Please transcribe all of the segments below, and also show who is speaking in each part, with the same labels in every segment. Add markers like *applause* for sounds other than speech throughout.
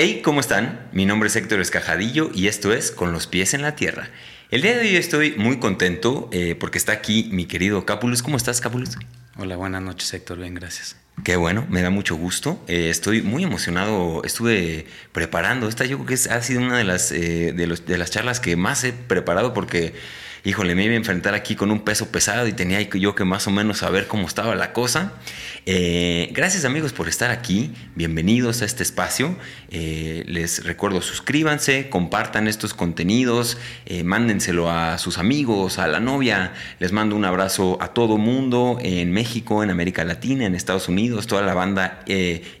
Speaker 1: Hey, ¿cómo están? Mi nombre es Héctor Escajadillo y esto es Con los pies en la tierra. El día de hoy estoy muy contento eh, porque está aquí mi querido Capulus. ¿Cómo estás, Capulus?
Speaker 2: Hola, buenas noches, Héctor. Bien, gracias.
Speaker 1: Qué bueno, me da mucho gusto. Eh, estoy muy emocionado. Estuve preparando esta. Yo creo que ha sido una de las, eh, de, los, de las charlas que más he preparado porque híjole, me iba a enfrentar aquí con un peso pesado y tenía yo que más o menos saber cómo estaba la cosa. Eh, gracias amigos por estar aquí, bienvenidos a este espacio. Eh, les recuerdo, suscríbanse, compartan estos contenidos, eh, mándenselo a sus amigos, a la novia. Les mando un abrazo a todo mundo en México, en América Latina, en Estados Unidos, toda la banda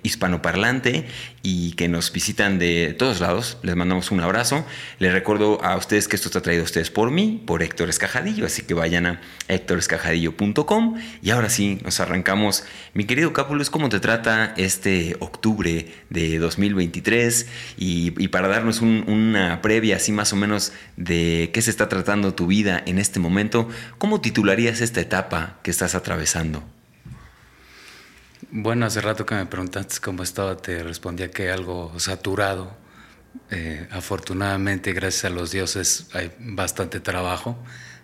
Speaker 1: hispanoparlante y que nos visitan de todos lados. Les mandamos un abrazo. Les recuerdo a ustedes que esto está traído a ustedes por mí, por Héctor Escajadillo, así que vayan a héctorescajadillo.com y ahora sí, nos arrancamos. Mi querido Cápulos, ¿cómo te trata este octubre de 2023? Y, para darnos una previa así más o menos de qué se está tratando tu vida en este momento, ¿cómo titularías esta etapa que estás atravesando?
Speaker 2: Bueno, hace rato que me preguntaste cómo estaba, te respondía que algo saturado. Eh, afortunadamente, gracias a los dioses, hay bastante trabajo,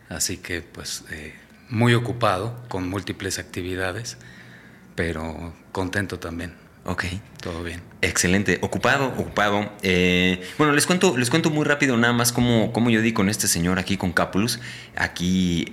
Speaker 2: así que pues eh, muy ocupado con múltiples actividades, pero contento también.
Speaker 1: Ok.
Speaker 2: Todo bien.
Speaker 1: Excelente. Ocupado, ocupado. Eh, bueno, les cuento, les cuento muy rápido nada más cómo, cómo yo di con este señor aquí con Capulus. Aquí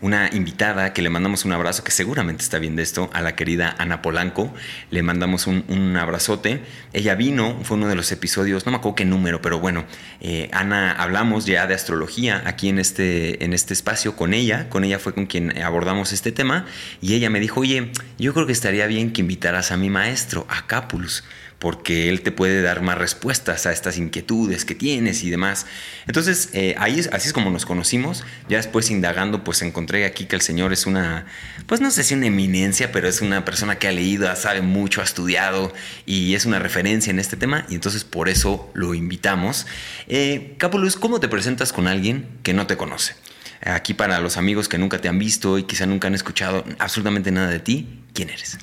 Speaker 1: una invitada que le mandamos un abrazo, que seguramente está viendo esto, a la querida Ana Polanco. Le mandamos un, abrazote. Ella vino, fue uno de los episodios, no me acuerdo qué número, pero bueno, eh, Ana, hablamos ya de astrología aquí en este, en este espacio con ella. Con ella fue con quien abordamos este tema. Y ella me dijo, oye, yo creo que estaría bien que invitaras a mi maestro, a Capulus porque él te puede dar más respuestas a estas inquietudes que tienes y demás. Entonces, eh, ahí así es como nos conocimos. Ya después indagando, pues encontré aquí que el señor es una, pues no sé si una eminencia, pero es una persona que ha leído, sabe mucho, ha estudiado y es una referencia en este tema y entonces por eso lo invitamos. Eh, Capulus, ¿cómo te presentas con alguien que no te conoce? Aquí para los amigos que nunca te han visto y quizá nunca han escuchado absolutamente nada de ti, ¿quién eres?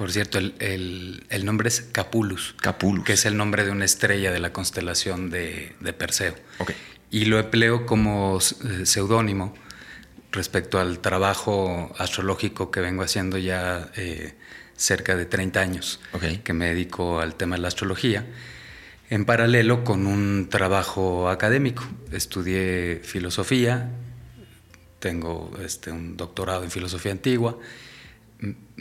Speaker 2: Por cierto, el, nombre es Capulus.
Speaker 1: Capulus.
Speaker 2: Que es el nombre de una estrella de la constelación de, Perseo. Y lo empleo como eh, seudónimo respecto al trabajo astrológico que vengo haciendo ya eh, cerca de 30 años, que me dedico al tema de la astrología, en paralelo con un trabajo académico. Estudié filosofía, tengo este, un doctorado en filosofía antigua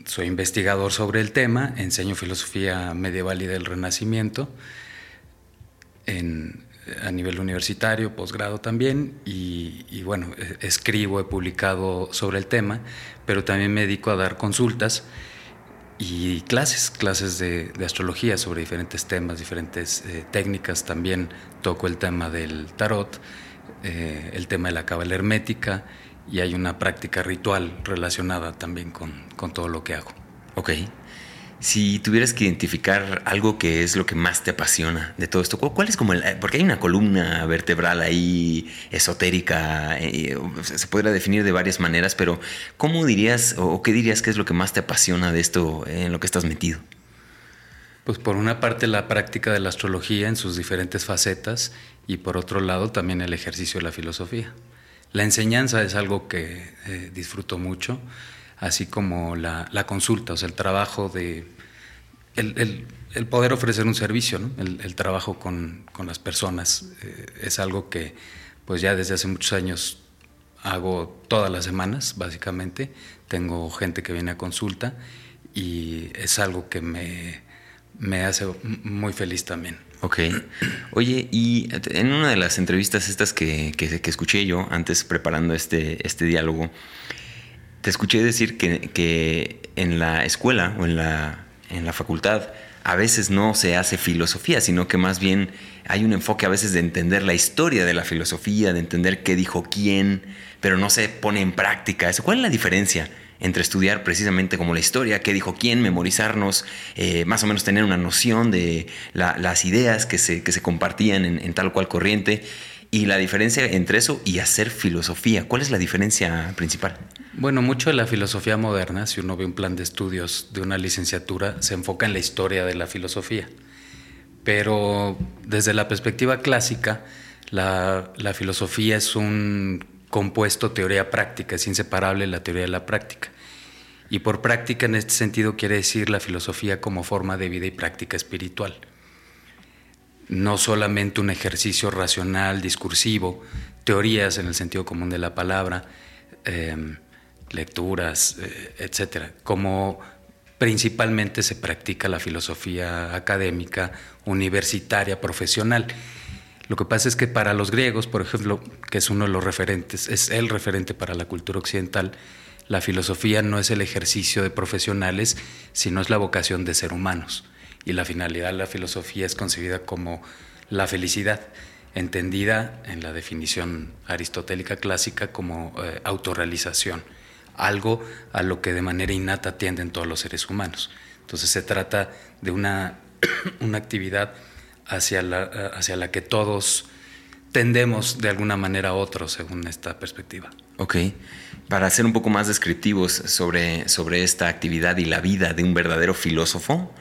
Speaker 2: soy investigador sobre el tema, enseño filosofía medieval y del Renacimiento a nivel universitario, posgrado también, y, bueno, e, escribo, he publicado sobre el tema, pero también me dedico a dar consultas y clases, clases de, astrología sobre diferentes temas, diferentes eh, técnicas. También toco el tema del tarot, eh, el tema de la cabala hermética y hay una práctica ritual relacionada también con, con todo lo que hago.
Speaker 1: Ok. Si tuvieras que identificar algo que es lo que más te apasiona de todo esto, ¿cuál es como el, porque hay una columna vertebral ahí esotérica, eh, se podría definir de varias maneras, pero ¿cómo dirías o qué dirías que es lo que más te apasiona de esto en lo que estás metido?
Speaker 2: Pues por una parte la práctica de la astrología en sus diferentes facetas y por otro lado también el ejercicio de la filosofía. La enseñanza es algo que eh, disfruto mucho, así como la, consulta, o sea, el trabajo de... El, poder ofrecer un servicio, el, trabajo con, las personas, eh, es algo que pues ya desde hace muchos años hago todas las semanas, básicamente. Tengo gente que viene a consulta y es algo que me, me hace muy feliz también.
Speaker 1: Ok. Oye, y en una de las entrevistas estas que, que, escuché yo antes preparando este, este diálogo, te escuché decir que, que, en la escuela o en la, en la facultad a veces no se hace filosofía, sino que más bien hay un enfoque a veces de entender la historia de la filosofía, de entender qué dijo quién, pero no se pone en práctica eso. ¿Cuál es la diferencia entre estudiar precisamente como la historia, qué dijo quién, memorizarnos, eh, más o menos tener una noción de las ideas que se, que se compartían en, tal o cual corriente, y la diferencia entre eso y hacer filosofía. ¿Cuál es la diferencia principal?
Speaker 2: Bueno, mucho de la filosofía moderna, si uno ve un plan de estudios de una licenciatura, se enfoca en la historia de la filosofía. pero desde la perspectiva clásica, la, filosofía es un compuesto teoría-práctica, es inseparable la teoría de la práctica. Y por práctica en este sentido quiere decir la filosofía como forma de vida y práctica espiritual. No solamente un ejercicio racional, discursivo, teorías en el sentido común de la palabra, em, lecturas, eh, etcétera, como principalmente se practica la filosofía académica, universitaria, profesional. Lo que pasa es que para los griegos, por ejemplo, que es uno de los referentes, es el referente para la cultura occidental, la filosofía no es el ejercicio de profesionales, sino es la vocación de ser humanos. Y la finalidad de la filosofía es concebida como la felicidad, entendida en la definición aristotélica clásica como eh, autorrealización, algo a lo que de manera innata tienden todos los seres humanos. Entonces se trata de una, *coughs* una actividad hacia la, hacia la que todos tendemos de alguna manera a otros según esta perspectiva.
Speaker 1: Ok. Para ser un poco más descriptivos sobre, sobre esta actividad y la vida de un verdadero filósofo,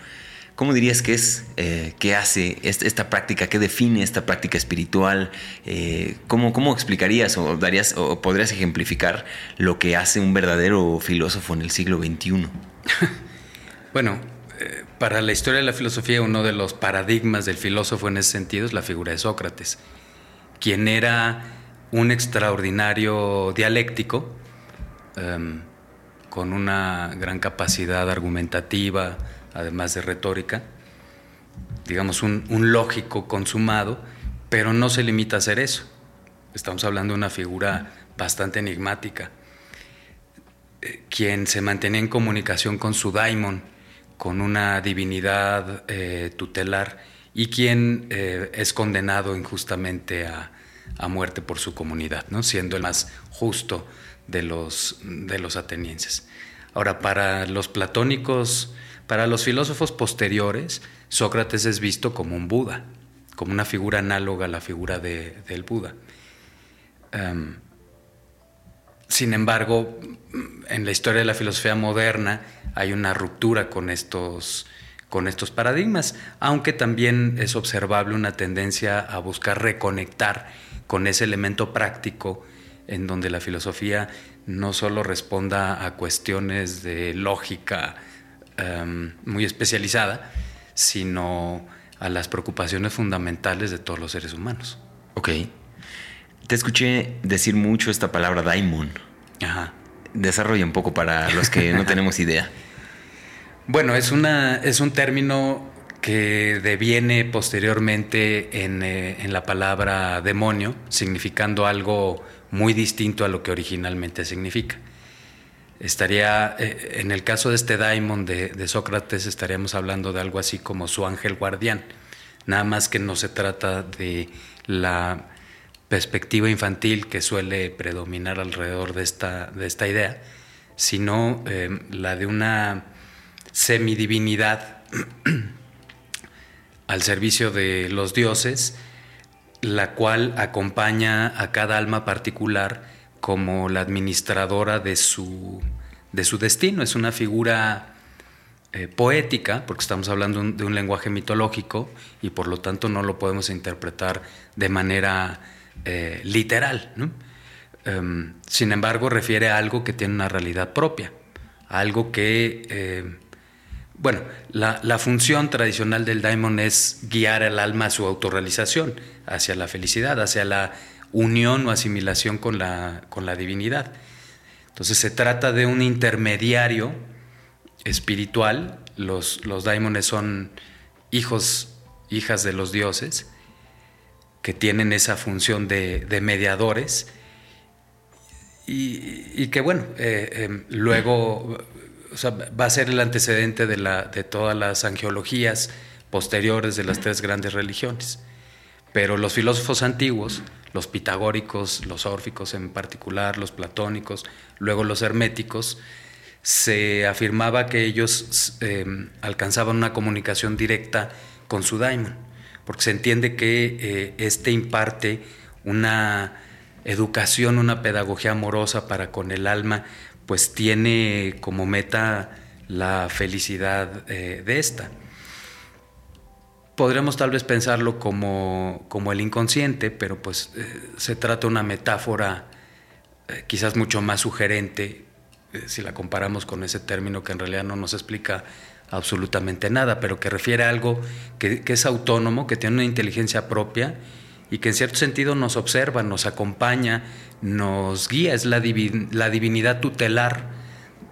Speaker 1: ¿cómo dirías que es, eh, qué hace esta, práctica, qué define esta práctica espiritual? Eh, ¿cómo, ¿cómo, explicarías o, darías, o podrías ejemplificar lo que hace un verdadero filósofo en el siglo XXI? *laughs*
Speaker 2: bueno, eh, para la historia de la filosofía, uno de los paradigmas del filósofo en ese sentido es la figura de Sócrates, quien era un extraordinario dialéctico, em, con una gran capacidad argumentativa, además de retórica, digamos un, lógico consumado, pero no se limita a hacer eso. Estamos hablando de una figura bastante enigmática, eh, quien se mantenía en comunicación con su daimon, con una divinidad eh, tutelar y quien eh, es condenado injustamente a, muerte por su comunidad, ¿no? siendo el más justo de los, de los atenienses. Ahora, para los platónicos, para los filósofos posteriores, Sócrates es visto como un Buda, como una figura análoga a la figura del Buda. Em, sin embargo, en la historia de la filosofía moderna hay una ruptura con estos, con estos paradigmas, aunque también es observable una tendencia a buscar reconectar con ese elemento práctico en donde la filosofía no solo responda a cuestiones de lógica em, muy especializada, sino a las preocupaciones fundamentales de todos los seres humanos.
Speaker 1: Ok. Te escuché decir mucho esta palabra daimon.
Speaker 2: Ajá.
Speaker 1: Desarrolla un poco para los que no *laughs* tenemos idea.
Speaker 2: Bueno, es, una, es un término que deviene posteriormente en, eh, en, la palabra demonio, significando algo muy distinto a lo que originalmente significa. Estaría, eh, en el caso de este daimon de, de, Sócrates, estaríamos hablando de algo así como su ángel guardián, nada más que no se trata de la perspectiva infantil que suele predominar alrededor de esta, de esta idea, sino eh, la de una semidivinidad *clears throat* al servicio de los dioses, la cual acompaña a cada alma particular como la administradora de su, de su destino. Es una figura eh, poética, porque estamos hablando de un lenguaje mitológico y por lo tanto no lo podemos interpretar de manera eh, literal. Em, sin embargo, refiere a algo que tiene una realidad propia, algo que, eh, bueno, la, función tradicional del daimon es guiar al alma a su autorrealización, hacia la felicidad, hacia la unión o asimilación con la, con la divinidad. Entonces se trata de un intermediario espiritual, los, los daimones son hijos, hijas de los dioses, que tienen esa función de, mediadores y, que bueno, eh, em, luego va a ser el antecedente de, la, de todas las angiologías posteriores de las tres grandes religiones. Pero los filósofos antiguos, los pitagóricos, los órficos en particular, los platónicos, luego los herméticos, se afirmaba que ellos em, alcanzaban una comunicación directa con su daimon porque se entiende que eh, este imparte una educación, una pedagogía amorosa para con el alma, pues tiene como meta la felicidad eh, de esta. podríamos tal vez pensarlo como, como el inconsciente, pero pues eh, se trata de una metáfora quizás mucho más sugerente si la comparamos con ese término que en realidad no nos explica absolutamente nada, pero que refiere a algo que, es autónomo, que tiene una inteligencia propia y que en cierto sentido nos observa, nos acompaña, nos guía, es la, la divinidad tutelar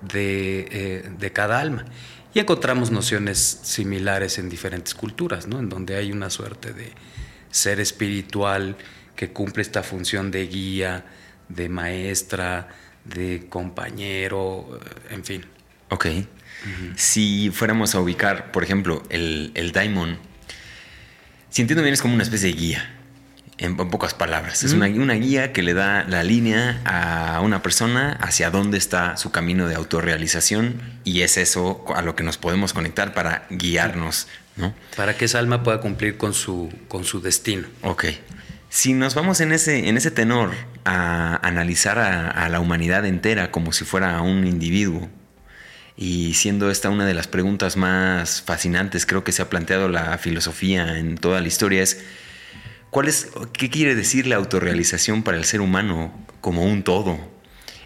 Speaker 2: de, de cada alma. Y encontramos nociones similares en diferentes culturas, ¿no? en donde hay una suerte de ser espiritual que cumple esta función de guía, de maestra, de compañero, en fin.
Speaker 1: Ok. Si fuéramos a ubicar, por ejemplo, el, el daimon, si entiendo bien es como una especie de guía en, pocas palabras. Es una, una, guía que le da la línea a una persona hacia dónde está su camino de autorrealización y es eso a lo que nos podemos conectar para guiarnos, ¿no?
Speaker 2: Para que esa alma pueda cumplir con su, con su destino.
Speaker 1: Ok. Si nos vamos en ese, en ese tenor a analizar a, a la humanidad entera como si fuera un individuo, y siendo esta una de las preguntas más fascinantes, creo que se ha planteado la filosofía en toda la historia, es ¿Cuál es, ¿Qué quiere decir la autorrealización para el ser humano como un todo?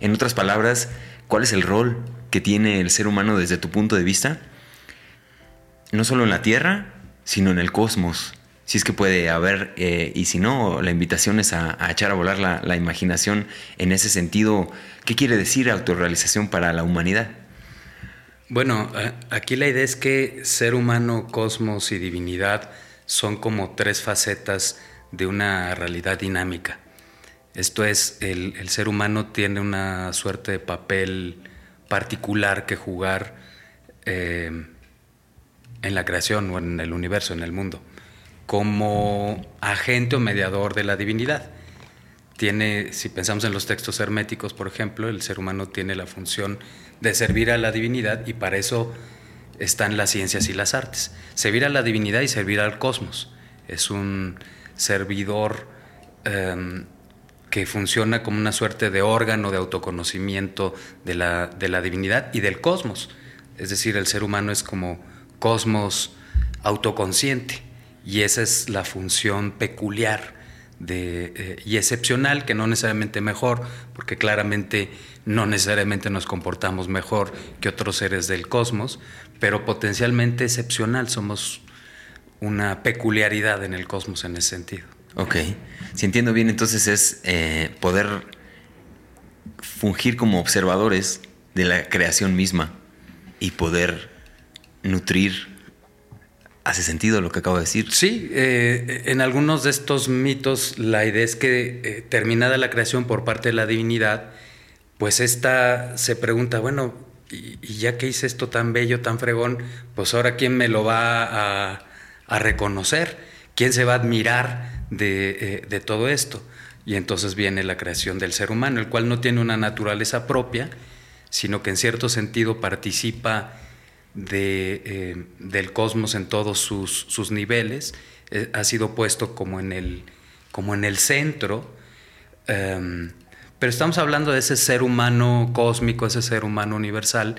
Speaker 1: En otras palabras, ¿cuál es el rol que tiene el ser humano desde tu punto de vista? No solo en la Tierra, sino en el cosmos. Si es que puede haber, eh, y si no, la invitación es a, echar a volar la, la, imaginación en ese sentido. ¿Qué quiere decir autorrealización para la humanidad?
Speaker 2: Bueno, aquí la idea es que ser humano, cosmos y divinidad son como tres facetas de una realidad dinámica. Esto es, el, ser humano tiene una suerte de papel particular que jugar eh, en la creación o en el universo, en el mundo, como agente o mediador de la divinidad. Tiene, si pensamos en los textos herméticos, por ejemplo, el ser humano tiene la función de servir a la divinidad y para eso están las ciencias y las artes. Servir a la divinidad y servir al cosmos. Es un servidor em, que funciona como una suerte de órgano de autoconocimiento de la, de la divinidad y del cosmos. Es decir, el ser humano es como cosmos autoconsciente y esa es la función peculiar eh, y excepcional, que no necesariamente mejor, porque claramente no necesariamente nos comportamos mejor que otros seres del cosmos, pero potencialmente excepcional, somos una peculiaridad en el cosmos en ese sentido.
Speaker 1: Ok, si entiendo bien, entonces es eh, poder fungir como observadores de la creación misma y poder nutrir. ¿Hace sentido lo que acabo de decir?
Speaker 2: Sí, eh, en algunos de estos mitos la idea es que eh, terminada la creación por parte de la divinidad, pues esta se pregunta, bueno, y, ya que hice esto tan bello, tan fregón, pues ahora quién me lo va a, a reconocer, quién se va a admirar eh, de, todo esto. Y entonces viene la creación del ser humano, el cual no tiene una naturaleza propia, sino que en cierto sentido participa eh, del cosmos en todos sus, niveles, eh, ha sido puesto como en el, como en el centro, em, pero estamos hablando de ese ser humano cósmico, ese ser humano universal,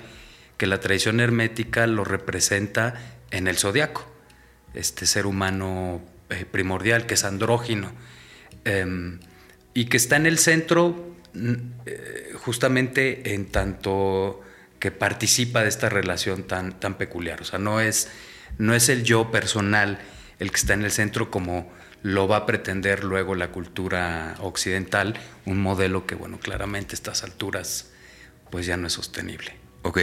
Speaker 2: que la tradición hermética lo representa en el zodiaco este ser humano eh, primordial, que es andrógino, em, y que está en el centro justamente en tanto que participa de esta relación tan, tan peculiar. O sea, no es, no es el yo personal el que está en el centro como lo va a pretender luego la cultura occidental, un modelo que, bueno, claramente a estas alturas pues ya no es sostenible.
Speaker 1: Ok,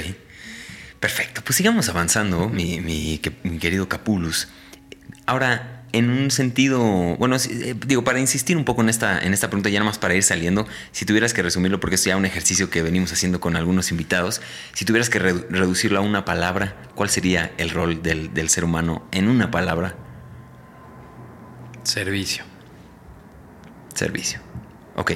Speaker 1: perfecto. Pues sigamos avanzando, mi, mi querido Capulus. Ahora, en un sentido, bueno, eh, digo, para insistir un poco en esta, en esta pregunta, ya nada más para ir saliendo, si tuvieras que resumirlo, porque es ya un ejercicio que venimos haciendo con algunos invitados, si tuvieras que reducirlo a una palabra, ¿cuál sería el rol del, del ser humano en una palabra?
Speaker 2: Servicio.
Speaker 1: Servicio. Ok.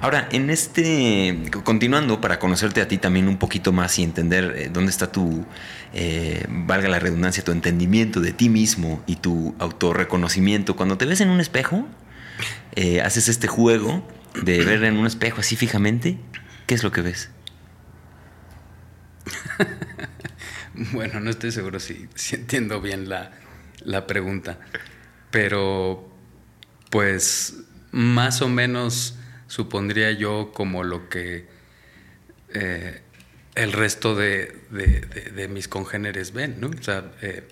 Speaker 1: Ahora, en este, continuando para conocerte a ti también un poquito más y entender eh, dónde está tu, eh, valga la redundancia, tu entendimiento de ti mismo y tu autorreconocimiento. Cuando te ves en un espejo, eh, haces este juego de ver en un espejo así fijamente, ¿qué es lo que ves? *laughs*
Speaker 2: bueno, no estoy seguro si, entiendo bien la, la pregunta. Pero, pues, más o menos supondría yo como lo que eh, el resto de, mis congéneres ven, ¿no? O sea, eh,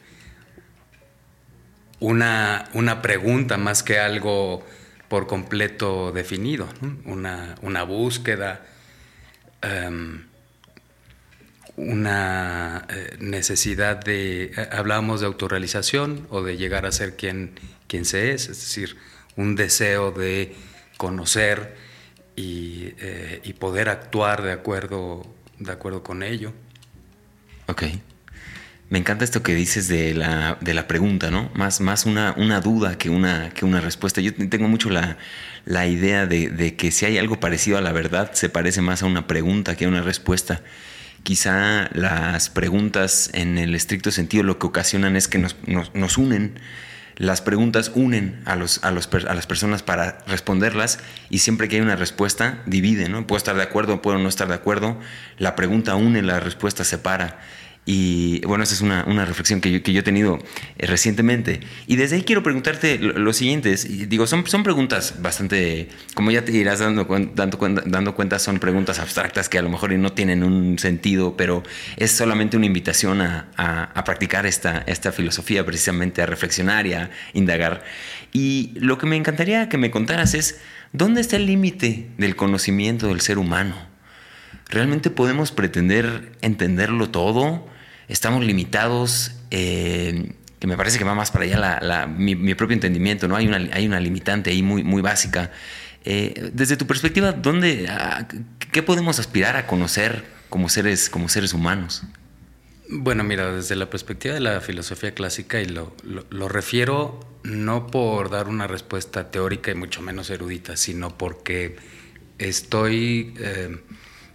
Speaker 2: una, una, pregunta más que algo por completo definido, una, una, búsqueda, em, una eh, necesidad de, hablábamos de autorrealización o de llegar a ser quien, quien se es, es decir, un deseo de conocer y, y poder actuar de acuerdo de acuerdo con ello.
Speaker 1: Ok. Me encanta esto que dices de la, de la pregunta, ¿no? Más, más una, una, duda que una, que una respuesta. Yo tengo mucho la, la idea de, de, que si hay algo parecido a la verdad, se parece más a una pregunta que a una respuesta. Quizá las preguntas en el estricto sentido lo que ocasionan es que nos, nos, nos unen las preguntas unen a, los, a, los, a, las personas para responderlas y siempre que hay una respuesta divide, ¿no? Puedo estar de acuerdo, puedo no estar de acuerdo. La pregunta une, la respuesta separa. Y bueno, esa es una, una reflexión que yo, que yo, he tenido eh, recientemente. Y desde ahí quiero preguntarte lo, siguiente. Digo, son, son preguntas bastante, como ya te irás dando, dando, dando cuenta, son preguntas abstractas que a lo mejor no tienen un sentido, pero es solamente una invitación a, a, a practicar esta, esta filosofía, precisamente a reflexionar y a indagar. Y lo que me encantaría que me contaras es, ¿dónde está el límite del conocimiento del ser humano? ¿Realmente podemos pretender entenderlo todo? ¿Estamos limitados? Eh, que me parece que va más para allá mi, propio entendimiento, ¿no? Hay una, hay una limitante ahí muy, muy básica. Eh, desde tu perspectiva, ¿dónde, ¿qué podemos aspirar a conocer como seres, como seres humanos?
Speaker 2: Bueno, mira, desde la perspectiva de la filosofía clásica, y lo, lo, refiero no por dar una respuesta teórica y mucho menos erudita, sino porque estoy eh,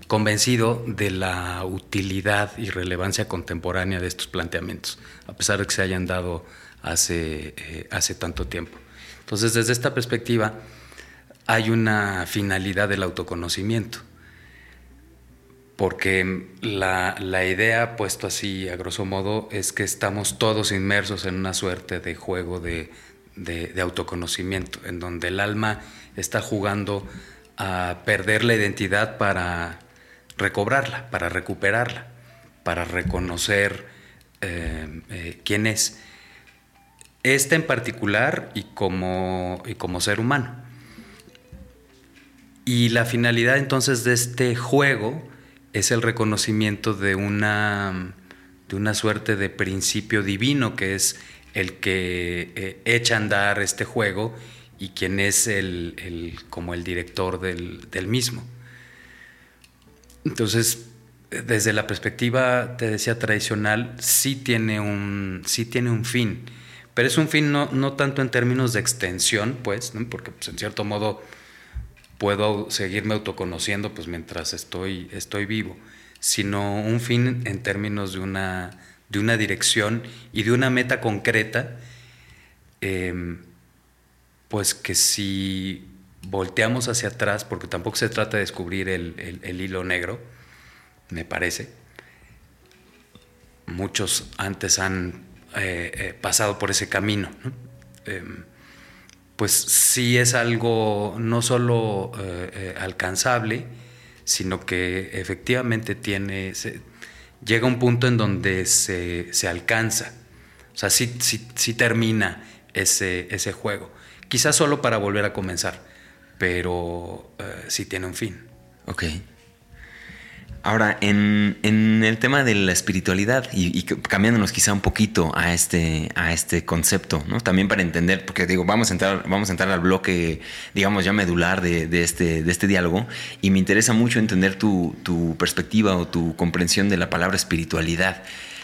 Speaker 2: convencido de la utilidad y relevancia contemporánea de estos planteamientos, a pesar de que se hayan dado hace, eh, hace tanto tiempo. Entonces, desde esta perspectiva, hay una finalidad del autoconocimiento, porque la, la, idea, puesto así a grosso modo, es que estamos todos inmersos en una suerte de juego de, de, de autoconocimiento, en donde el alma está jugando a perder la identidad para recobrarla, para recuperarla, para reconocer eh, eh, quién es. Este en particular y como, y como ser humano. Y la finalidad entonces de este juego es el reconocimiento de una, de una suerte de principio divino que es el que eh, echa a andar este juego y quien es el, como el director del, del mismo. Entonces, desde la perspectiva, te decía, tradicional, sí tiene un, sí tiene un fin, pero es un fin no, no tanto en términos de extensión, pues, porque pues, en cierto modo puedo seguirme autoconociendo pues, mientras estoy, estoy vivo, sino un fin en términos de una, de una dirección y de una meta concreta, em, pues que si volteamos hacia atrás, porque tampoco se trata de descubrir el, hilo negro, me parece. Muchos antes han eh, eh, pasado por ese camino. Em, pues sí es algo no solo eh, alcanzable, sino que efectivamente tiene, llega un punto en donde se, alcanza, o sea, sí, sí, termina ese, ese juego, quizás solo para volver a comenzar pero eh, sí tiene un fin.
Speaker 1: Ok. Ahora, en, el tema de la espiritualidad y, cambiándonos quizá un poquito a este, a este concepto, ¿no? También para entender, porque digo, vamos a entrar, vamos a entrar al bloque, digamos, ya medular de, este, de este diálogo y me interesa mucho entender tu, tu perspectiva o tu comprensión de la palabra espiritualidad.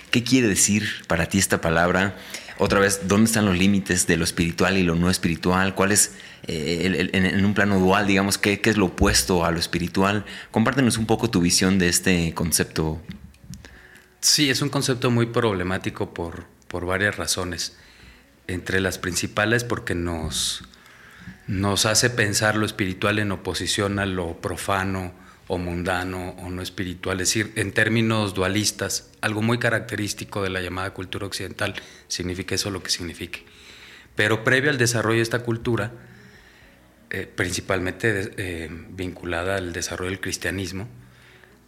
Speaker 1: ¿Qué quiere decir para ti esta palabra? Otra vez, ¿dónde están los límites de lo espiritual y lo no espiritual? ¿Cuál es eh, en, un plano dual, digamos, ¿qué, es lo opuesto a lo espiritual. Compártenos un poco tu visión de este concepto.
Speaker 2: Sí, es un concepto muy problemático por, por varias razones. Entre las principales porque nos, nos hace pensar lo espiritual en oposición a lo profano o mundano o no espiritual. Es decir, en términos dualistas, algo muy característico de la llamada cultura occidental significa eso lo que signifique. Pero previo al desarrollo de esta cultura, eh, principalmente eh, vinculada al desarrollo del cristianismo,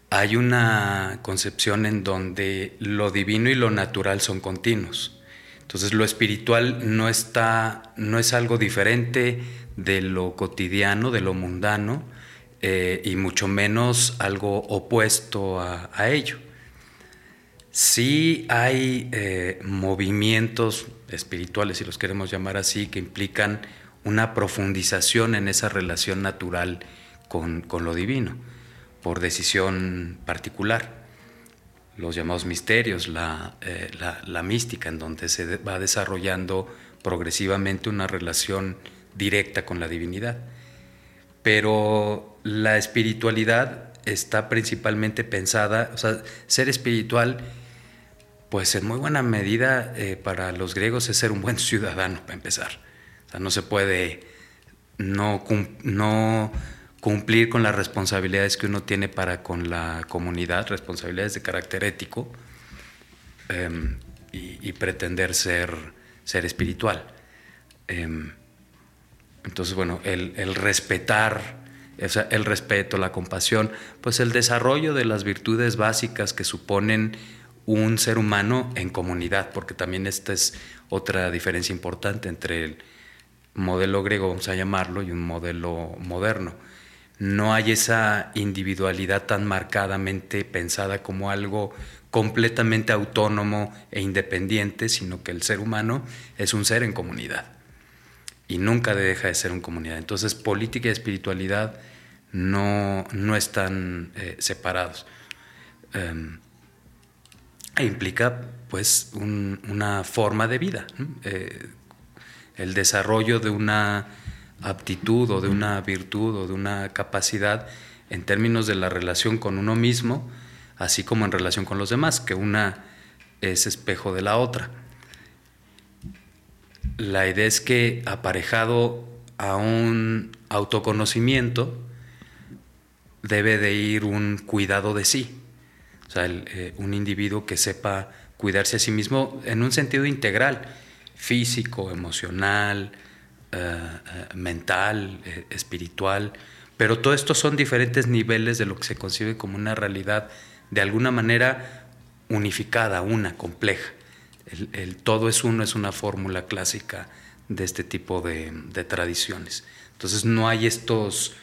Speaker 2: hay una concepción en donde lo divino y lo natural son continuos. Entonces lo espiritual no está, no es algo diferente de lo cotidiano, de lo mundano, eh, y mucho menos algo opuesto a, ello. Sí hay eh, movimientos espirituales, si los queremos llamar así, que implican una profundización en esa relación natural con, lo divino, por decisión particular. Los llamados misterios, eh, la, la mística, en donde se va desarrollando progresivamente una relación directa con la divinidad. Pero la espiritualidad está principalmente pensada, o sea, ser espiritual, pues en muy buena medida eh, para los griegos es ser un buen *laughs* ciudadano, para empezar. O sea, no se puede no, no cumplir con las responsabilidades que uno tiene para con la comunidad, responsabilidades de carácter ético, em, y, pretender ser, ser espiritual. Em, entonces, bueno, el, el respetar el respeto, la compasión, pues el desarrollo de las virtudes básicas que suponen un ser humano en comunidad, porque también esta es otra diferencia importante entre el modelo griego, vamos a llamarlo, y un modelo moderno. No hay esa individualidad tan marcadamente pensada como algo completamente autónomo e independiente, sino que el ser humano es un ser en comunidad y nunca deja de ser en comunidad. Entonces, política y espiritualidad no, no están eh, separados. Em, e implica pues una forma de vida, eh, el desarrollo de una aptitud o de una virtud o de una capacidad en términos de la relación con uno mismo, así como en relación con los demás, que una es espejo de la otra. La idea es que aparejado a un autoconocimiento, debe de ir un cuidado de sí. O sea, eh, un individuo que sepa cuidarse a sí mismo en un sentido integral, físico, emocional, eh, eh, mental, espiritual. Pero todo esto son diferentes niveles de lo que se concibe como una realidad de alguna manera unificada, una, compleja. El, todo es uno es una fórmula clásica de este tipo de, tradiciones. Entonces no hay estos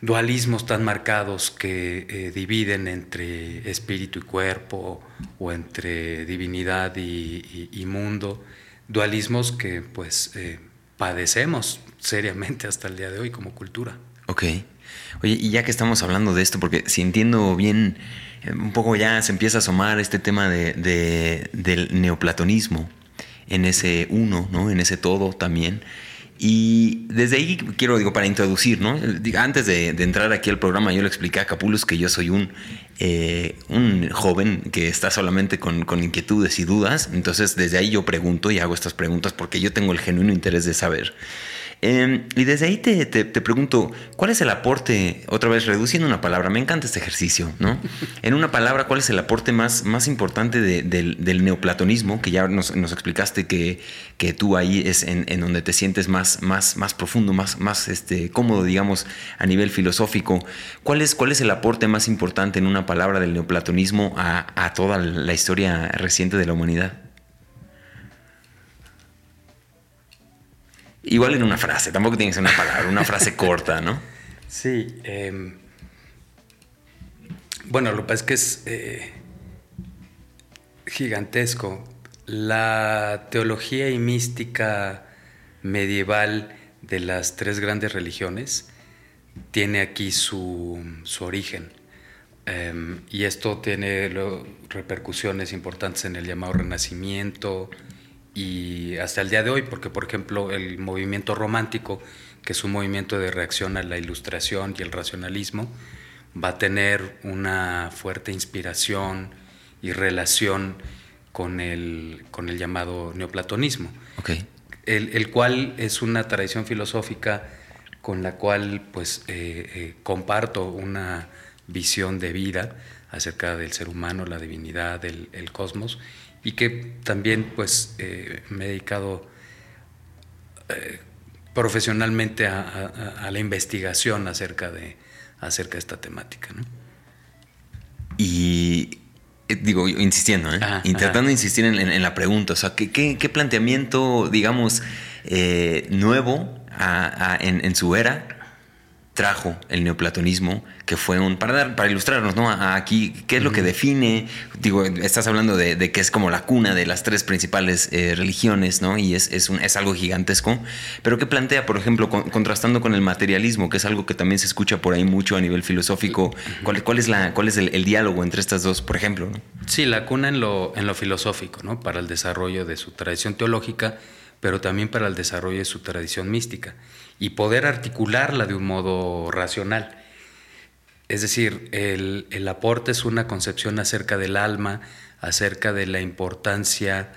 Speaker 2: dualismos tan marcados que eh, dividen entre espíritu y cuerpo o entre divinidad y, mundo, dualismos que pues eh, padecemos seriamente *laughs* hasta el día de hoy como cultura.
Speaker 1: Ok. Oye, y ya que estamos hablando de esto, porque si entiendo bien, un poco ya se empieza a asomar este tema de, del neoplatonismo en ese uno, ¿no? En ese todo también. Y desde ahí quiero, digo, para introducir, ¿no? Antes de, entrar aquí al programa, yo le expliqué a Capulus que yo soy un, eh, un joven que está solamente con, con, inquietudes y dudas. Entonces, desde ahí yo pregunto y hago estas preguntas porque yo tengo el genuino interés de saber. Em, y desde ahí te, pregunto, ¿cuál es el aporte, otra vez reduciendo una palabra, me encanta este ejercicio, ¿no? *laughs* En una palabra, ¿cuál es el aporte más, más importante del, neoplatonismo? Que ya nos, explicaste que, que, tú ahí es en, donde te sientes más, más, más profundo, más, más este, cómodo, digamos, a nivel filosófico. ¿Cuál es, ¿Cuál es el aporte más importante en una palabra del neoplatonismo a, a toda la historia reciente de la humanidad? Igual en una frase, tampoco tiene que ser una palabra, una frase *laughs* corta, ¿no?
Speaker 2: Sí. Em, bueno, lo que pasa es que es eh, gigantesco. La teología y mística medieval de las tres grandes religiones tiene aquí su, origen. Em, y esto tiene repercusiones importantes en el llamado Renacimiento, y hasta el día de hoy, porque por ejemplo el movimiento romántico, que es un movimiento de reacción a la ilustración y el racionalismo, va a tener una fuerte inspiración y relación con el, con el llamado neoplatonismo,
Speaker 1: okay.
Speaker 2: el, el, cual es una tradición filosófica con la cual pues comparto una visión de vida acerca del ser humano, la divinidad, el, el cosmos, y que también pues me he dedicado profesionalmente a, la investigación acerca de, acerca de esta temática.
Speaker 1: Y eh, digo, insistiendo, ¿eh? intentando insistir en, la pregunta, o sea, ¿qué, planteamiento, digamos, eh, nuevo en, su era trajo el neoplatonismo, que fue un, para dar, para ilustrarnos, ¿no? aquí, ¿qué es lo que define? Digo, estás hablando de, que es como la cuna de las tres principales eh, religiones, ¿no? Y es, es, un, es, algo gigantesco, pero ¿qué plantea, por ejemplo, contrastando con el materialismo, que es algo que también se escucha por ahí mucho a nivel filosófico? ¿Cuál, cuál es, la, cuál es el, diálogo entre estas dos, por ejemplo?
Speaker 2: Sí, la cuna en lo, en lo filosófico, ¿no? Para el desarrollo de su tradición teológica, pero también para el desarrollo de su tradición mística y poder articularla de un modo racional. Es decir, el, aporte es una concepción acerca del alma, acerca de la importancia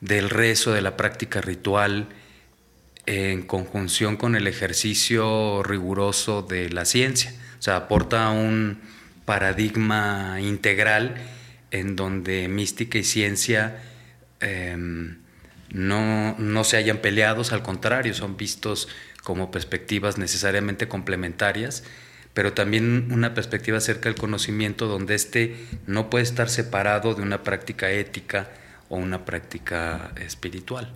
Speaker 2: del rezo, de la práctica ritual, en conjunción con el ejercicio riguroso de la ciencia. O sea, aporta un paradigma integral en donde mística y ciencia em, no, no se hayan peleados, al contrario, son vistos como perspectivas necesariamente complementarias, pero también una perspectiva acerca del conocimiento donde éste no puede estar separado de una práctica ética o una práctica espiritual.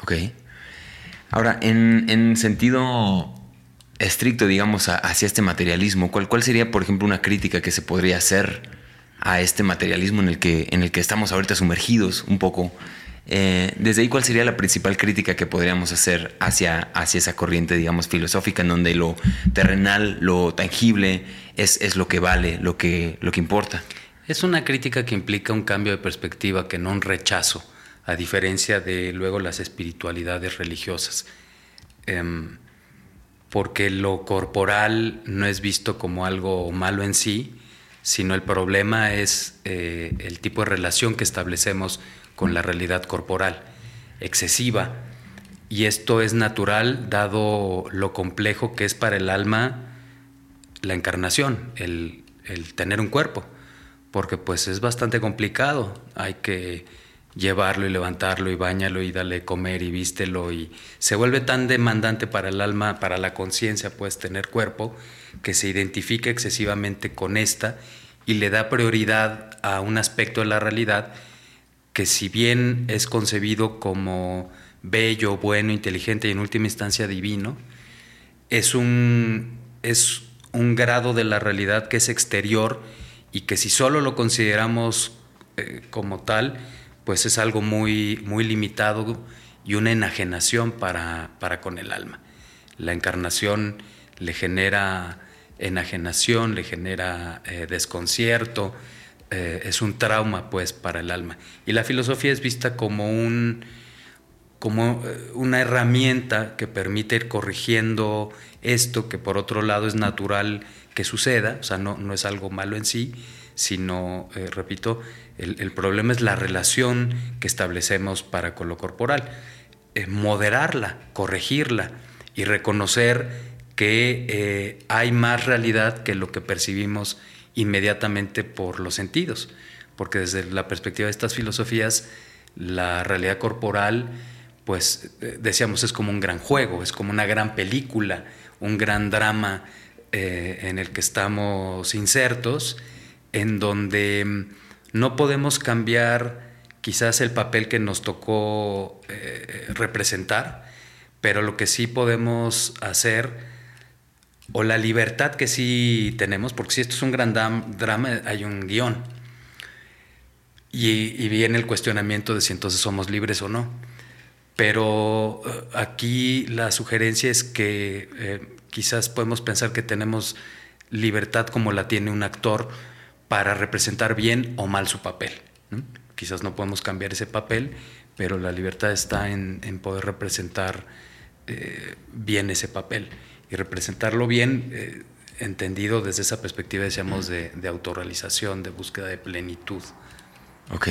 Speaker 1: Ok. Ahora, en, sentido estricto, digamos, hacia este materialismo, ¿cuál, ¿cuál sería, por ejemplo, una crítica que se podría hacer a este materialismo en el que, en el que estamos ahorita sumergidos un poco? Eh, desde ahí, ¿cuál sería la principal crítica que podríamos hacer hacia, hacia esa corriente, digamos, filosófica, en donde lo terrenal, lo tangible, es, es lo que vale, lo que, lo que importa?
Speaker 2: Es una crítica que implica un cambio de perspectiva, que no un rechazo, a diferencia de luego las espiritualidades religiosas. Em, porque lo corporal no es visto como algo malo en sí, sino el problema es eh, el tipo de relación que establecemos con la realidad corporal, excesiva. Y esto es natural dado lo complejo que es para el alma la encarnación, el, tener un cuerpo, porque pues es bastante complicado, hay que llevarlo y levantarlo y bañarlo y darle comer y vístelo y se vuelve tan demandante para el alma, para la conciencia, pues tener cuerpo, que se identifica excesivamente con esta y le da prioridad a un aspecto de la realidad que si bien es concebido como bello, bueno, inteligente y en última instancia divino, es un, es un grado de la realidad que es exterior y que si solo lo consideramos eh, como tal, pues es algo muy, muy limitado y una enajenación para, para con el alma. La encarnación le genera enajenación, le genera eh, desconcierto, eh, es un trauma pues para el alma. Y la filosofía es vista como, un, como eh, una herramienta que permite ir corrigiendo esto que por otro lado es natural que suceda, o sea, no, no es algo malo en sí, sino, eh, repito, el, problema es la relación que establecemos para con lo corporal. moderarla, corregirla y reconocer que hay más realidad que lo que percibimos inmediatamente por los sentidos, porque desde la perspectiva de estas filosofías, la realidad corporal, pues eh, decíamos, es como un gran juego, es como una gran película, un gran drama eh, en el que estamos insertos, en donde mm, no podemos cambiar quizás el papel que nos tocó eh, representar, pero lo que sí podemos hacer o la libertad que sí tenemos, porque si esto es un gran drama, hay un guion. Y, viene el cuestionamiento de si entonces somos libres o no. Pero eh, aquí la sugerencia es que eh, quizás podemos pensar que tenemos libertad como la tiene un actor para representar bien o mal su papel. Quizás no podemos cambiar ese papel, pero la libertad está en, poder representar eh, bien ese papel y representarlo bien, eh, entendido desde esa perspectiva, decíamos, de, autorrealización, de búsqueda de plenitud.
Speaker 1: Ok.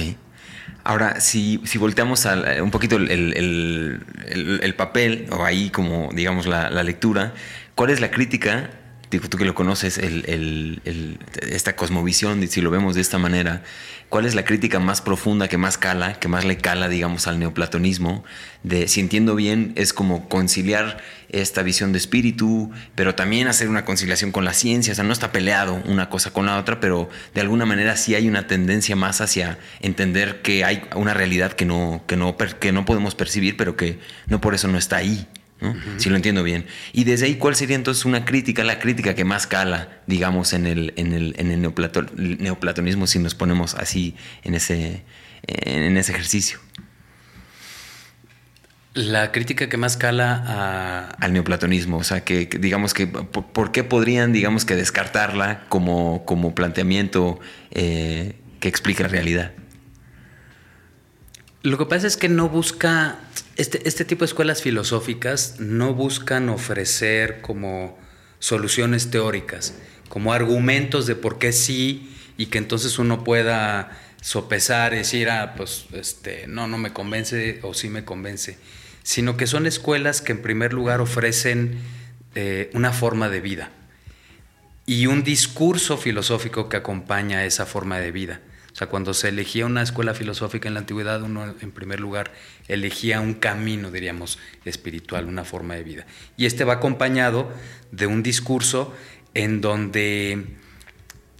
Speaker 1: Ahora, si, si volteamos a, un poquito el, papel, o ahí como, digamos, la, la lectura, ¿cuál es la crítica tú que lo conoces, esta cosmovisión, si lo vemos de esta manera, ¿cuál es la crítica más profunda que más cala, que más le cala, digamos, al neoplatonismo? De, si entiendo bien, es como conciliar esta visión de espíritu, pero también hacer una conciliación con la ciencia, o sea, no está peleado una cosa con la otra, pero de alguna manera sí hay una tendencia más hacia entender que hay una realidad que no, que no, que no podemos percibir, pero que no por eso no está ahí. Si lo entiendo bien. Y desde ahí, ¿cuál sería entonces una crítica, la crítica que más cala, digamos, en el, en el, en el neoplatonismo, si nos ponemos así en ese, en ese ejercicio?
Speaker 2: La crítica que más cala
Speaker 1: al neoplatonismo, o sea, que, digamos que, por, qué podrían, digamos que descartarla como, como planteamiento eh, que explica la realidad?
Speaker 2: Lo que pasa es que no busca, este, este, tipo de escuelas filosóficas no buscan ofrecer como soluciones teóricas, como argumentos de por qué sí y que entonces uno pueda sopesar y decir, ah, pues este, no, no me convence o sí me convence, sino que son escuelas que en primer lugar ofrecen eh, una forma de vida y un discurso filosófico que acompaña esa forma de vida. O sea, cuando se elegía una escuela filosófica en la antigüedad, uno en primer lugar elegía un camino, diríamos, espiritual, una forma de vida. Y este va acompañado de un discurso en donde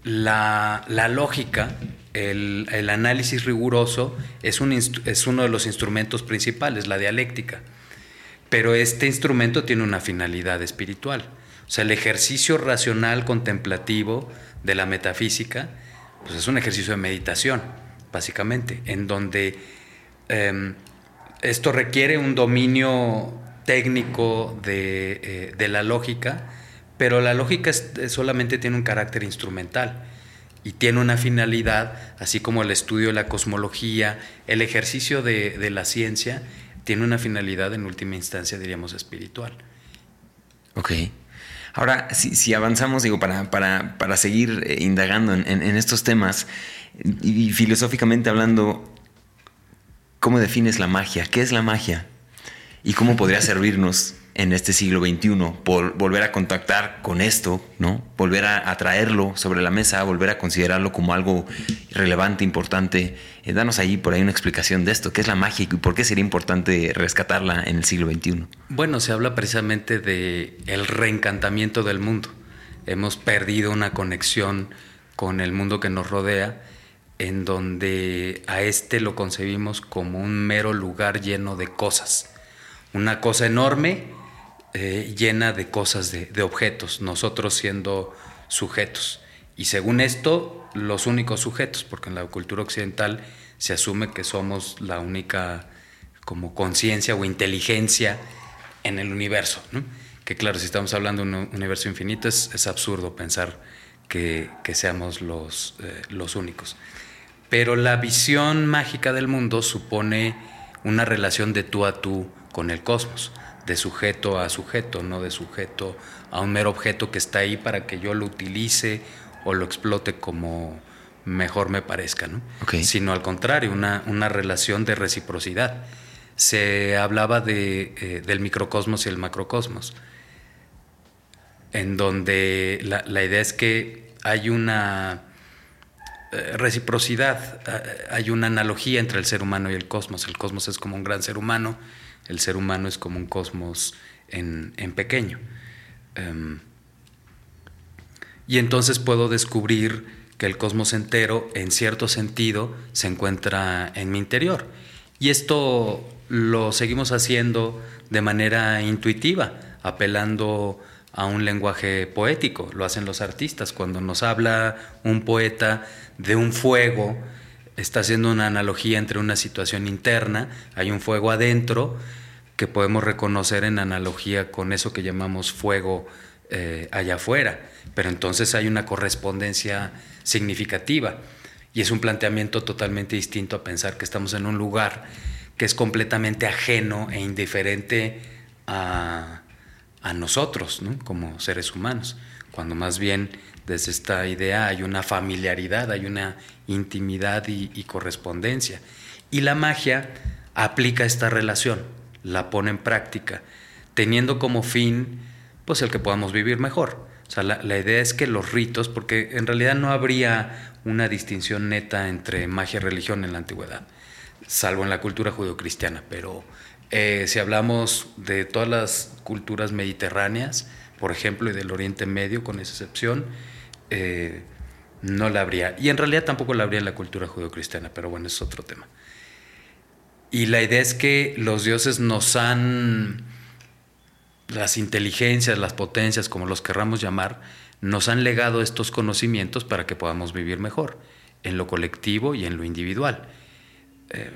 Speaker 2: la, lógica, el, análisis riguroso es, un, es uno de los instrumentos principales, la dialéctica. Pero este instrumento tiene una finalidad espiritual. O sea, el ejercicio racional contemplativo de la metafísica pues es un ejercicio de meditación, básicamente, en donde em, esto requiere un dominio técnico eh, de, la lógica, pero la lógica solamente tiene un carácter instrumental y tiene una finalidad, así como el estudio de la cosmología, el ejercicio de, la ciencia, tiene una finalidad en última instancia, diríamos, espiritual.
Speaker 1: Ok. Ahora, si, avanzamos, digo, para, para, seguir eh, indagando en, estos temas y, filosóficamente hablando, ¿cómo defines la magia? ¿Qué es la magia? ¿Y cómo podría *laughs* servirnos en este siglo XXI, por volver a contactar con esto, ¿no? Volver a, traerlo sobre la mesa, volver a considerarlo como algo relevante, importante. Eh, danos ahí por ahí una explicación de esto, qué es la magia y por qué sería importante rescatarla en el siglo XXI.
Speaker 2: Bueno, se habla precisamente de reencantamiento del mundo. Hemos perdido una conexión con el mundo que nos rodea, en donde a este lo concebimos como un mero lugar lleno de cosas. Una cosa enorme eh, llena de cosas, de, objetos, nosotros siendo sujetos. Y según esto, los únicos sujetos, porque en la cultura occidental se asume que somos la única como conciencia o inteligencia en el universo. Que claro, si estamos hablando de un universo infinito, es, absurdo pensar que, seamos eh, los únicos. Pero la visión mágica del mundo supone una relación de tú a tú con el cosmos de sujeto a sujeto, no de sujeto a un mero objeto que está ahí para que yo lo utilice o lo explote como mejor me parezca, ¿no? Sino al contrario, una, una, relación de reciprocidad. Se hablaba de, eh, del microcosmos y el macrocosmos, en donde la, la idea es que hay una eh, reciprocidad, eh, hay una analogía entre el ser humano y el cosmos. El cosmos es como un gran ser humano el ser humano es como un cosmos en, pequeño. Em, y entonces puedo descubrir que el cosmos entero, en cierto sentido, se encuentra en mi interior. Y esto lo seguimos haciendo de manera intuitiva, apelando a un lenguaje poético. Lo hacen los artistas. Cuando nos habla un poeta de un fuego, está haciendo una analogía entre una situación interna, hay un fuego adentro, que podemos reconocer en analogía con eso que llamamos fuego eh, allá afuera, pero entonces hay una correspondencia significativa. Y es un planteamiento totalmente distinto a pensar que estamos en un lugar que es completamente ajeno e indiferente a, nosotros como seres humanos. cuando más bien desde esta idea hay una familiaridad, hay una intimidad y, correspondencia. Y la magia aplica esta relación, la pone en práctica, teniendo como fin pues el que podamos vivir mejor. O sea, la, idea es que los ritos, porque en realidad no habría una distinción neta entre magia y religión en la antigüedad, salvo en la cultura judeocristiana, pero eh, si hablamos de todas las culturas mediterráneas, por ejemplo, y del Oriente Medio, con excepción, eh, no la habría. Y en realidad tampoco la habría en la cultura judeocristiana, pero bueno, es otro tema. Y la idea es que los dioses nos han, las inteligencias, las potencias, como los querramos llamar, nos han legado estos conocimientos para que podamos vivir mejor, en lo colectivo y en lo individual. Eh,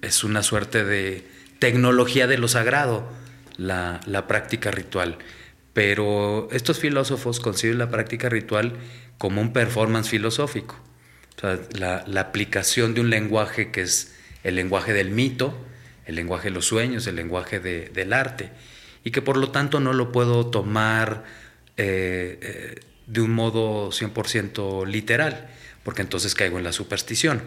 Speaker 2: es una suerte de tecnología de lo sagrado, la, práctica ritual. Pero estos filósofos conciben la práctica ritual como un performance filosófico. la, la aplicación de un lenguaje que es el lenguaje del mito, el lenguaje de los sueños, el lenguaje del arte, y que por lo tanto no lo puedo tomar eh, eh, de un modo 100% literal, porque entonces caigo en la superstición.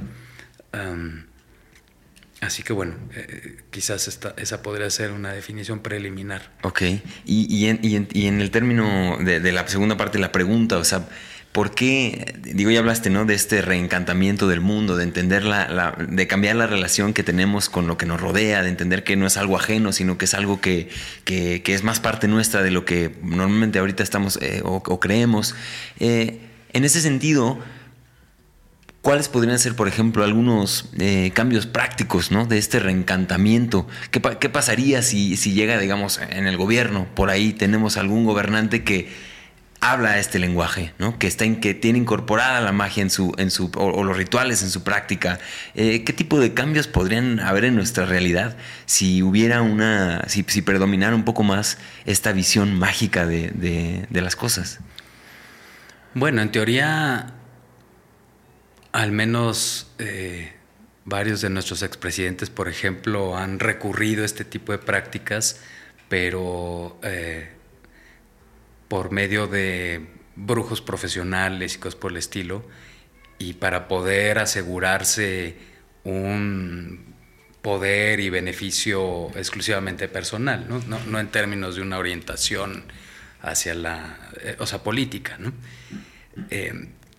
Speaker 2: Así que bueno, eh, quizás esta, esa podría ser una definición preliminar.
Speaker 1: Ok, y, en, el término de, de, la segunda parte de la pregunta, o sea, ¿Por qué, digo, ya hablaste, ¿no? De este reencantamiento del mundo, de entender la, de cambiar la relación que tenemos con lo que nos rodea, de entender que no es algo ajeno, sino que es algo que, es más parte nuestra de lo que normalmente ahorita estamos eh, o, creemos. Eh, en ese sentido, ¿cuáles podrían ser, por ejemplo, algunos eh, cambios prácticos, ¿no? De este reencantamiento. ¿Qué, pasaría si, si llega, digamos, en el gobierno? Por ahí tenemos algún gobernante que habla este lenguaje, ¿no? que, está en, que tiene incorporada la magia en su, en su, o, los rituales en su práctica. Eh, ¿Qué tipo de cambios podrían haber en nuestra realidad si hubiera una, si, si predominara un poco más esta visión mágica de, las cosas?
Speaker 2: Bueno, en teoría, al menos eh, varios de nuestros expresidentes, por ejemplo, han recurrido a este tipo de prácticas, pero... Eh, por medio de brujos profesionales y cosas por el estilo, y para poder asegurarse un poder y beneficio exclusivamente personal, no, en términos de una orientación hacia la, eh, o sea, política. ¿no?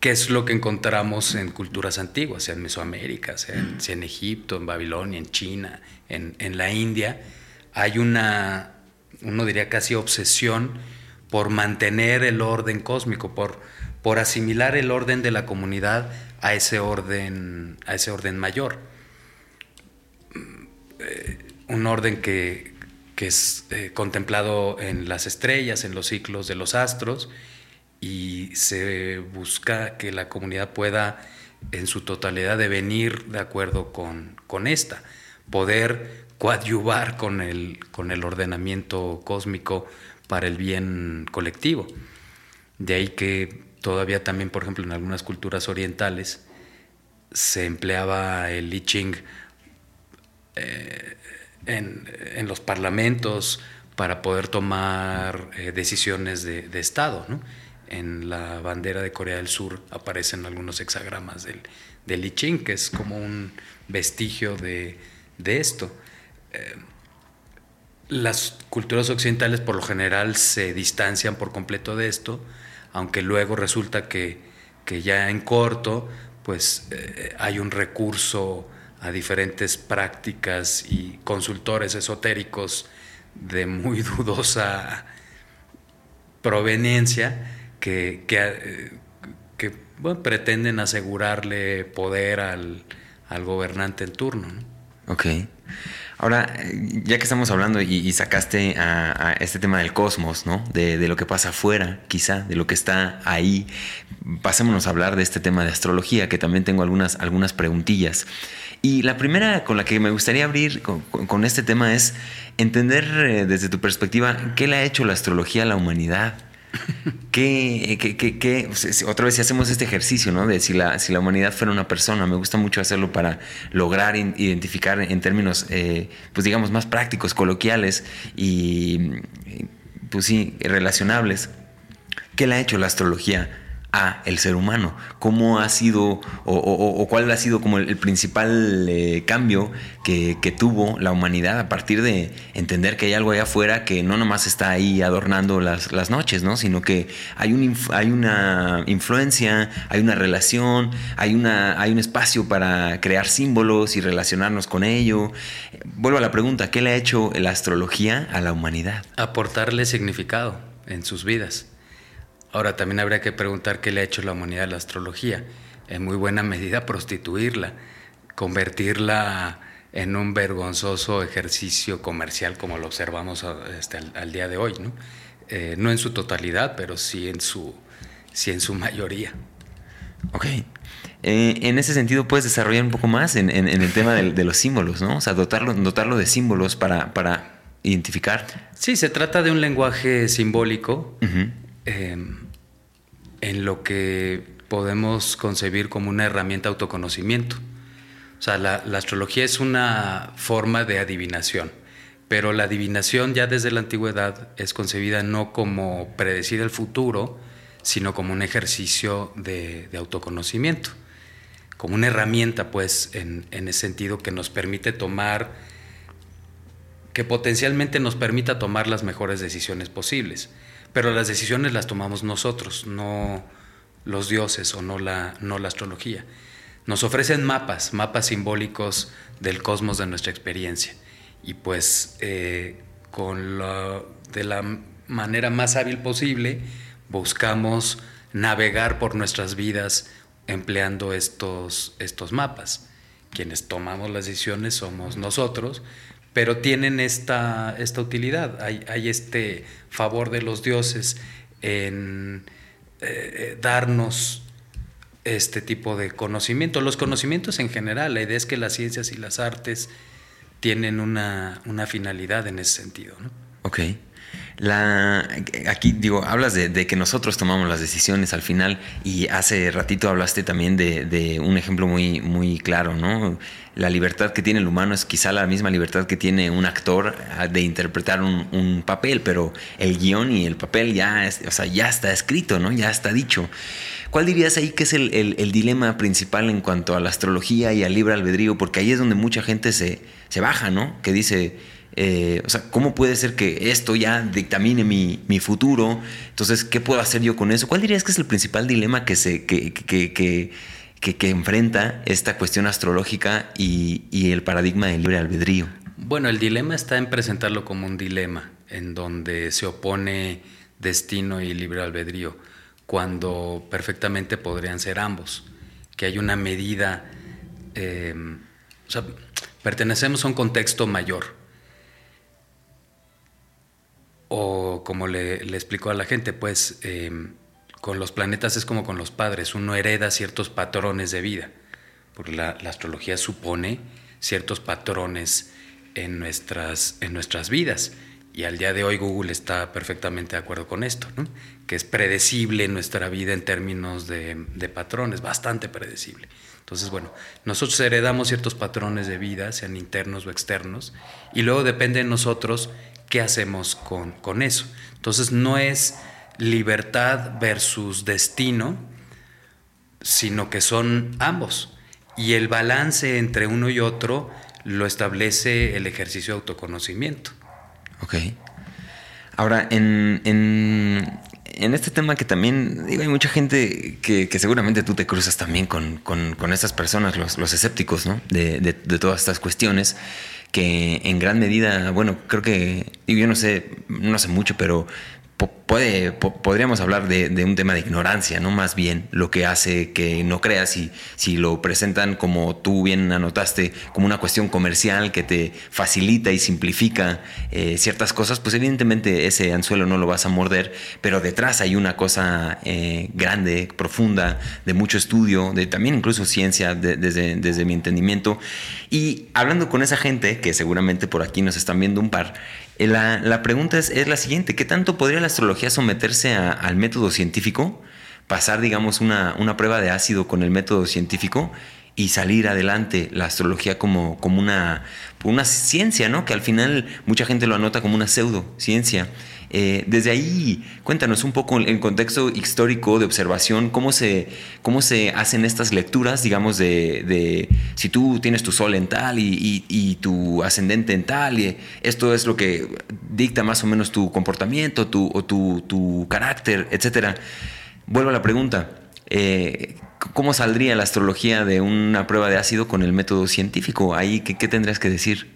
Speaker 2: ¿Qué es lo que encontramos en culturas antiguas, sea en Mesoamérica, sea en, Egipto, en Babilonia, en China, en, en la India? Hay una, uno diría casi obsesión por mantener el orden cósmico, por, por asimilar el orden de la comunidad a ese orden, a ese orden mayor. Eh, un orden que, es eh, contemplado en las estrellas, en los ciclos de los astros, y se busca que la comunidad pueda en su totalidad devenir de acuerdo con, con esta, poder coadyuvar con el, con el ordenamiento cósmico para el bien colectivo. De ahí que todavía también, por ejemplo, en algunas culturas orientales se empleaba el I Ching eh, en, los parlamentos para poder tomar eh, decisiones de, Estado. En la bandera de Corea del Sur aparecen algunos hexagramas del, del I Ching, que es como un vestigio de, esto. Eh, las culturas occidentales por lo general se distancian por completo de esto, aunque luego resulta que, ya en corto pues eh, hay un recurso a diferentes prácticas y consultores esotéricos de muy *laughs* dudosa proveniencia que, que, eh, pretenden asegurarle poder al, gobernante en turno.
Speaker 1: Ok. Ahora, ya que estamos hablando y, sacaste a, este tema del cosmos, ¿no? De, lo que pasa afuera, quizá, de lo que está ahí, pasémonos a hablar de este tema de astrología, que también tengo algunas, algunas preguntillas. Y la primera con la que me gustaría abrir con, este tema es entender eh, desde tu perspectiva qué le ha hecho la astrología a la humanidad. ¿Qué, otra vez si hacemos este ejercicio, ¿no? De si la, si la humanidad fuera una persona, me gusta mucho hacerlo para lograr identificar en términos, eh, pues digamos, más prácticos, coloquiales y, pues sí, relacionables. ¿Qué le ha hecho la astrología a el ser humano? ¿Cómo ha sido o, cuál ha sido como el, principal eh, cambio que, tuvo la humanidad a partir de entender que hay algo allá afuera que no nomás está ahí adornando las, noches, ¿no? sino que hay, un, hay una influencia, hay una relación, hay, una, hay un espacio para crear símbolos y relacionarnos con ello. Vuelvo a la pregunta, ¿qué le ha hecho la astrología a la humanidad?
Speaker 2: Aportarle significado en sus vidas Ahora también habría que preguntar qué le ha hecho la humanidad a la astrología. En muy buena medida prostituirla, convertirla en un vergonzoso ejercicio comercial como lo observamos este, al, día de hoy, ¿no? Eh, no en su totalidad, pero sí en su, sí en su mayoría.
Speaker 1: Ok. Eh, en ese sentido, puedes desarrollar un poco más en, el tema de, los símbolos, ¿no? O sea, dotarlo, dotarlo de símbolos para, para identificar.
Speaker 2: Sí, se trata de un lenguaje simbólico en lo que podemos concebir como una herramienta de autoconocimiento. O sea, la, astrología es una forma de adivinación, pero la adivinación ya desde la antigüedad es concebida no como predecir el futuro, sino como un ejercicio de, autoconocimiento, como una herramienta, pues, en, en, ese sentido que nos permite tomar, que potencialmente nos permita tomar las mejores decisiones posibles. Pero las decisiones las tomamos nosotros, no los dioses o no la, no la astrología. Nos ofrecen mapas, mapas simbólicos del cosmos de nuestra experiencia. Y pues eh, con de la manera más hábil posible buscamos navegar por nuestras vidas empleando estos, estos mapas. Quienes tomamos las decisiones somos nosotros, pero tienen esta, esta utilidad. Hay, hay, este favor de los dioses en eh, eh, darnos este tipo de conocimiento. Los conocimientos en general, la idea es que las ciencias y las artes tienen una, una finalidad en ese sentido. ¿no?
Speaker 1: La, aquí digo, hablas de, que nosotros tomamos las decisiones al final y hace ratito hablaste también de, un ejemplo muy, muy claro, ¿no? La libertad que tiene el humano es quizá la misma libertad que tiene un actor ah, de interpretar un, papel, pero el guion y el papel ya, o sea, ya está escrito, ¿no? Ya está dicho. ¿Cuál dirías ahí que es el, dilema principal en cuanto a la astrología y al libre albedrío? Porque ahí es donde mucha gente se, se baja, ¿no? Que dice eh, o sea, ¿cómo puede ser que esto ya dictamine mi, futuro? Entonces, ¿qué puedo hacer yo con eso? ¿Cuál dirías que es el principal dilema que, se, que, que, enfrenta esta cuestión astrológica y, el paradigma del libre albedrío?
Speaker 2: Bueno, el dilema está en presentarlo como un dilema, en donde se opone destino y libre albedrío, cuando perfectamente podrían ser ambos, que hay una medida, eh, o sea, pertenecemos a un contexto mayor, o como le, explico a la gente, pues em, con los planetas es como con los padres, uno hereda ciertos patrones de vida, porque la, astrología supone ciertos patrones en nuestras, en nuestras vidas. Y al día de hoy Google está perfectamente de acuerdo con esto, que es predecible nuestra vida en términos de, de, patrones, bastante predecible. Entonces, bueno, nosotros heredamos ciertos patrones de vida, sean internos o externos, y luego depende de nosotros qué hacemos con, con eso. Entonces no es libertad versus destino, sino que son ambos. Y el balance entre uno y otro lo establece el ejercicio de autoconocimiento.
Speaker 1: Ok. Ahora, en, en, en este tema que también, digo, hay mucha gente que, que seguramente tú te cruzas también con, con, con estas personas, los, los escépticos, ¿no? De, de, de todas estas cuestiones que en gran medida, bueno, creo que, yo no sé, no sé mucho, pero puede, podríamos hablar de, un tema de ignorancia, ¿no? Más bien, lo que hace que no creas y si lo presentan como tú bien anotaste, como una cuestión comercial que te facilita y simplifica eh, ciertas cosas, pues evidentemente ese anzuelo no lo vas a morder, pero detrás hay una cosa eh, grande, profunda, de mucho estudio, de también incluso ciencia desde, desde mi entendimiento. Y hablando con esa gente, que seguramente por aquí nos están viendo un par, la, pregunta es, la siguiente, ¿qué tanto podría la astrología someterse al método científico? Pasar, digamos, una, prueba de ácido con el método científico y salir adelante la astrología como, como una, una ciencia, ¿no? Que al final mucha gente lo anota como una pseudociencia. Eh, desde ahí, cuéntanos un poco en contexto histórico de observación, cómo se, cómo se hacen estas lecturas, digamos, de, si tú tienes tu sol en tal y, tu ascendente en tal, y esto es lo que dicta más o menos tu comportamiento tu, o tu, carácter, etc. Vuelvo a la pregunta. Eh, ¿Cómo saldría la astrología de una prueba de ácido con el método científico? Ahí, ¿qué, qué tendrías que decir?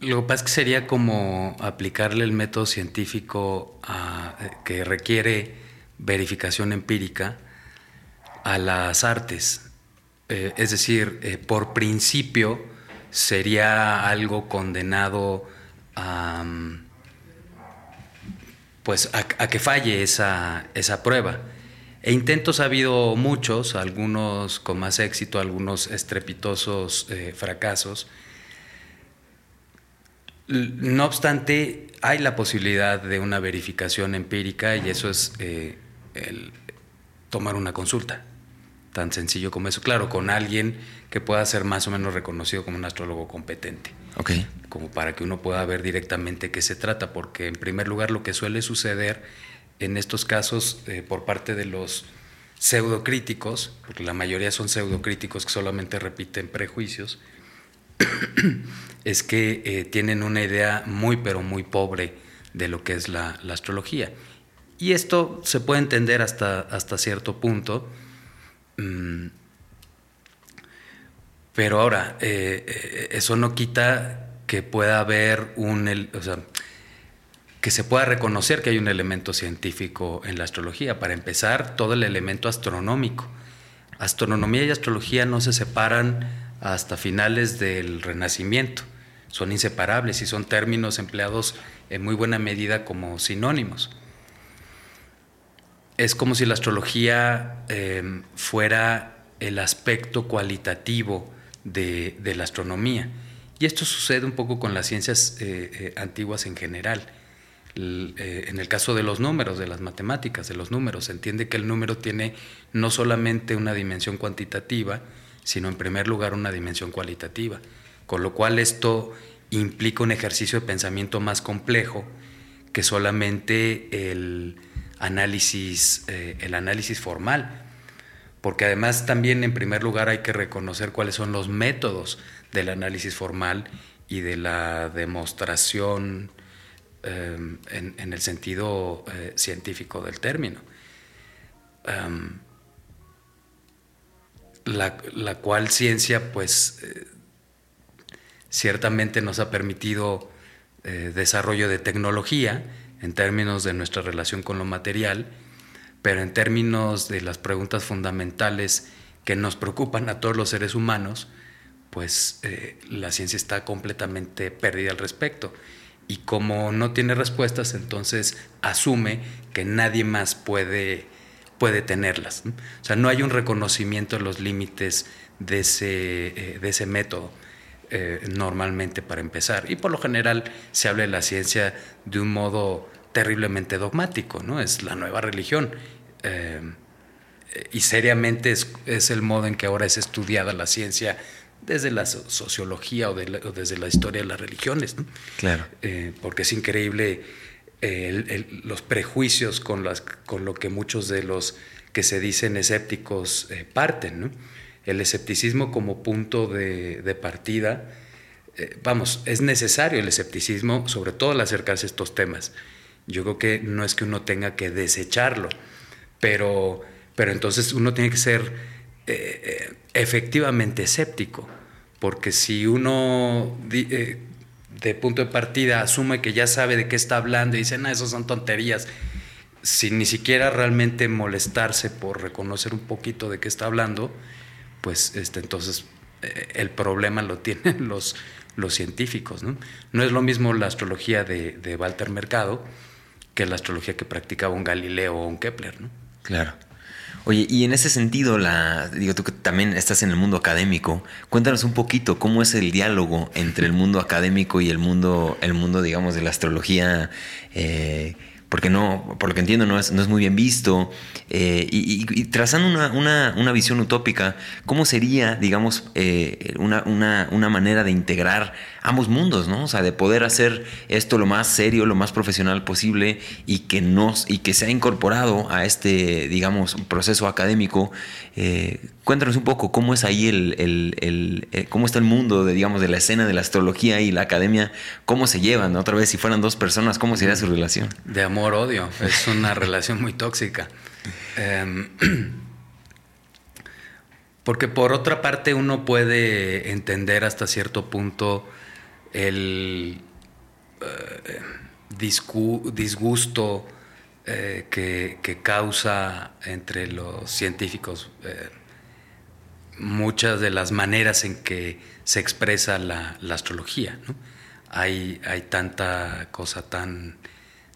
Speaker 2: Lo que pasa es que sería como aplicarle el método científico eh, que requiere verificación empírica a las artes. Eh, es decir, eh, por principio sería algo condenado a, mm, pues a, que falle esa, esa, prueba. E intentos ha habido muchos, algunos con más éxito, algunos estrepitosos fracasos no obstante, hay la posibilidad de una verificación empírica y eso es eh, el tomar una consulta. Tan sencillo como eso. Claro, con alguien que pueda ser más o menos reconocido como un astrólogo competente.
Speaker 1: Ok.
Speaker 2: Como para que uno pueda ver directamente qué se trata, porque en primer lugar lo que suele suceder en estos casos eh, por parte de los pseudocríticos, porque la mayoría son pseudocríticos que solamente repiten prejuicios, *coughs* es que eh, tienen una idea muy, pero muy pobre de lo que es la, astrología. Y esto se puede entender hasta, hasta cierto punto. Mm, pero ahora, eh, eh, eso no quita que pueda haber un, que se pueda reconocer que hay un elemento científico en la astrología. Para empezar, todo el elemento astronómico. Astronomía y astrología no se separan hasta finales del Renacimiento. Son inseparables y son términos empleados en muy buena medida como sinónimos. Es como si la astrología eh, fuera el aspecto cualitativo de, la astronomía. Y esto sucede un poco con las ciencias eh, eh, antiguas en general. en el caso de los números, de las matemáticas, de los números, se entiende que el número tiene no solamente una dimensión cuantitativa, sino en primer lugar una dimensión cualitativa, con lo cual esto implica un ejercicio de pensamiento más complejo que solamente el análisis, eh, el análisis formal, porque además también en primer lugar hay que reconocer cuáles son los métodos del análisis formal y de la demostración em, en, el sentido eh, científico del término. Em, la, cual ciencia pues eh, ciertamente nos ha permitido eh, desarrollo de tecnología en términos de nuestra relación con lo material, pero en términos de las preguntas fundamentales que nos preocupan a todos los seres humanos, pues eh, la ciencia está completamente perdida al respecto. Y como no tiene respuestas, entonces asume que nadie más puede puede tenerlas. O sea, no hay un reconocimiento de los límites de ese, eh, de ese método. Eh, normalmente para empezar. Y por lo general se habla de la ciencia de un modo terriblemente dogmático, ¿no? Es la nueva religión. Eh, y seriamente es, el modo en que ahora es estudiada la ciencia desde la sociología o, desde la historia de las religiones.
Speaker 1: Claro.
Speaker 2: porque es increíble los prejuicios con, las, con lo que muchos de los que se dicen escépticos eh, parten. El escepticismo como punto de, partida, eh, vamos, es necesario el escepticismo, sobre todo al acercarse a estos temas. Yo creo que no es que uno tenga que desecharlo, pero, pero entonces uno tiene que ser eh, efectivamente escéptico, porque si uno de punto de partida asume que ya sabe de qué está hablando y dice, no, eso son tonterías, sin ni siquiera realmente molestarse por reconocer un poquito de qué está hablando, pues este, entonces eh, el problema lo *laughs* tienen los, los científicos. ¿no? no es lo mismo la astrología de, de Walter Mercado que la astrología que practicaba un Galileo o un Kepler. ¿no?
Speaker 1: Claro. Oye, y en ese sentido, la, digo tú que también estás en el mundo académico, cuéntanos un poquito cómo es el diálogo entre el mundo académico y el mundo, el mundo digamos, de la astrología, eh, porque no, por lo que entiendo, no es, no es muy bien visto. Eh, y, trazando una, una, visión utópica, ¿cómo sería, digamos, eh, una, una, manera de integrar ambos mundos, ¿no? O sea, de poder hacer esto lo más serio, lo más profesional posible y que, nos, y que sea incorporado a este, digamos, proceso académico. Eh, cuéntanos un poco cómo es ahí el, el, cómo está el mundo de, digamos, de la escena de la astrología y la academia, cómo se llevan, otra vez, si fueran dos personas, ¿cómo sería su relación?
Speaker 2: De amor amor-odio, es una *laughs* relación muy tóxica. Em, *clears throat* porque por otra parte uno puede entender hasta cierto punto el eh, disgusto eh, que, causa entre los científicos eh, muchas de las maneras en que se expresa la, astrología. Hay, hay tanta cosa tan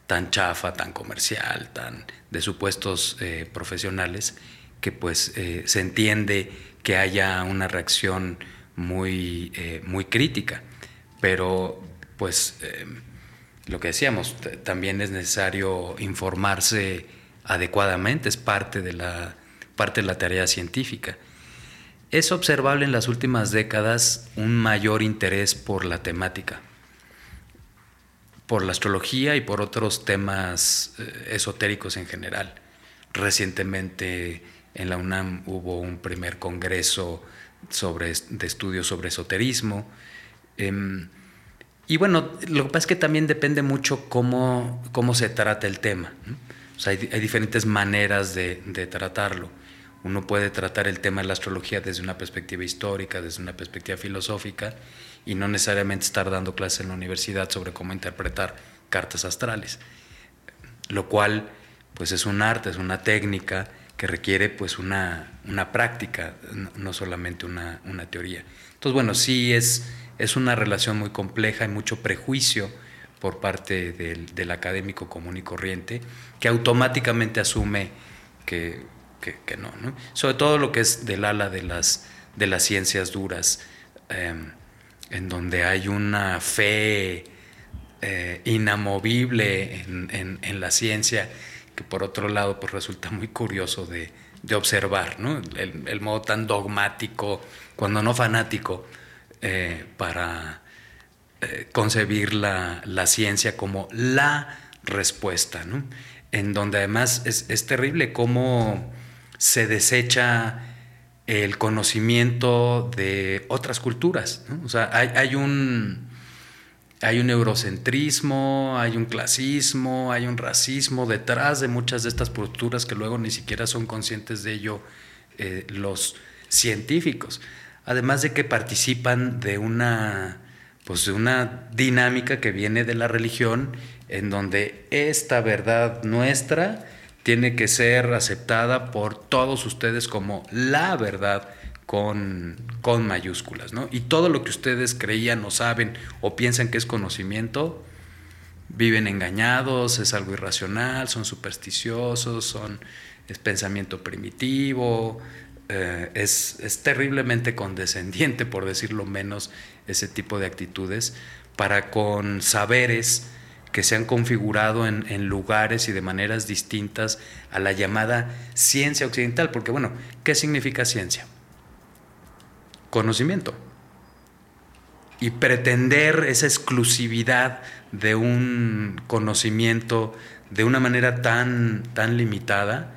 Speaker 2: tan chafa, tan comercial, tan de supuestos profesionales, que pues se entiende que haya una reacción muy, muy crítica. Pero pues lo que decíamos, también es necesario informarse adecuadamente, es parte de la, parte de la tarea científica. Es observable en las últimas décadas un mayor interés por la temática por la astrología y por otros temas eh, esotéricos en general. Recientemente en la UNAM hubo un primer congreso sobre, de estudios sobre esoterismo. Em, y bueno, lo que pasa es que también depende mucho cómo, cómo se trata el tema. hay, diferentes maneras de, de, tratarlo. Uno puede tratar el tema de la astrología desde una perspectiva histórica, desde una perspectiva filosófica, y no necesariamente estar dando clases en la universidad sobre cómo interpretar cartas astrales, lo cual pues es un arte, es una técnica que requiere pues una, una práctica, no solamente una, una, teoría. Entonces bueno, sí es, es una relación muy compleja, hay mucho prejuicio por parte del, del académico común y corriente que automáticamente asume que, que, no, no, sobre todo lo que es del ala de las, de las ciencias duras. Em, en donde hay una fe eh, inamovible en, la ciencia, que por otro lado pues resulta muy curioso de, observar, el, modo tan dogmático, cuando no fanático, eh, para eh, concebir la, ciencia como la respuesta, en donde además es, es terrible cómo se desecha el conocimiento de otras culturas. O sea, hay, un, hay un eurocentrismo, hay un clasismo, hay un racismo detrás de muchas de estas posturas que luego ni siquiera son conscientes de ello eh, los científicos. Además de que participan de una, pues de una dinámica que viene de la religión en donde esta verdad nuestra tiene que ser aceptada por todos ustedes como la verdad con, con mayúsculas, ¿no? Y todo lo que ustedes creían o saben o piensan que es conocimiento, viven engañados, es algo irracional, son supersticiosos, son, es pensamiento primitivo, eh, es, es, terriblemente condescendiente, por decirlo menos, ese tipo de actitudes, para con saberes que se han configurado en, lugares y de maneras distintas a la llamada ciencia occidental. Porque bueno, ¿qué significa ciencia? Conocimiento. Y pretender esa exclusividad de un conocimiento de una manera tan, tan limitada,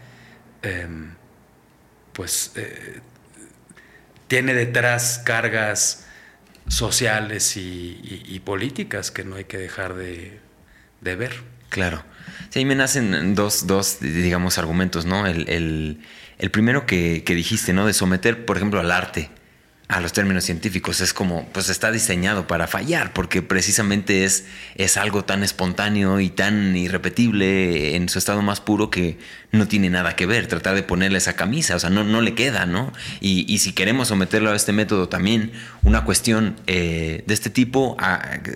Speaker 2: em, pues eh, tiene detrás cargas sociales y, políticas que no hay que dejar de, de ver.
Speaker 1: Claro. Sí, ahí me nacen dos, dos digamos, argumentos, ¿no? El, primero que, que, dijiste, ¿no? De someter, por ejemplo, al arte a los términos científicos es como, pues está diseñado para fallar, porque precisamente es, es algo tan espontáneo y tan irrepetible en su estado más puro que no tiene nada que ver, tratar de ponerle esa camisa, o sea, no, no le queda, ¿no? Y, si queremos someterlo a este método también, una cuestión eh, de este tipo,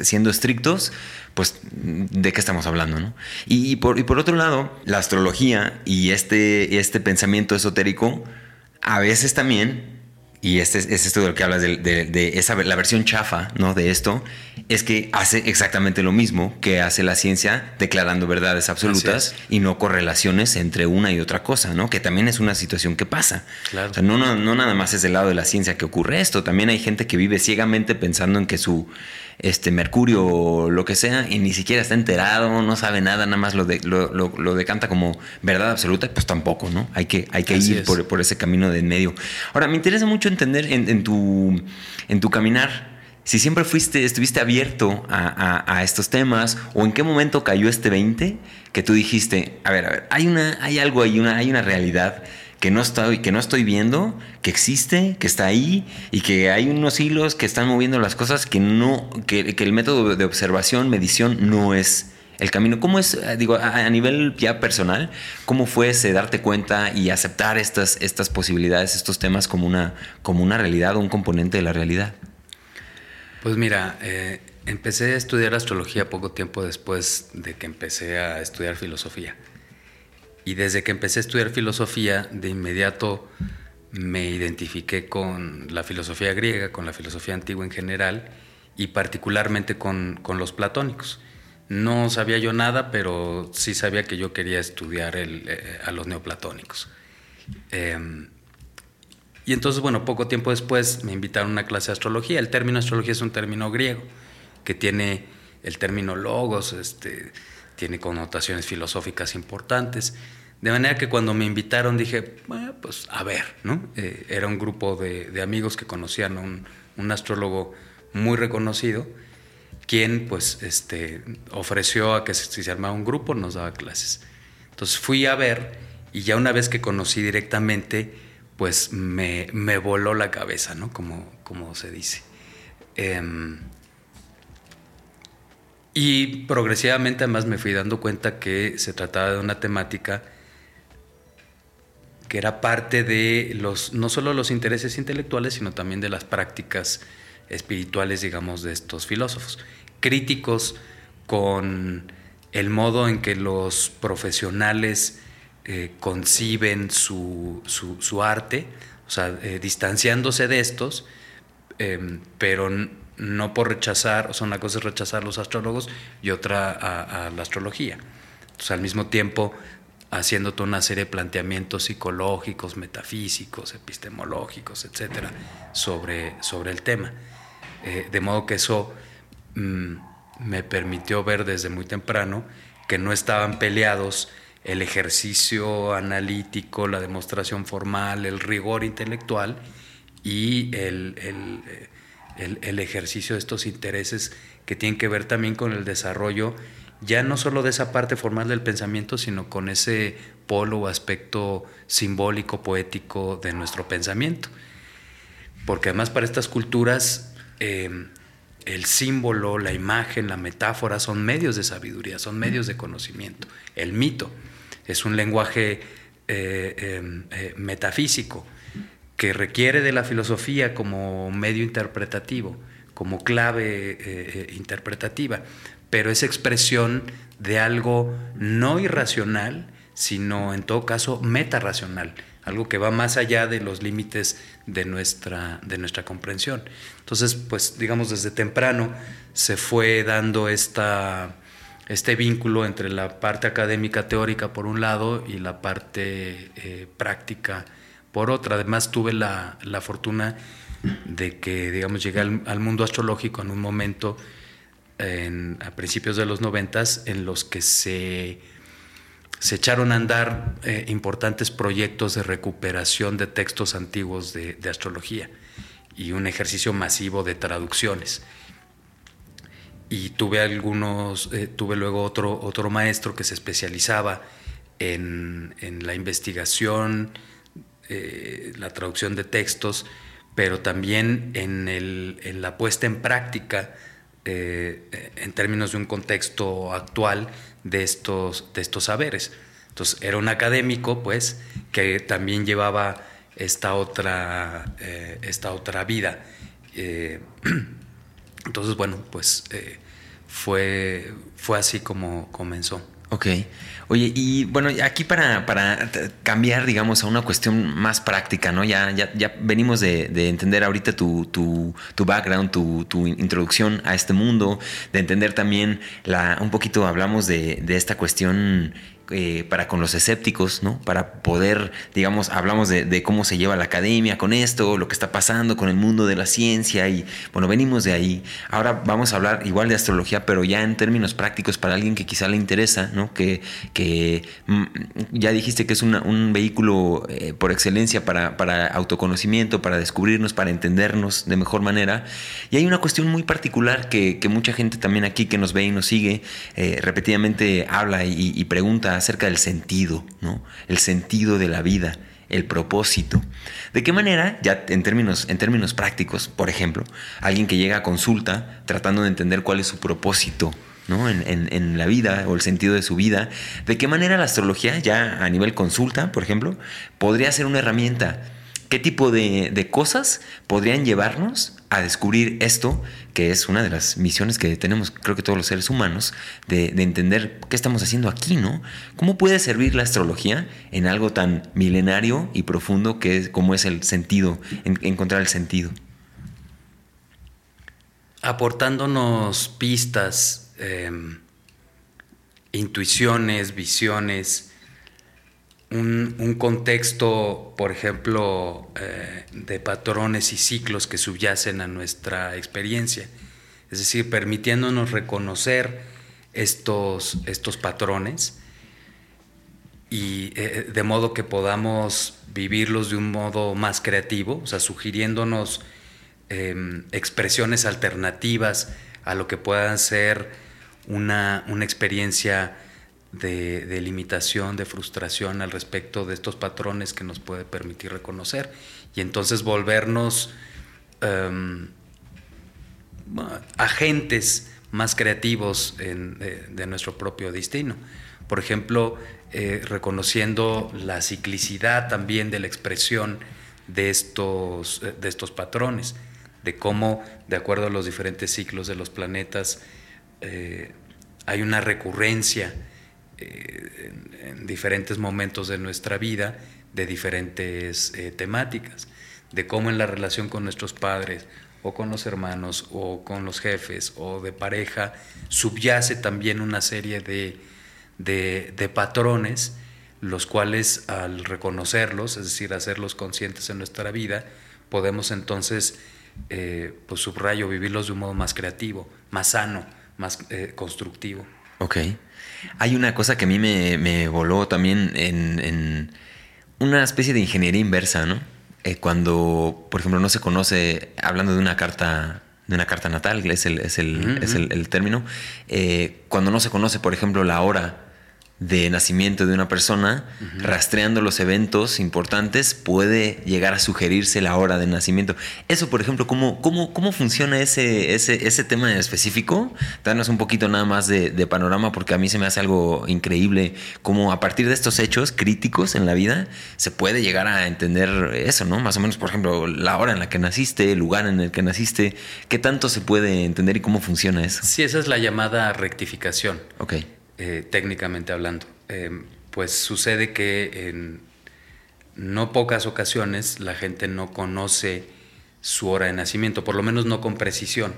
Speaker 1: siendo estrictos, pues de qué estamos hablando, ¿no? Y, por, y por otro lado, la astrología y este, este pensamiento esotérico, a veces también y este es esto de lo que hablas de, esa, la versión chafa ¿no? de esto, es que hace exactamente lo mismo que hace la ciencia declarando verdades absolutas y no correlaciones entre una y otra cosa, ¿no? Que también es una situación que pasa.
Speaker 2: Claro.
Speaker 1: no, no, no nada más es del lado de la ciencia que ocurre esto, también hay gente que vive ciegamente pensando en que su este Mercurio o lo que sea y ni siquiera está enterado, no sabe nada, nada más lo, de, lo, lo, decanta como verdad absoluta, pues tampoco, ¿no? Hay que, hay que ir por, por, ese camino de en medio. Ahora, me interesa mucho entender en, en, tu, en tu caminar si siempre fuiste, estuviste abierto a, estos temas o en qué momento cayó este 20 que tú dijiste, a ver, a ver, hay, una, hay algo ahí, una, hay una realidad que no, estoy, que no estoy viendo, que existe, que está ahí y que hay unos hilos que están moviendo las cosas que no, que, el método de observación, medición no es el camino. ¿Cómo es, eh, digo, a, nivel ya personal, cómo fue ese darte cuenta y aceptar estas, estas posibilidades, estos temas como una, como una realidad o un componente de la realidad?
Speaker 2: Pues mira, eh, empecé a estudiar astrología poco tiempo después de que empecé a estudiar filosofía. Y desde que empecé a estudiar filosofía, de inmediato me identifiqué con la filosofía griega, con la filosofía antigua en general y particularmente con, los platónicos. No sabía yo nada, pero sí sabía que yo quería estudiar eh, a los neoplatónicos. Em, y entonces, bueno, poco tiempo después me invitaron a una clase de astrología. El término astrología es un término griego que tiene el término logos, este, tiene connotaciones filosóficas importantes. De manera que cuando me invitaron dije, bueno, pues a ver, ¿no? Eh, era un grupo de, amigos que conocían a un, un, astrólogo muy reconocido, quien pues este, ofreció a que si se armaba un grupo nos daba clases. Entonces fui a ver y ya una vez que conocí directamente, pues me, voló la cabeza, ¿no? Como, como se dice. Em, y progresivamente además me fui dando cuenta que se trataba de una temática que era parte de los, no solo los intereses intelectuales, sino también de las prácticas espirituales, digamos, de estos filósofos. Críticos con el modo en que los profesionales eh, conciben su, su, arte, o sea, eh, distanciándose de estos, em, pero no por rechazar, o sea, una cosa es rechazar los astrólogos y otra a, la astrología. Entonces, al mismo tiempo, haciendo toda una serie de planteamientos psicológicos, metafísicos, epistemológicos, etcétera, sobre, sobre el tema. Eh, de modo que eso mm, me permitió ver desde muy temprano que no estaban peleados el ejercicio analítico, la demostración formal, el rigor intelectual y el, ejercicio de estos intereses que tienen que ver también con el desarrollo ya no solo de esa parte formal del pensamiento, sino con ese polo o aspecto simbólico, poético de nuestro pensamiento. Porque además para estas culturas eh, el símbolo, la imagen, la metáfora son medios de sabiduría, son medios de conocimiento. El mito es un lenguaje eh, em, eh, metafísico que requiere de la filosofía como medio interpretativo, como clave eh, interpretativa, pero es expresión de algo no irracional, sino en todo caso metarracional, algo que va más allá de los límites de nuestra, de nuestra comprensión. Entonces, pues digamos, desde temprano se fue dando esta este vínculo entre la parte académica teórica por un lado y la parte eh, práctica por otra. Además tuve la, fortuna de que, digamos, llegué al, mundo astrológico en un momento a principios de los noventas en los que se, se echaron a andar eh, importantes proyectos de recuperación de textos antiguos de astrología y un ejercicio masivo de traducciones y tuve algunos, eh, tuve luego otro, otro maestro que se especializaba en, la investigación, eh, la traducción de textos, pero también en, en la puesta en práctica, eh, en términos de un contexto actual, de estos, de estos saberes. Entonces, era un académico, pues, que también llevaba esta otra, esta otra vida. *clears throat* Entonces, bueno, pues eh, fue, fue así como comenzó.
Speaker 1: Ok. Oye, y bueno, aquí para, cambiar, digamos, a una cuestión más práctica, ¿no? Ya, ya, ya venimos de, entender ahorita tu, tu, tu background, tu, tu, introducción a este mundo, de entender también la, un poquito, hablamos de, de esta cuestión eh, para con los escépticos, ¿no? Para poder, digamos, hablamos de, cómo se lleva la academia con esto, lo que está pasando con el mundo de la ciencia y, bueno, venimos de ahí. Ahora vamos a hablar igual de astrología, pero ya en términos prácticos para alguien que quizá le interesa, ¿no? Que, que mm, ya dijiste que es un vehículo eh, por excelencia para, para autoconocimiento, para descubrirnos, para entendernos de mejor manera. Y hay una cuestión muy particular que, mucha gente también aquí que nos ve y nos sigue eh, repetidamente habla y, y pregunta acerca del sentido, ¿no? El sentido de la vida, el propósito. ¿De qué manera, ya en términos, en términos prácticos, por ejemplo, alguien que llega a consulta tratando de entender cuál es su propósito, ¿no? En, en, la vida o el sentido de su vida, de qué manera la astrología, ya a nivel consulta, por ejemplo, podría ser una herramienta ¿Qué tipo de, cosas podrían llevarnos a descubrir esto, que es una de las misiones que tenemos, creo que todos los seres humanos, de, entender qué estamos haciendo aquí, ¿no? ¿Cómo puede servir la astrología en algo tan milenario y profundo que es, como es el sentido, encontrar el sentido?
Speaker 2: Aportándonos pistas, em, intuiciones, visiones, un, contexto, por ejemplo, eh, de patrones y ciclos que subyacen a nuestra experiencia. Es decir, permitiéndonos reconocer estos, estos patrones y eh, de modo que podamos vivirlos de un modo más creativo, o sea, sugiriéndonos em, expresiones alternativas a lo que puedan ser una, una experiencia de, limitación, de frustración al respecto de estos patrones que nos puede permitir reconocer y entonces volvernos em, agentes más creativos de, nuestro propio destino. Por ejemplo, eh, reconociendo la ciclicidad también de la expresión de estos, de estos patrones, de cómo, de acuerdo a los diferentes ciclos de los planetas, eh, hay una recurrencia eh, en, diferentes momentos de nuestra vida de diferentes eh, temáticas, de cómo en la relación con nuestros padres o con los hermanos o con los jefes o de pareja subyace también una serie de, de, patrones, los cuales al reconocerlos, es decir, hacerlos conscientes en nuestra vida, podemos entonces, eh, pues subrayo, vivirlos de un modo más creativo, más sano, más constructivo.
Speaker 1: Ok. Hay una cosa que a mí me, voló también en, una especie de ingeniería inversa, ¿no? Eh, cuando, por ejemplo, no se conoce, hablando de una carta, de una carta natal, es el, es el, término, eh, cuando no se conoce, por ejemplo, la hora de nacimiento de una persona, rastreando los eventos importantes, puede llegar a sugerirse la hora de nacimiento. Eso, por ejemplo, ¿cómo, cómo, cómo funciona ese, ese, ese tema en específico? Danos un poquito nada más de, panorama, porque a mí se me hace algo increíble, cómo a partir de estos hechos críticos en la vida se puede llegar a entender eso, ¿no? Más o menos, por ejemplo, la hora en la que naciste, el lugar en el que naciste, ¿qué tanto se puede entender y cómo funciona eso?
Speaker 2: Sí, esa es la llamada rectificación.
Speaker 1: Ok
Speaker 2: eh, técnicamente hablando. Em, pues sucede que en no pocas ocasiones la gente no conoce su hora de nacimiento, por lo menos no con precisión.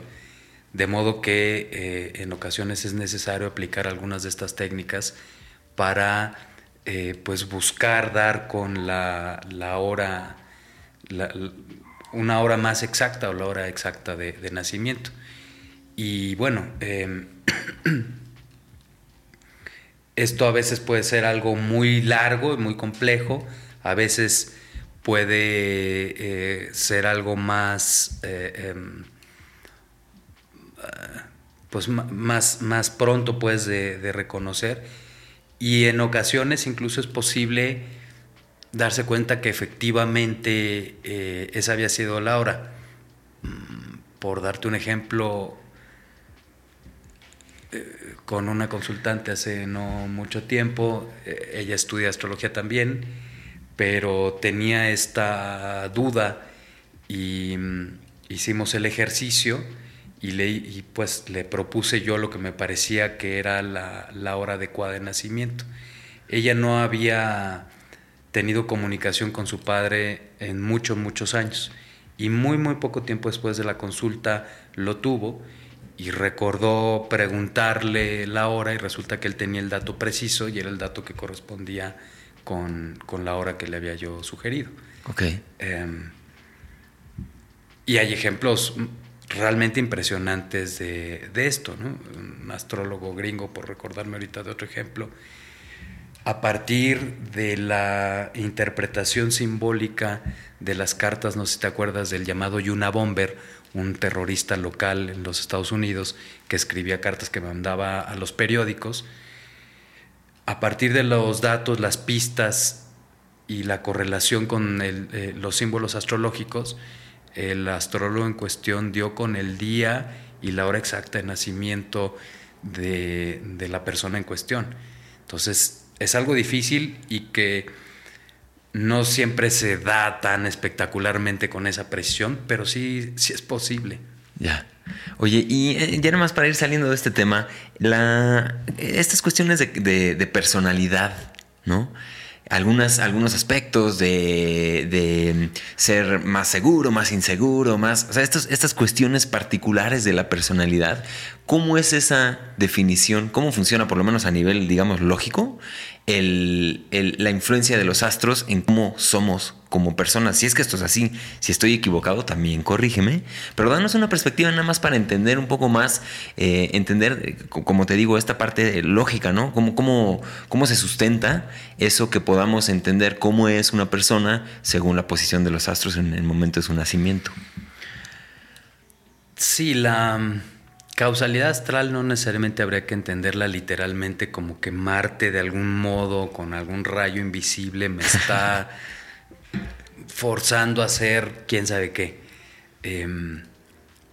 Speaker 2: De modo que eh, en ocasiones es necesario aplicar algunas de estas técnicas para eh, pues buscar dar con la, hora, una hora más exacta o la hora exacta de, de nacimiento. Y bueno, em, *clears throat* Esto a veces puede ser algo muy largo y muy complejo, a veces puede eh, ser algo más, eh, em, pues más, más pronto pues de, reconocer y en ocasiones incluso es posible darse cuenta que efectivamente eh, esa había sido la hora. Mm, por darte un ejemplo, con una consultante hace no mucho tiempo, eh, ella estudia astrología también, pero tenía esta duda y mm, hicimos el ejercicio y, le, pues le propuse yo lo que me parecía que era la, la hora adecuada de nacimiento. Ella no había tenido comunicación con su padre en muchos, muchos años. Y muy, muy poco tiempo después de la consulta lo tuvo y recordó preguntarle la hora y resulta que él tenía el dato preciso y era el dato que correspondía con, la hora que le había yo sugerido.
Speaker 1: Ok.
Speaker 2: Em, y hay ejemplos realmente impresionantes de, de esto, ¿no? Un astrólogo gringo, por recordarme ahorita de otro ejemplo, a partir de la interpretación simbólica de las cartas, no sé si te acuerdas del llamado Yuna Bomber, un terrorista local en los Estados Unidos que escribía cartas que mandaba a los periódicos. A partir de los datos, las pistas y la correlación con eh, los símbolos astrológicos, el astrólogo en cuestión dio con el día y la hora exacta de nacimiento de, de la persona en cuestión. Entonces, es algo difícil y que no siempre se da tan espectacularmente con esa presión, pero sí, sí es posible.
Speaker 1: Ya. Oye, y eh, ya nomás para ir saliendo de este tema, la, estas cuestiones de, de personalidad, ¿no? Algunas, algunos aspectos de, ser más seguro, más inseguro, más. O sea, estas cuestiones particulares de la personalidad, ¿cómo es esa definición? ¿Cómo funciona, por lo menos a nivel, digamos, lógico, la influencia de los astros en cómo somos como personas. Si es que esto es así, si estoy equivocado, también corrígeme. Pero danos una perspectiva nada más para entender un poco más, eh, entender, eh, como te digo, esta parte lógica, ¿no? Cómo, cómo, cómo se sustenta eso que podamos entender cómo es una persona según la posición de los astros en el momento de su nacimiento.
Speaker 2: Sí, la causalidad astral no necesariamente habría que entenderla literalmente como que Marte de algún modo, con algún rayo invisible, me está *laughs* forzando a hacer quién sabe qué. Em,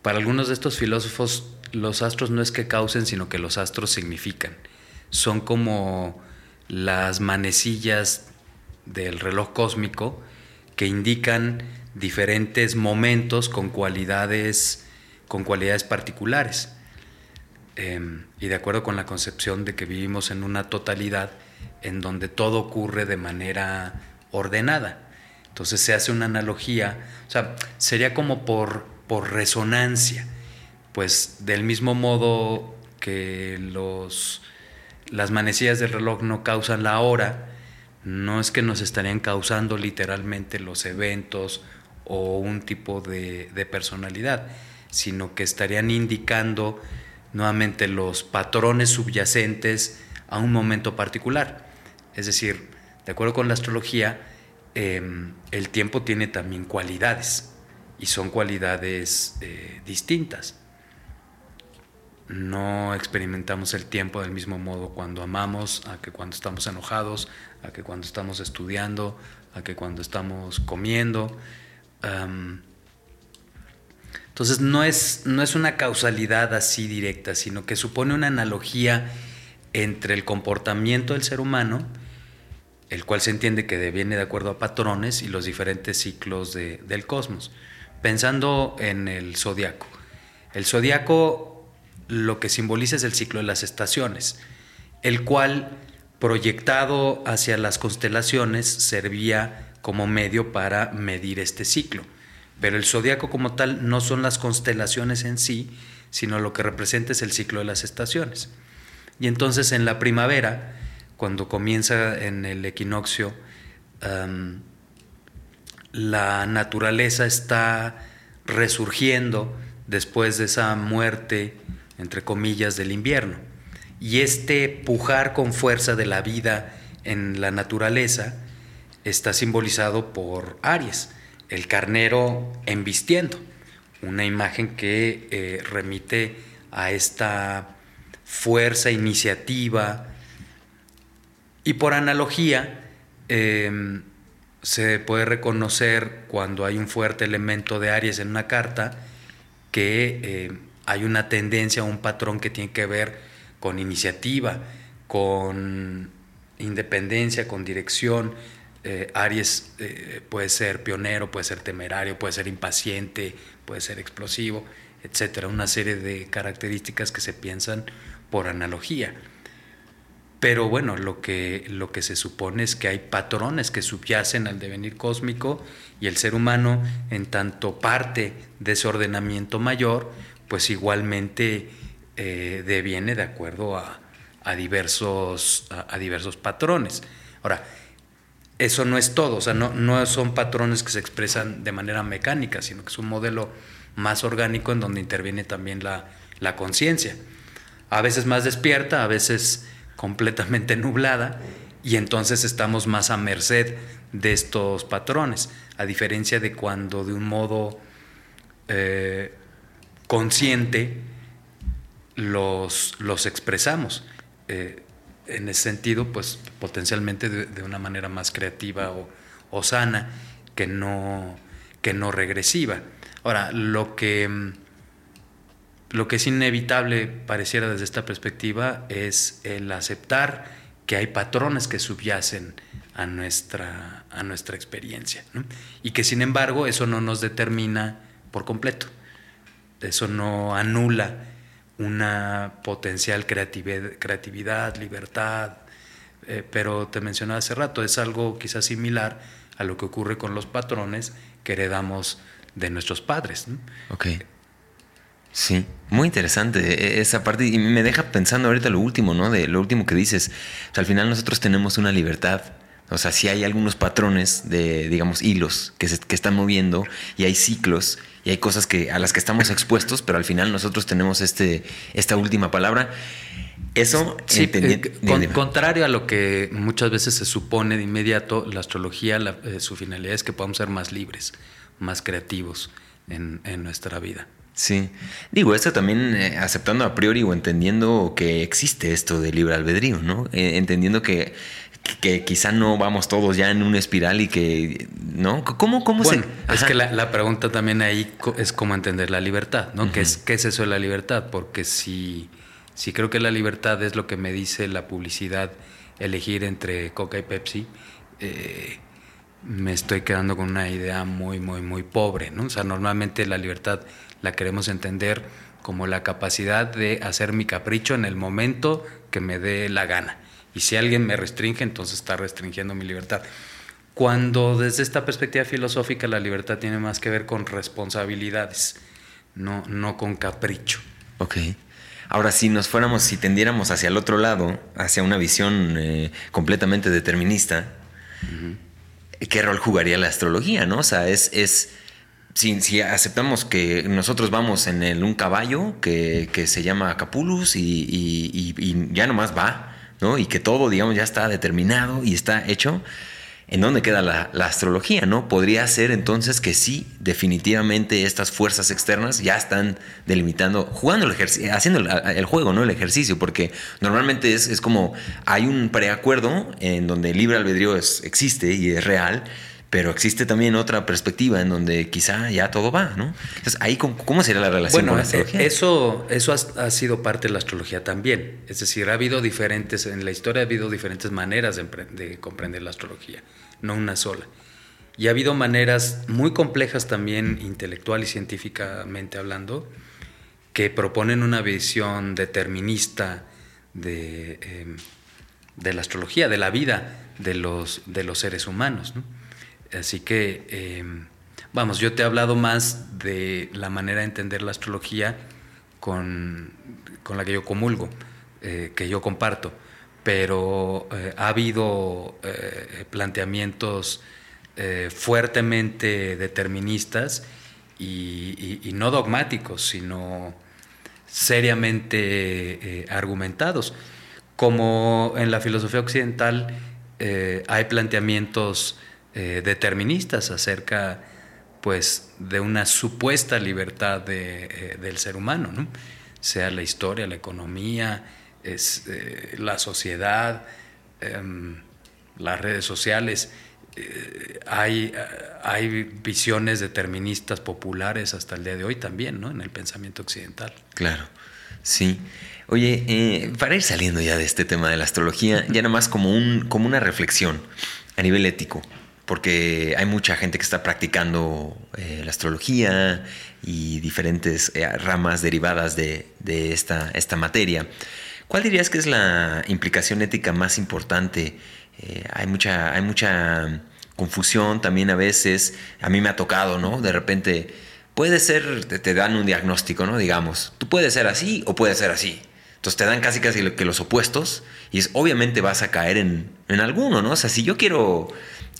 Speaker 2: para algunos de estos filósofos, los astros no es que causen, sino que los astros significan. Son como las manecillas del reloj cósmico que indican diferentes momentos con cualidades, con cualidades particulares. Em, y de acuerdo con la concepción de que vivimos en una totalidad en donde todo ocurre de manera ordenada. Entonces se hace una analogía, o sea, sería como por, por resonancia, pues del mismo modo que los, las manecillas del reloj no causan la hora, no es que nos estarían causando literalmente los eventos o un tipo de, de personalidad, sino que estarían indicando nuevamente los patrones subyacentes a un momento particular. Es decir, de acuerdo con la astrología, Em, el tiempo tiene también cualidades y son cualidades eh, distintas. No experimentamos el tiempo del mismo modo cuando amamos, a que cuando estamos enojados, a que cuando estamos estudiando, a que cuando estamos comiendo. Entonces no es, no es una causalidad así directa, sino que supone una analogía entre el comportamiento del ser humano el cual se entiende que viene de acuerdo a patrones y los diferentes ciclos del cosmos. Pensando en el zodiaco. El zodiaco lo que simboliza es el ciclo de las estaciones, el cual proyectado hacia las constelaciones servía como medio para medir este ciclo. Pero el zodiaco como tal no son las constelaciones en sí, sino lo que representa es el ciclo de las estaciones. Y entonces en la primavera, cuando comienza en el equinoccio, la naturaleza está resurgiendo después de esa muerte, entre comillas, del invierno. Y este pujar con fuerza de la vida en la naturaleza está simbolizado por Aries, el carnero embistiendo, una imagen que eh, remite a esta fuerza, iniciativa, y por analogía, em, se puede reconocer cuando hay un fuerte elemento de Aries en una carta que em, hay una tendencia, un patrón que tiene que ver con iniciativa, con independencia, con dirección. Eh, Aries eh, puede ser pionero, puede ser temerario, puede ser impaciente, puede ser explosivo. etcétera, una serie de características que se piensan por analogía. Pero bueno, lo que, lo que se supone es que hay patrones que subyacen al devenir cósmico y el ser humano, en tanto parte de ese ordenamiento mayor, pues igualmente eh, deviene de acuerdo a, diversos, a, diversos patrones. Ahora, eso no es todo, o sea, no, no son patrones que se expresan de manera mecánica, sino que es un modelo más orgánico en donde interviene también la, la conciencia. A veces más despierta, a veces completamente *laughs* nublada y entonces estamos más a merced de estos patrones, a diferencia de cuando de un modo eh, consciente los, los expresamos. Eh, en ese sentido, pues potencialmente de, una manera más creativa o, sana que no, que no regresiva. Ahora, lo que lo que es inevitable, pareciera desde esta perspectiva, es el aceptar que hay patrones que subyacen a nuestra, a nuestra experiencia. Y que sin embargo eso no nos determina por completo. Eso no anula una potencial creatividad, libertad. Eh, pero te mencionaba hace rato, es algo quizás similar a lo que ocurre con los patrones que heredamos de nuestros padres.
Speaker 1: Sí, muy interesante e, esa parte y me deja pensando ahorita lo último, ¿no? De lo último que dices. O sea, al final nosotros tenemos una libertad. O sea, si hay algunos patrones de, digamos, hilos que se que están moviendo y hay ciclos y hay cosas que, a las que estamos expuestos, pero al final nosotros tenemos este, esta última palabra. Eso,
Speaker 2: sí, eh, contrario a lo que muchas veces se supone de inmediato, la astrología, eh, su finalidad es que podamos ser más libres, más creativos en, en nuestra vida.
Speaker 1: Sí, digo, esto también eh, aceptando a priori o entendiendo que existe esto de libre albedrío, ¿no? Eh, entendiendo que, que, quizá no vamos todos ya en una espiral y que, ¿no? ¿Cómo, cómo
Speaker 2: se...? Es que la, pregunta también ahí es cómo entender la libertad, ¿no? ¿Qué, es, ¿Qué es eso de la libertad? Porque si, si creo que la libertad es lo que me dice la publicidad, elegir entre Coca y Pepsi, eh, me estoy quedando con una idea muy, muy, muy pobre, ¿no? O sea, normalmente la libertad la queremos entender como la capacidad de hacer mi capricho en el momento que me dé la gana. Y si alguien me restringe, entonces está restringiendo mi libertad. Cuando desde esta perspectiva filosófica la libertad tiene más que ver con responsabilidades, no, no con capricho.
Speaker 1: Ok. Ahora, si nos fuéramos, si tendiéramos hacia el otro lado, hacia una visión eh, completamente determinista, ¿qué rol jugaría la astrología? ¿no? O sea, es, es si, aceptamos que nosotros vamos en el, un caballo que, se llama Capulus y, ya nomás va, ¿no? Y que todo, digamos, ya está determinado y está hecho, ¿en dónde queda la, astrología, no? Podría ser entonces que sí, definitivamente estas fuerzas externas ya están delimitando, jugando el ejercicio, haciendo el, juego, ¿no? El ejercicio, porque normalmente es, es como hay un preacuerdo en donde el libre albedrío es, existe y es real pero existe también otra perspectiva en donde quizá ya todo va, ¿no? Entonces, ahí, ¿cómo, sería la relación con la astrología?
Speaker 2: Eso, eso ha, sido parte de la astrología también. Es decir, ha habido diferentes, en la historia ha habido diferentes maneras de, comprender la astrología, no una sola. Y ha habido maneras muy complejas también, intelectual y científicamente hablando, que proponen una visión determinista de, em, de la astrología, de la vida de los, de los seres humanos, ¿no? Así que, em, vamos, yo te he hablado más de la manera de entender la astrología con, la que yo comulgo, eh, que yo comparto, pero eh, ha habido eh, planteamientos fuertemente deterministas y, y, no dogmáticos, sino seriamente argumentados. Como en la filosofía occidental hay planteamientos eh, deterministas acerca pues de una supuesta libertad eh, del ser humano, ¿no? sea la historia, la economía, es, eh, la sociedad, em, las redes sociales. hay, hay visiones deterministas populares hasta el día de hoy también, ¿no? En el pensamiento occidental.
Speaker 1: Claro, sí. Oye, para ir saliendo ya de este tema de la astrología, ya nada más como, un, como una reflexión a nivel ético. porque hay mucha gente que está practicando eh, la astrología y diferentes eh, ramas derivadas de, esta, esta, materia. ¿Cuál dirías que es la implicación ética más importante? Eh, hay, mucha, hay mucha confusión también a veces. A mí me ha tocado, ¿no? De repente puede ser, te, dan un diagnóstico, ¿no? Digamos, tú puedes ser así o puedes ser así. Entonces te dan casi casi que los opuestos y es, obviamente vas a caer en, en alguno, ¿no? O sea, si yo quiero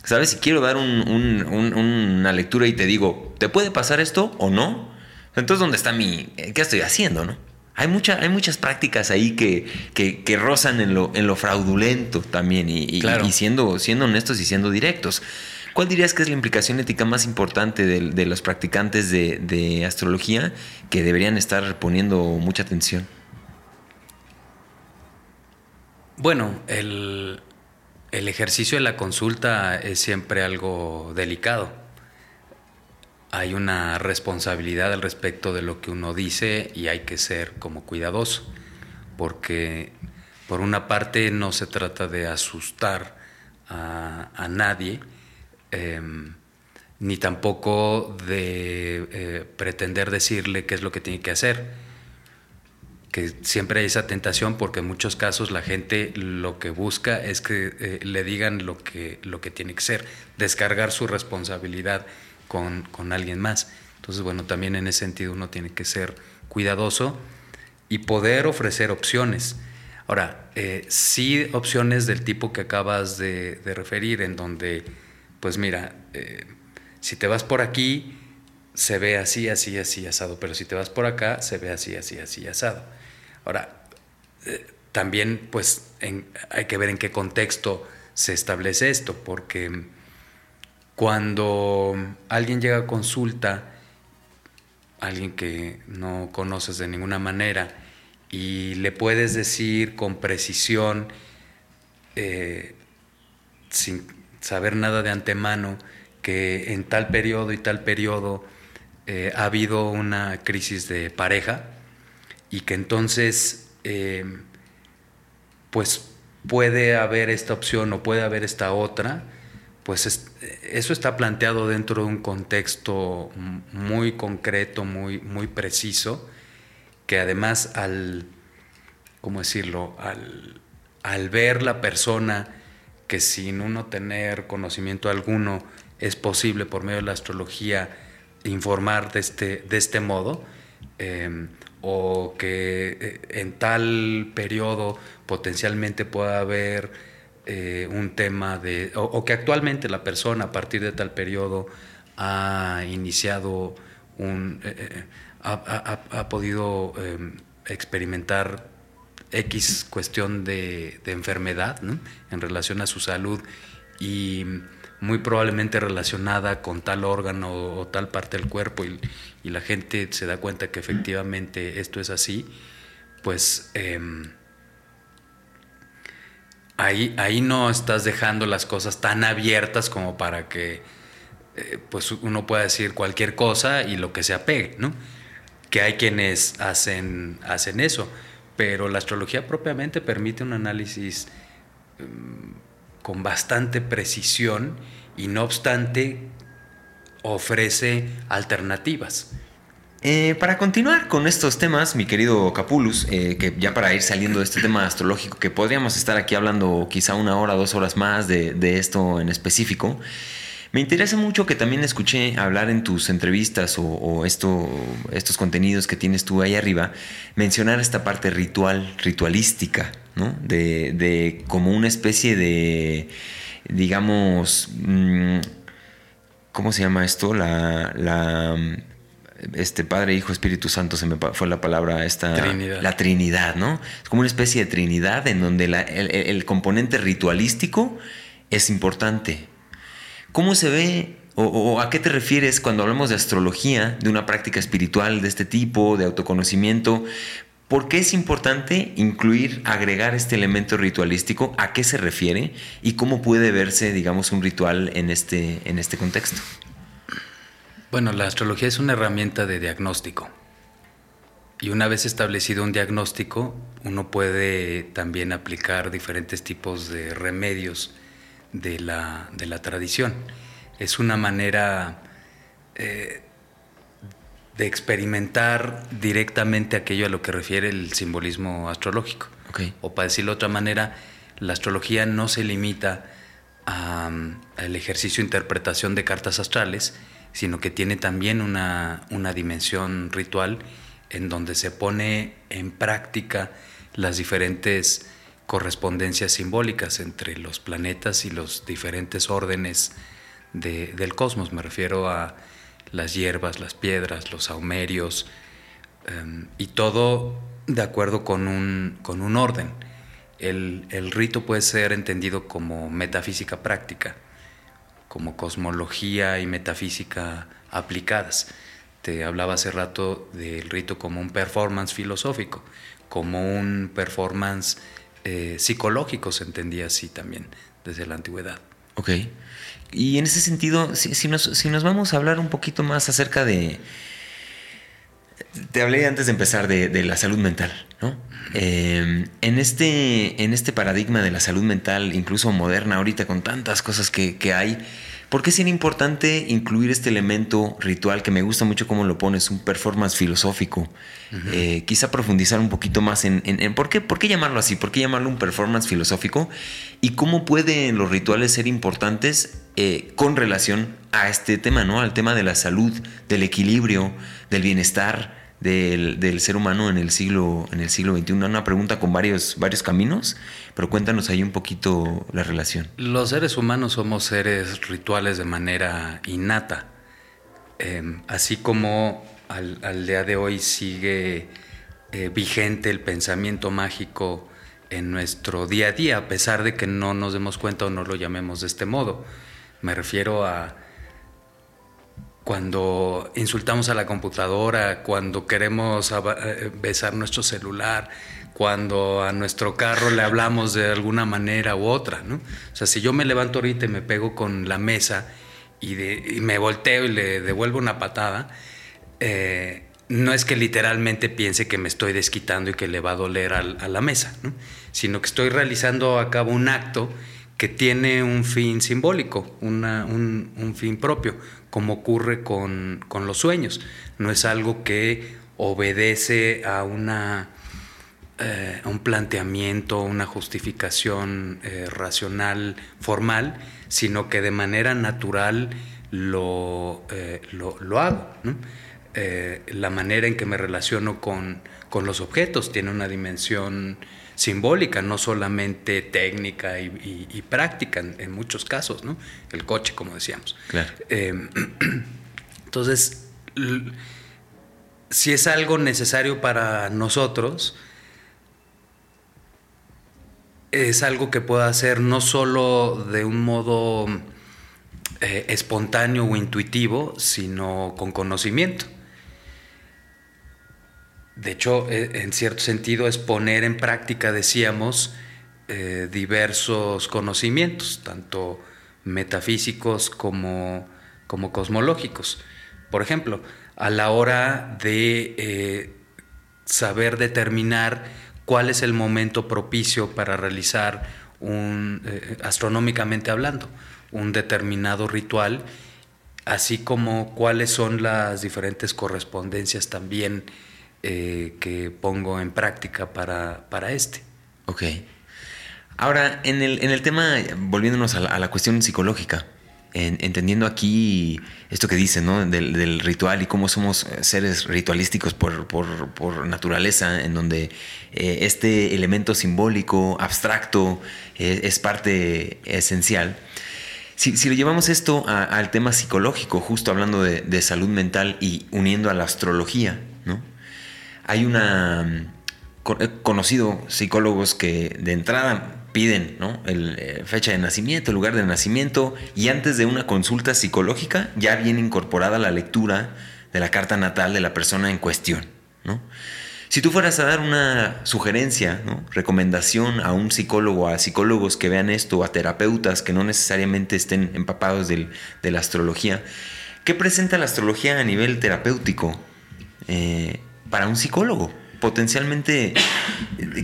Speaker 1: ¿Sabes? Si quiero dar una lectura y te digo, ¿te puede pasar esto o no? Entonces, ¿dónde está mi... ¿Qué estoy haciendo, no? Hay, mucha, hay muchas prácticas ahí que, que, rozan en lo, en lo fraudulento también y, siendo, siendo honestos y siendo directos. ¿Cuál dirías que es la implicación ética más importante de, los practicantes de, de, astrología que deberían estar poniendo mucha atención?
Speaker 2: Bueno, el, el ejercicio de la consulta es siempre algo delicado. Hay una responsabilidad al respecto de lo que uno dice y hay que ser como cuidadoso, porque por una parte no se trata de asustar a, nadie, em, ni tampoco de eh, pretender decirle qué es lo que tiene que hacer que siempre hay esa tentación porque en muchos casos la gente lo que busca es que eh, le digan lo que, lo que tiene que ser, descargar su responsabilidad con, alguien más. Entonces, bueno, también en ese sentido uno tiene que ser cuidadoso y poder ofrecer opciones. Ahora, eh, sí opciones del tipo que acabas de, referir, en donde, pues mira, eh, si te vas por aquí, se ve así, así, así, asado, pero si te vas por acá, se ve así, así, así, asado. Ahora, eh, también pues hay que ver en qué contexto se establece esto, porque cuando alguien llega a consulta, alguien que no conoces de ninguna manera, y le puedes decir con precisión, eh, sin saber nada de antemano, que en tal periodo y tal periodo eh, ha habido una crisis de pareja, y que entonces eh, pues puede haber esta opción o puede haber esta otra, pues eso está planteado dentro de un contexto muy concreto, muy, muy preciso, que además al, ¿cómo decirlo?, al, al ver la persona que sin uno tener conocimiento alguno es posible por medio de la astrología informar de este, de este modo, eh, o que eh, en tal periodo potencialmente pueda haber eh, un tema de, o, que actualmente la persona a partir de tal periodo ha iniciado un, eh, ha, podido em, experimentar X cuestión de, enfermedad en relación a su salud y muy probablemente relacionada con tal órgano o, tal parte del cuerpo y, la gente se da cuenta que efectivamente esto es así, pues em, ahí, ahí no estás dejando las cosas tan abiertas como para que eh, pues uno pueda decir cualquier cosa y lo que se apegue, ¿no? Que hay quienes hacen, hacen eso, pero la astrología propiamente permite un análisis em, con bastante precisión y no obstante ofrece alternativas.
Speaker 1: Eh, para continuar con estos temas, mi querido Capulus, eh, que ya para ir saliendo de este tema astrológico, que podríamos estar aquí hablando quizá una hora, dos horas más de, esto en específico, me interesa mucho que también escuché hablar en tus entrevistas o, esto, estos contenidos que tienes tú ahí arriba, mencionar esta parte ritual, ritualística, ¿no? De, como una especie de, digamos, mm, ¿cómo se llama esto? La este Padre, Hijo, Espíritu Santo, se me fue la palabra esta.
Speaker 2: Trinidad.
Speaker 1: La Trinidad, ¿no? Es como una especie de Trinidad en donde el, componente ritualístico es importante. ¿Cómo se ve o, a qué te refieres cuando hablamos de astrología, de una práctica espiritual de este tipo, de autoconocimiento? ¿Por qué es importante incluir, agregar este elemento ritualístico? ¿A qué se refiere? ¿Y cómo puede verse, digamos, un ritual en este, en este contexto?
Speaker 2: Bueno, la astrología es una herramienta de diagnóstico. Y una vez establecido un diagnóstico, uno puede también aplicar diferentes tipos de remedios de la, tradición. Es una manera eh, de experimentar directamente aquello a lo que refiere el simbolismo astrológico. O para decirlo de otra manera, la astrología no se limita al ejercicio de interpretación de cartas astrales, sino que tiene también una, una dimensión ritual en donde se pone en práctica las diferentes correspondencias simbólicas entre los planetas y los diferentes órdenes del cosmos. Me refiero a las hierbas, las piedras, los saumerios, em, y todo de acuerdo con un, con un orden. El, el, rito puede ser entendido como metafísica práctica, como cosmología y metafísica aplicadas. Te hablaba hace rato del rito como un performance filosófico, como un performance eh, psicológico, se entendía así también desde la antigüedad.
Speaker 1: Ok. Y en ese sentido, si, nos, vamos a hablar un poquito más acerca de... Te hablé antes de empezar de, la salud mental, ¿no? Eh, en, este, en este paradigma de la salud mental, incluso moderna ahorita, con tantas cosas que, que hay, ¿Por qué es importante incluir este elemento ritual que me gusta mucho cómo lo pones, un performance filosófico? Eh, quizá profundizar un poquito más en, ¿por, qué, por qué llamarlo así, por qué llamarlo un performance filosófico y cómo pueden los rituales ser importantes eh, con relación a este tema, ¿no? Al tema de la salud, del equilibrio, del bienestar del, ser humano en el siglo, en el siglo XXI. Una pregunta con varios, varios caminos, pero cuéntanos ahí un poquito la relación.
Speaker 2: Los seres humanos somos seres rituales de manera innata. Em, así como al, día de hoy sigue eh, vigente el pensamiento mágico en nuestro día a día, a pesar de que no nos demos cuenta o no lo llamemos de este modo. Me refiero a cuando insultamos a la computadora, cuando queremos eh, besar nuestro celular, cuando a nuestro carro le hablamos de alguna manera u otra, ¿no? O sea, si yo me levanto ahorita y me pego con la mesa y, me volteo y le devuelvo una patada, eh, no es que literalmente piense que me estoy desquitando y que le va a doler a, la mesa, ¿no? sino que estoy realizando a cabo un acto que tiene un fin simbólico, un, fin propio, como ocurre con, los sueños. No es algo que obedece a, una, eh, un planteamiento, una justificación eh, racional, formal, sino que de manera natural lo, eh, lo, hago. la manera en que me relaciono con, con, los objetos tiene una dimensión simbólica, no solamente técnica y, práctica en, muchos casos, ¿no? El coche, como decíamos. Em, *clears throat* entonces, si es algo necesario para nosotros, es algo que pueda hacer no solo de un modo eh, espontáneo o intuitivo, sino con conocimiento. De hecho, e, en cierto sentido es poner en práctica, decíamos, eh, diversos conocimientos, tanto metafísicos como, cosmológicos. Por ejemplo, a la hora de eh, saber determinar cuál es el momento propicio para realizar un, eh, astronómicamente hablando, un determinado ritual, así como cuáles son las diferentes correspondencias también eh, que pongo en práctica para, para, este.
Speaker 1: Ok. Ahora, en el, en el tema, volviéndonos a la, cuestión psicológica, entendiendo aquí esto que dice, ¿no? Del, ritual y cómo somos seres ritualísticos por, por, por naturaleza, en donde eh, este elemento simbólico, abstracto, eh, es parte esencial. Si, si, llevamos esto al tema psicológico, justo hablando de, de salud mental y uniendo a la astrología. Hay una mm, conocido psicólogos que de entrada piden ¿no? el, eh, fecha de nacimiento, el lugar de nacimiento y antes de una consulta psicológica ya viene incorporada la lectura de la carta natal de la persona en cuestión. ¿no? Si tú fueras a dar una sugerencia, recomendación a un psicólogo, a psicólogos que vean esto, a terapeutas que no necesariamente estén empapados de la astrología, ¿qué presenta la astrología a nivel terapéutico? Eh, para un psicólogo. potencialmente,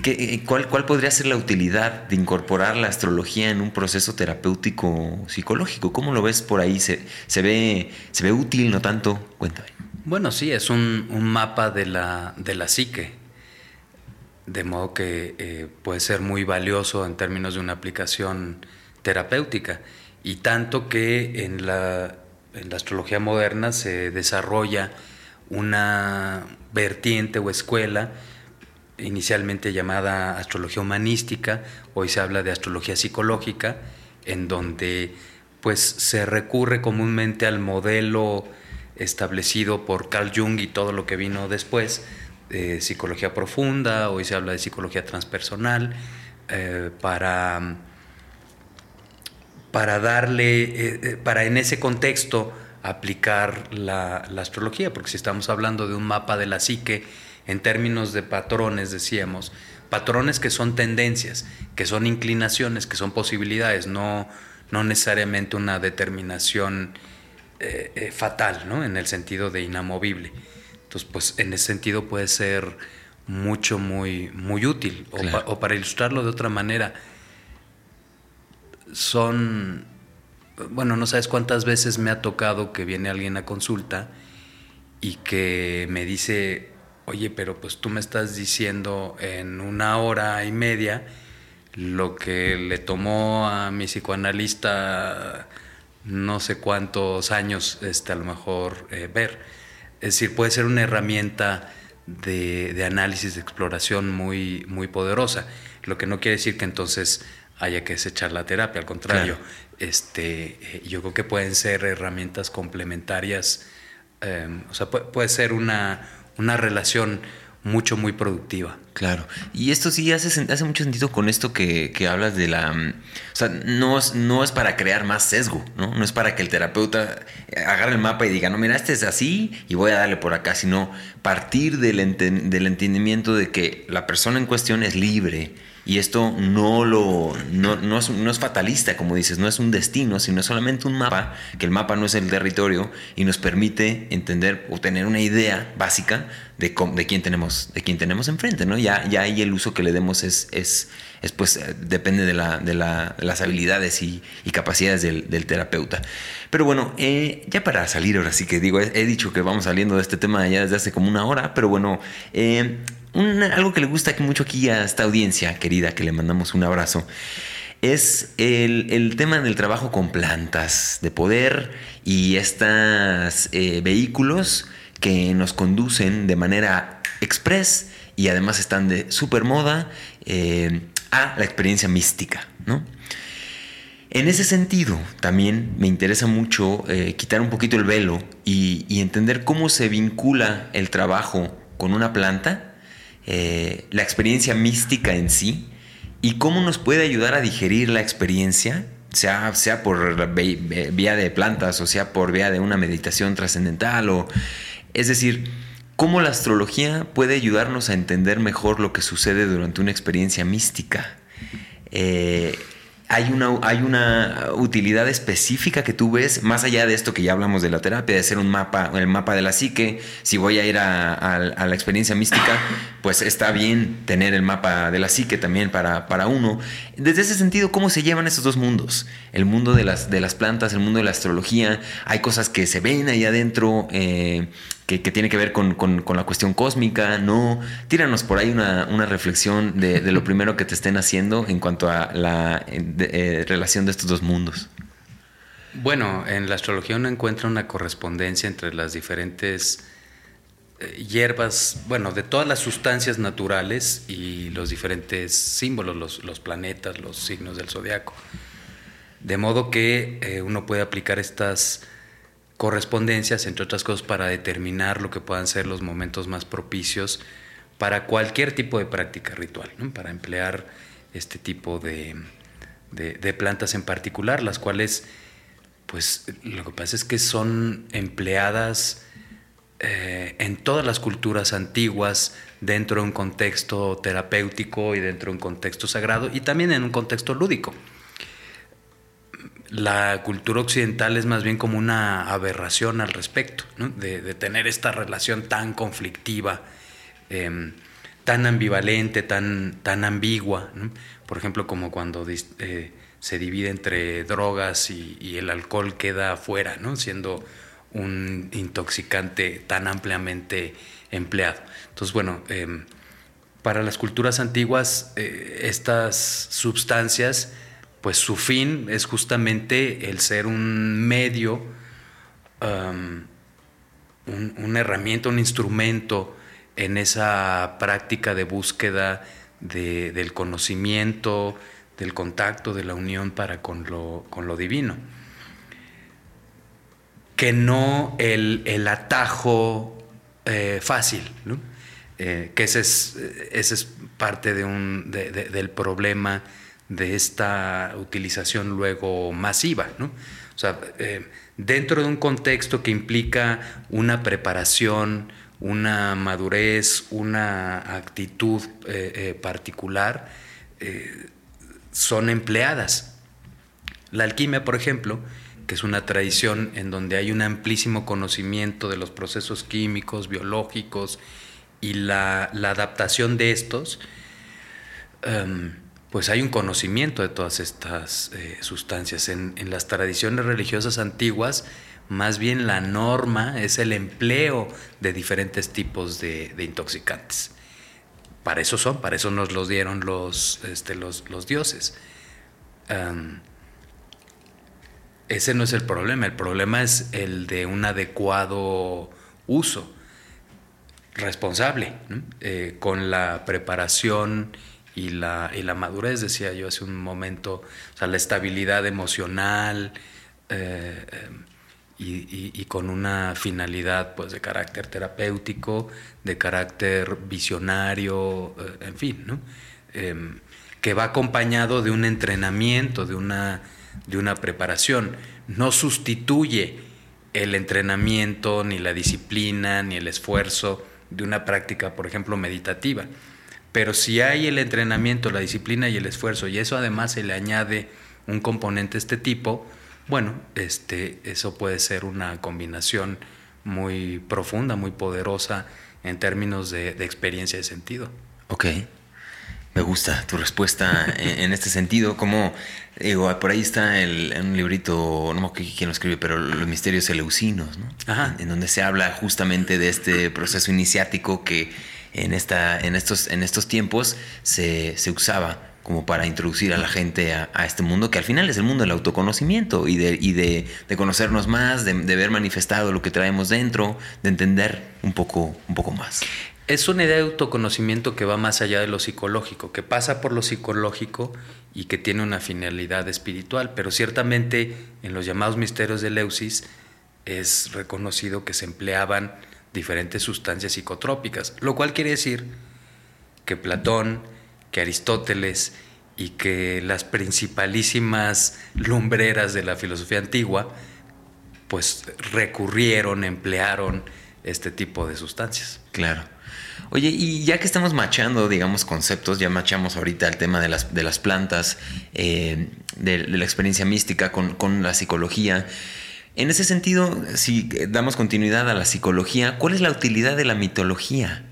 Speaker 1: ¿qué, cuál, ¿cuál podría ser la utilidad de incorporar la astrología en un proceso terapéutico psicológico? ¿Cómo lo ves por ahí? ¿Se, se, ve, se ve útil, no tanto? Cuéntame.
Speaker 2: Bueno, sí, es un, mapa de la, de la psique, de modo que eh, puede ser muy valioso en términos de una aplicación terapéutica, y tanto que en la, en la astrología moderna se desarrolla una vertiente o escuela inicialmente llamada astrología humanística, hoy se habla de astrología psicológica, en donde pues se recurre comúnmente al modelo establecido por Carl Jung y todo lo que vino después, de psicología profunda, hoy se habla de psicología transpersonal, eh, para, para darle, eh, eh, para en ese contexto aplicar la, la, astrología, porque si estamos hablando de un mapa de la psique en términos de patrones, decíamos, patrones que son tendencias, que son inclinaciones, que son posibilidades, no, no necesariamente una determinación eh, eh, fatal, ¿no? En el sentido de inamovible. Entonces, pues en ese sentido puede ser mucho, muy, muy útil. O, para ilustrarlo de otra manera, son, bueno, no sabes cuántas veces me ha tocado que viene alguien a consulta y que me dice, oye, pero pues tú me estás diciendo en una hora y media lo que le tomó a mi psicoanalista no sé cuántos años este, a lo mejor eh, ver. Es decir, puede ser una herramienta de, análisis, de exploración muy, muy poderosa. Lo que no quiere decir que entonces haya que desechar la terapia, al contrario, este, eh, yo creo que pueden ser herramientas complementarias, em, o sea, puede, ser una, una relación mucho, muy productiva.
Speaker 1: Claro. Y esto sí hace, hace mucho sentido con esto que, hablas de la... Mm, o sea, no es, no es para crear más sesgo, ¿no? No es para que el terapeuta agarre el mapa y diga, no, mira, este es así y voy a darle por acá, sino partir del entendimiento de que la persona en cuestión es libre y esto no lo no, es, fatalista, como dices, no es un destino, sino solamente un mapa, que el mapa no es el territorio y nos permite entender o tener una idea básica de, de quién tenemos, de quién tenemos enfrente, ¿no? Ya, ya ahí el uso que le demos es, es, pues eh, depende de, la, de, las habilidades y, capacidades del, terapeuta. Pero bueno, eh, ya para salir ahora sí que digo, he, dicho que vamos saliendo de este tema ya desde hace como una hora, pero bueno, eh, algo que le gusta mucho aquí a esta audiencia querida, que le mandamos un abrazo, es el, tema del trabajo con plantas de poder y estos eh, vehículos que nos conducen de manera express y además están de super moda eh, a la experiencia mística, ¿no? En ese sentido, también me interesa mucho eh, quitar un poquito el velo y entender cómo se vincula el trabajo con una planta eh, la experiencia mística en sí y cómo nos puede ayudar a digerir la experiencia, sea, sea por vía de plantas o sea por vía de una meditación trascendental o es decir, cómo la astrología puede ayudarnos a entender mejor lo que sucede durante una experiencia mística. Eh, hay una, hay una utilidad específica que tú ves, más allá de esto que ya hablamos de la terapia, de hacer un mapa, el mapa de la psique, si voy a ir a, la experiencia mística, pues está bien tener el mapa de la psique también para, para uno. Desde ese sentido, ¿cómo se llevan esos dos mundos? El mundo de las, de las plantas, el mundo de la astrología, hay cosas que se ven ahí adentro, eh, que, tiene que ver con, la cuestión cósmica, ¿no? Tíranos por ahí una, reflexión de, lo *laughs* primero que te estén haciendo en cuanto a la eh, relación de estos dos mundos.
Speaker 2: Bueno, en la astrología uno encuentra una correspondencia entre las diferentes eh, hierbas, bueno, de todas las sustancias naturales y los diferentes símbolos, los, planetas, los signos del zodiaco. De modo que eh, uno puede aplicar estas correspondencias, entre otras cosas, para determinar lo que puedan ser los momentos más propicios para cualquier tipo de práctica ritual, para emplear este tipo de, plantas en particular, las cuales, pues lo que pasa es que son empleadas eh, en todas las culturas antiguas, dentro de un contexto terapéutico y dentro de un contexto sagrado y también en un contexto lúdico. La cultura occidental es más bien como una aberración al respecto, de, tener esta relación tan conflictiva, em, tan ambivalente, tan, tan ambigua. Por ejemplo, como cuando eh, se divide entre drogas y, el alcohol queda afuera, siendo un intoxicante tan ampliamente empleado. Entonces, bueno, em, para las culturas antiguas, eh, estas sustancias, pues su fin es justamente el ser un medio, una herramienta, un instrumento en esa práctica de búsqueda del conocimiento, del contacto, de la unión para con lo divino. Que no el, atajo eh, fácil, eh, que ese es, ese es parte de un, del problema de esta utilización luego masiva. ¿no? O sea, eh, dentro de un contexto que implica una preparación, una madurez, una actitud particular, son empleadas. La alquimia, por ejemplo, que es una tradición en donde hay un amplísimo conocimiento de los procesos químicos, biológicos y la, adaptación de estos, em, pues hay un conocimiento de todas estas eh, sustancias. En, las tradiciones religiosas antiguas, más bien la norma es el empleo de diferentes tipos de, intoxicantes. Para eso son, para eso nos los dieron los, este, los, dioses. Ese no es el problema, el problema es el de un adecuado uso responsable, eh, con la preparación y la, y la madurez, decía yo hace un momento, o sea, la estabilidad emocional eh, y, con una finalidad pues, de carácter terapéutico, de carácter visionario, eh, en fin, ¿no? Em, que va acompañado de un entrenamiento, de una, de una preparación. No sustituye el entrenamiento, ni la disciplina, ni el esfuerzo de una práctica, por ejemplo, meditativa pero si hay el entrenamiento, la disciplina y el esfuerzo, y eso además se le añade un componente de este tipo, bueno, este, eso puede ser una combinación muy profunda, muy poderosa en términos de, experiencia de sentido.
Speaker 1: Ok. Me gusta tu respuesta en, este sentido. Como, digo, por ahí está el, un librito, no sé quién lo escribe, pero Los misterios eleusinos, ¿no? Ajá. En donde se habla justamente de este proceso iniciático que en, esta, en, estos, en estos tiempos se, usaba como para introducir a la gente a, este mundo, que al final es el mundo del autoconocimiento y de, y de, conocernos más, de, ver manifestado lo que traemos dentro, de entender un poco, un poco más.
Speaker 2: Es una idea de autoconocimiento que va más allá de lo psicológico, que pasa por lo psicológico y que tiene una finalidad espiritual, pero ciertamente en los llamados misterios de Leusis es reconocido que se empleaban diferentes sustancias psicotrópicas, lo cual quiere decir que Platón, que Aristóteles y que las principalísimas lumbreras de la filosofía antigua, pues recurrieron, emplearon este tipo de sustancias.
Speaker 1: Claro. Oye, y ya que estamos machando, digamos, conceptos, ya machamos ahorita el tema de las, de las plantas, eh, de, la experiencia mística con, con la psicología, en ese sentido, si damos continuidad a la psicología, ¿cuál es la utilidad de la mitología?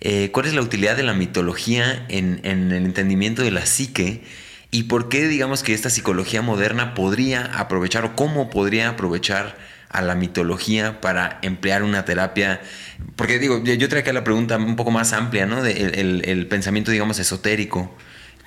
Speaker 1: Eh, ¿Cuál es la utilidad de la mitología en, el entendimiento de la psique? ¿Y por qué digamos que esta psicología moderna podría aprovechar o cómo podría aprovechar a la mitología para emplear una terapia? Porque digo, yo traigo la pregunta un poco más amplia, ¿no? El pensamiento, digamos, esotérico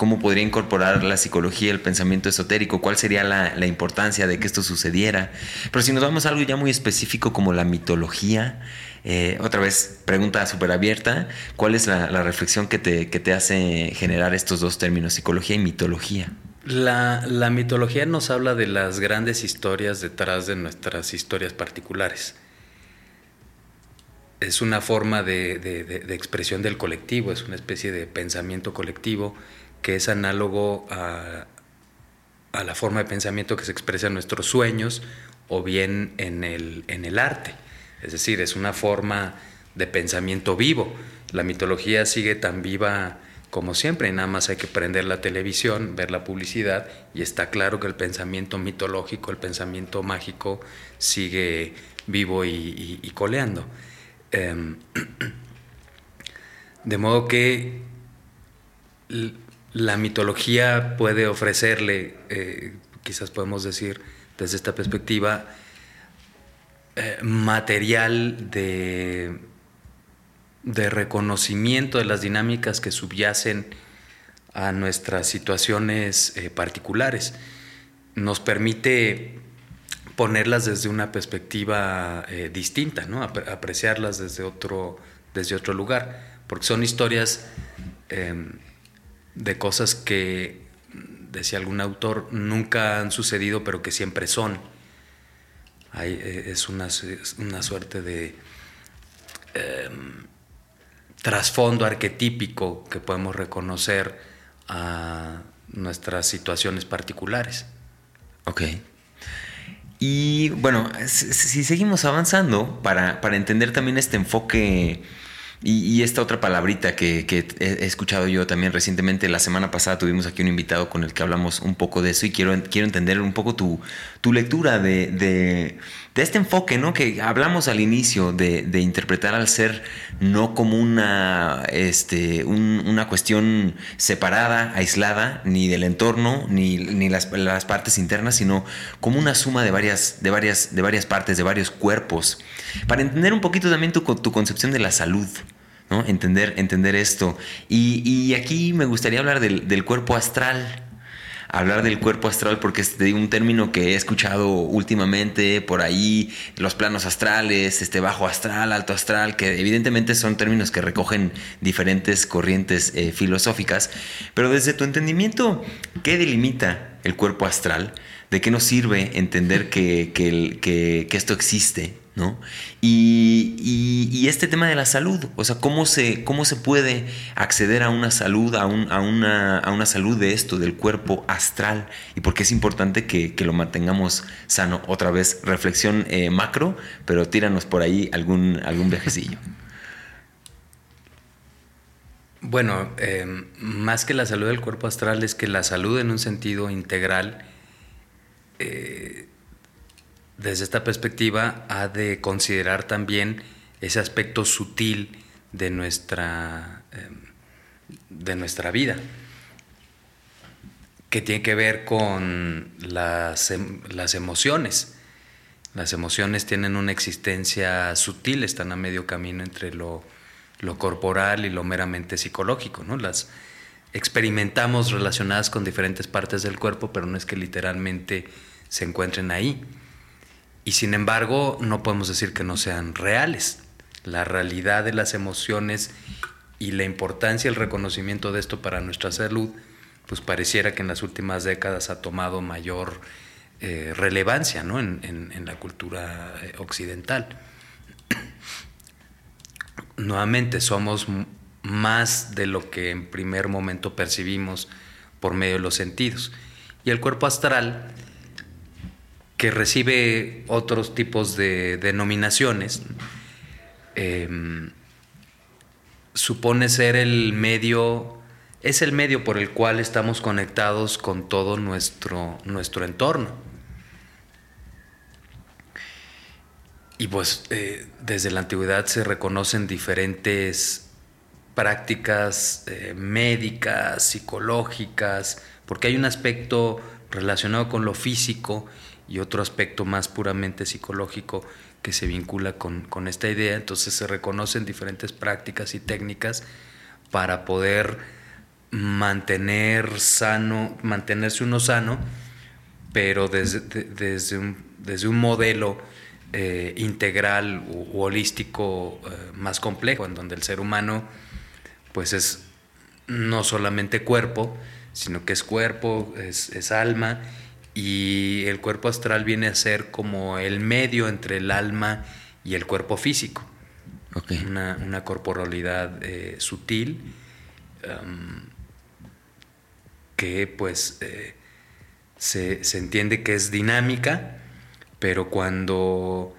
Speaker 1: cómo podría incorporar la psicología, el pensamiento esotérico, cuál sería la, importancia de que esto sucediera. Pero si nos vamos a algo ya muy específico como la mitología, eh, otra vez, pregunta súper abierta, ¿cuál es la, reflexión que te, que te, hace generar estos dos términos, psicología y mitología?
Speaker 2: La, mitología nos habla de las grandes historias detrás de nuestras historias particulares. Es una forma de, expresión del colectivo, es una especie de pensamiento colectivo que es análogo a, la forma de pensamiento que se expresa en nuestros sueños o bien en el arte. Es decir, es una forma de pensamiento vivo. La mitología sigue tan viva como siempre, nada más hay que prender la televisión, ver la publicidad y está claro que el pensamiento mitológico, el pensamiento mágico sigue vivo y, coleando. Em, *clears throat* De modo que la mitología puede ofrecerle, eh, quizás podemos decir desde esta perspectiva, eh, material de, de reconocimiento de las dinámicas que subyacen a nuestras situaciones eh, particulares. Nos permite ponerlas desde una perspectiva distinta, ¿no? apreciarlas desde otro, desde otro lugar, porque son historias em, de cosas que, decía algún autor, nunca han sucedido, pero que siempre son. Eh, es, una, una, suerte de em, trasfondo arquetípico que podemos reconocer a nuestras situaciones particulares.
Speaker 1: Ok. Y bueno, si seguimos avanzando, para, para entender también este enfoque y, esta otra palabrita que, he escuchado yo también recientemente, la semana pasada tuvimos aquí un invitado con el que hablamos un poco de eso y quiero, quiero entender un poco tu, tu lectura de, de, este enfoque, ¿no? Que hablamos al inicio de, interpretar al ser no como una, este, una cuestión separada, aislada, ni del entorno, ni, ni las, las, partes internas, sino como una suma de varias, de, varias, de varias partes, de varios cuerpos. Para entender un poquito también tu, tu concepción de la salud. Entender, entender esto. Y, aquí me gustaría hablar del, cuerpo astral. Hablar del cuerpo astral porque es un término que he escuchado últimamente por ahí, los planos astrales, este bajo astral, alto astral, que evidentemente son términos que recogen diferentes corrientes eh, filosóficas. Pero desde tu entendimiento, ¿qué delimita el cuerpo astral? ¿De qué nos sirve entender que, que esto existe? ¿No? Y, este tema de la salud, o sea, ¿cómo se, cómo se puede acceder a una salud, a, una, salud de esto, del cuerpo astral? Y por qué es importante que, lo mantengamos sano. Otra vez, reflexión eh, macro, pero tíranos por ahí algún, algún viajecillo.
Speaker 2: Bueno, eh, más que la salud del cuerpo astral es que la salud en un sentido integral eh, desde esta perspectiva ha de considerar también ese aspecto sutil de nuestra, em, de nuestra vida, que tiene que ver con las, em, las emociones. Las emociones tienen una existencia sutil, están a medio camino entre lo, lo corporal y lo meramente psicológico. ¿no? Las experimentamos relacionadas con diferentes partes del cuerpo, pero no es que literalmente se encuentren ahí. Y sin embargo, no podemos decir que no sean reales. La realidad de las emociones y la importancia y el reconocimiento de esto para nuestra salud, pues pareciera que en las últimas décadas ha tomado mayor eh, relevancia ¿no? en, la cultura eh, occidental. *clears throat* Nuevamente, somos más de lo que en primer momento percibimos por medio de los sentidos. Y el cuerpo astral que recibe otros tipos de denominaciones, em, supone ser el medio, es el medio por el cual estamos conectados con todo nuestro, nuestro entorno. Y pues eh, desde la antigüedad se reconocen diferentes prácticas eh, médicas, psicológicas, porque hay un aspecto relacionado con lo físico y otro aspecto más puramente psicológico que se vincula con, esta idea. Entonces se reconocen diferentes prácticas y técnicas para poder mantener sano, mantenerse uno sano, pero desde, desde, un, desde un modelo eh, integral u, holístico eh, más complejo, en donde el ser humano pues es no solamente cuerpo, sino que es cuerpo, es, es alma y el cuerpo astral viene a ser como el medio entre el alma y el cuerpo físico. Una, corporalidad eh, sutil um, que pues eh, se, entiende que es dinámica, pero cuando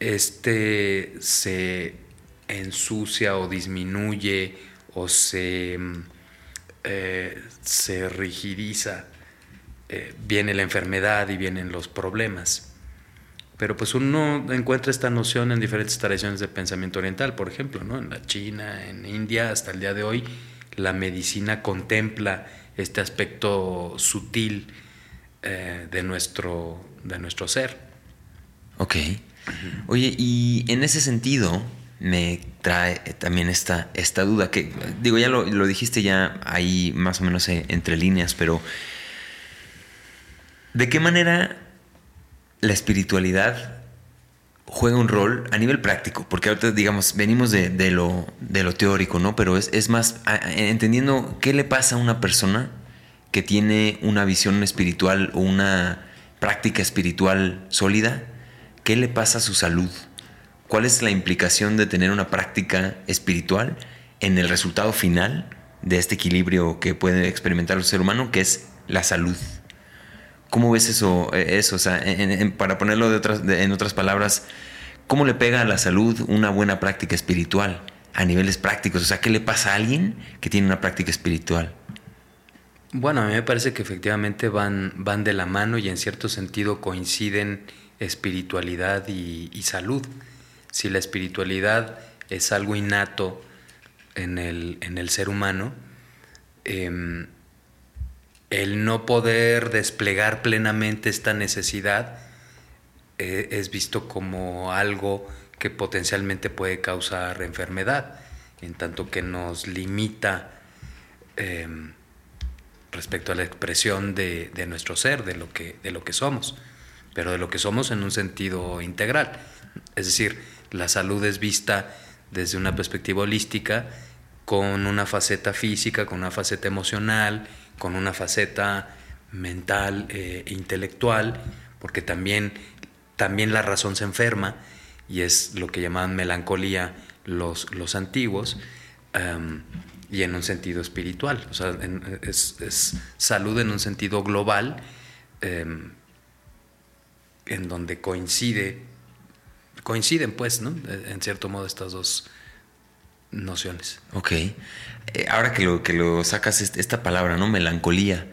Speaker 2: este se ensucia o disminuye o se, eh, se rigidiza, eh, viene la enfermedad y vienen los problemas. Pero pues uno encuentra esta noción en diferentes tradiciones de pensamiento oriental, por ejemplo, ¿no? en la China, en India, hasta el día de hoy, la medicina contempla este aspecto sutil eh, de, nuestro, de nuestro ser.
Speaker 1: Ok. Oye, y en ese sentido me trae también esta, esta duda, que digo, ya lo, lo dijiste ya ahí más o menos eh, entre líneas, pero ¿de qué manera la espiritualidad juega un rol a nivel práctico, porque ahorita, digamos, venimos de, lo, teórico, ¿no? Pero es, más, entendiendo qué le pasa a una persona que tiene una visión espiritual o una práctica espiritual sólida, ¿qué le pasa a su salud? ¿Cuál es la implicación de tener una práctica espiritual en el resultado final de este equilibrio que puede experimentar el ser humano, que es la salud? ¿Cómo ves eso? Eh, eso? O sea, para ponerlo en otras palabras, ¿cómo le pega a la salud una buena práctica espiritual a niveles prácticos? O sea, ¿qué le pasa a alguien que tiene una práctica espiritual?
Speaker 2: Bueno, a mí me parece que efectivamente van, van de la mano y en cierto sentido coinciden espiritualidad y, salud. Si la espiritualidad es algo innato en el, en el ser humano, eh, el no poder desplegar plenamente esta necesidad eh, es visto como algo que potencialmente puede causar enfermedad, en tanto que nos limita em, respecto a la expresión de, nuestro ser, de lo, que, de lo que somos, pero de lo que somos en un sentido integral. Es decir, la salud es vista desde una perspectiva holística, con una faceta física, con una faceta emocional, con una faceta mental e intelectual, porque también, también la razón se enferma y es lo que llamaban melancolía los, los antiguos, em, y en un sentido espiritual, o sea, es, salud en un sentido global, em, en donde coincide, coinciden pues, ¿no? En cierto modo estas dos nociones.
Speaker 1: Ok. Eh, ahora que lo, que lo sacas, esta palabra, ¿no? Melancolía.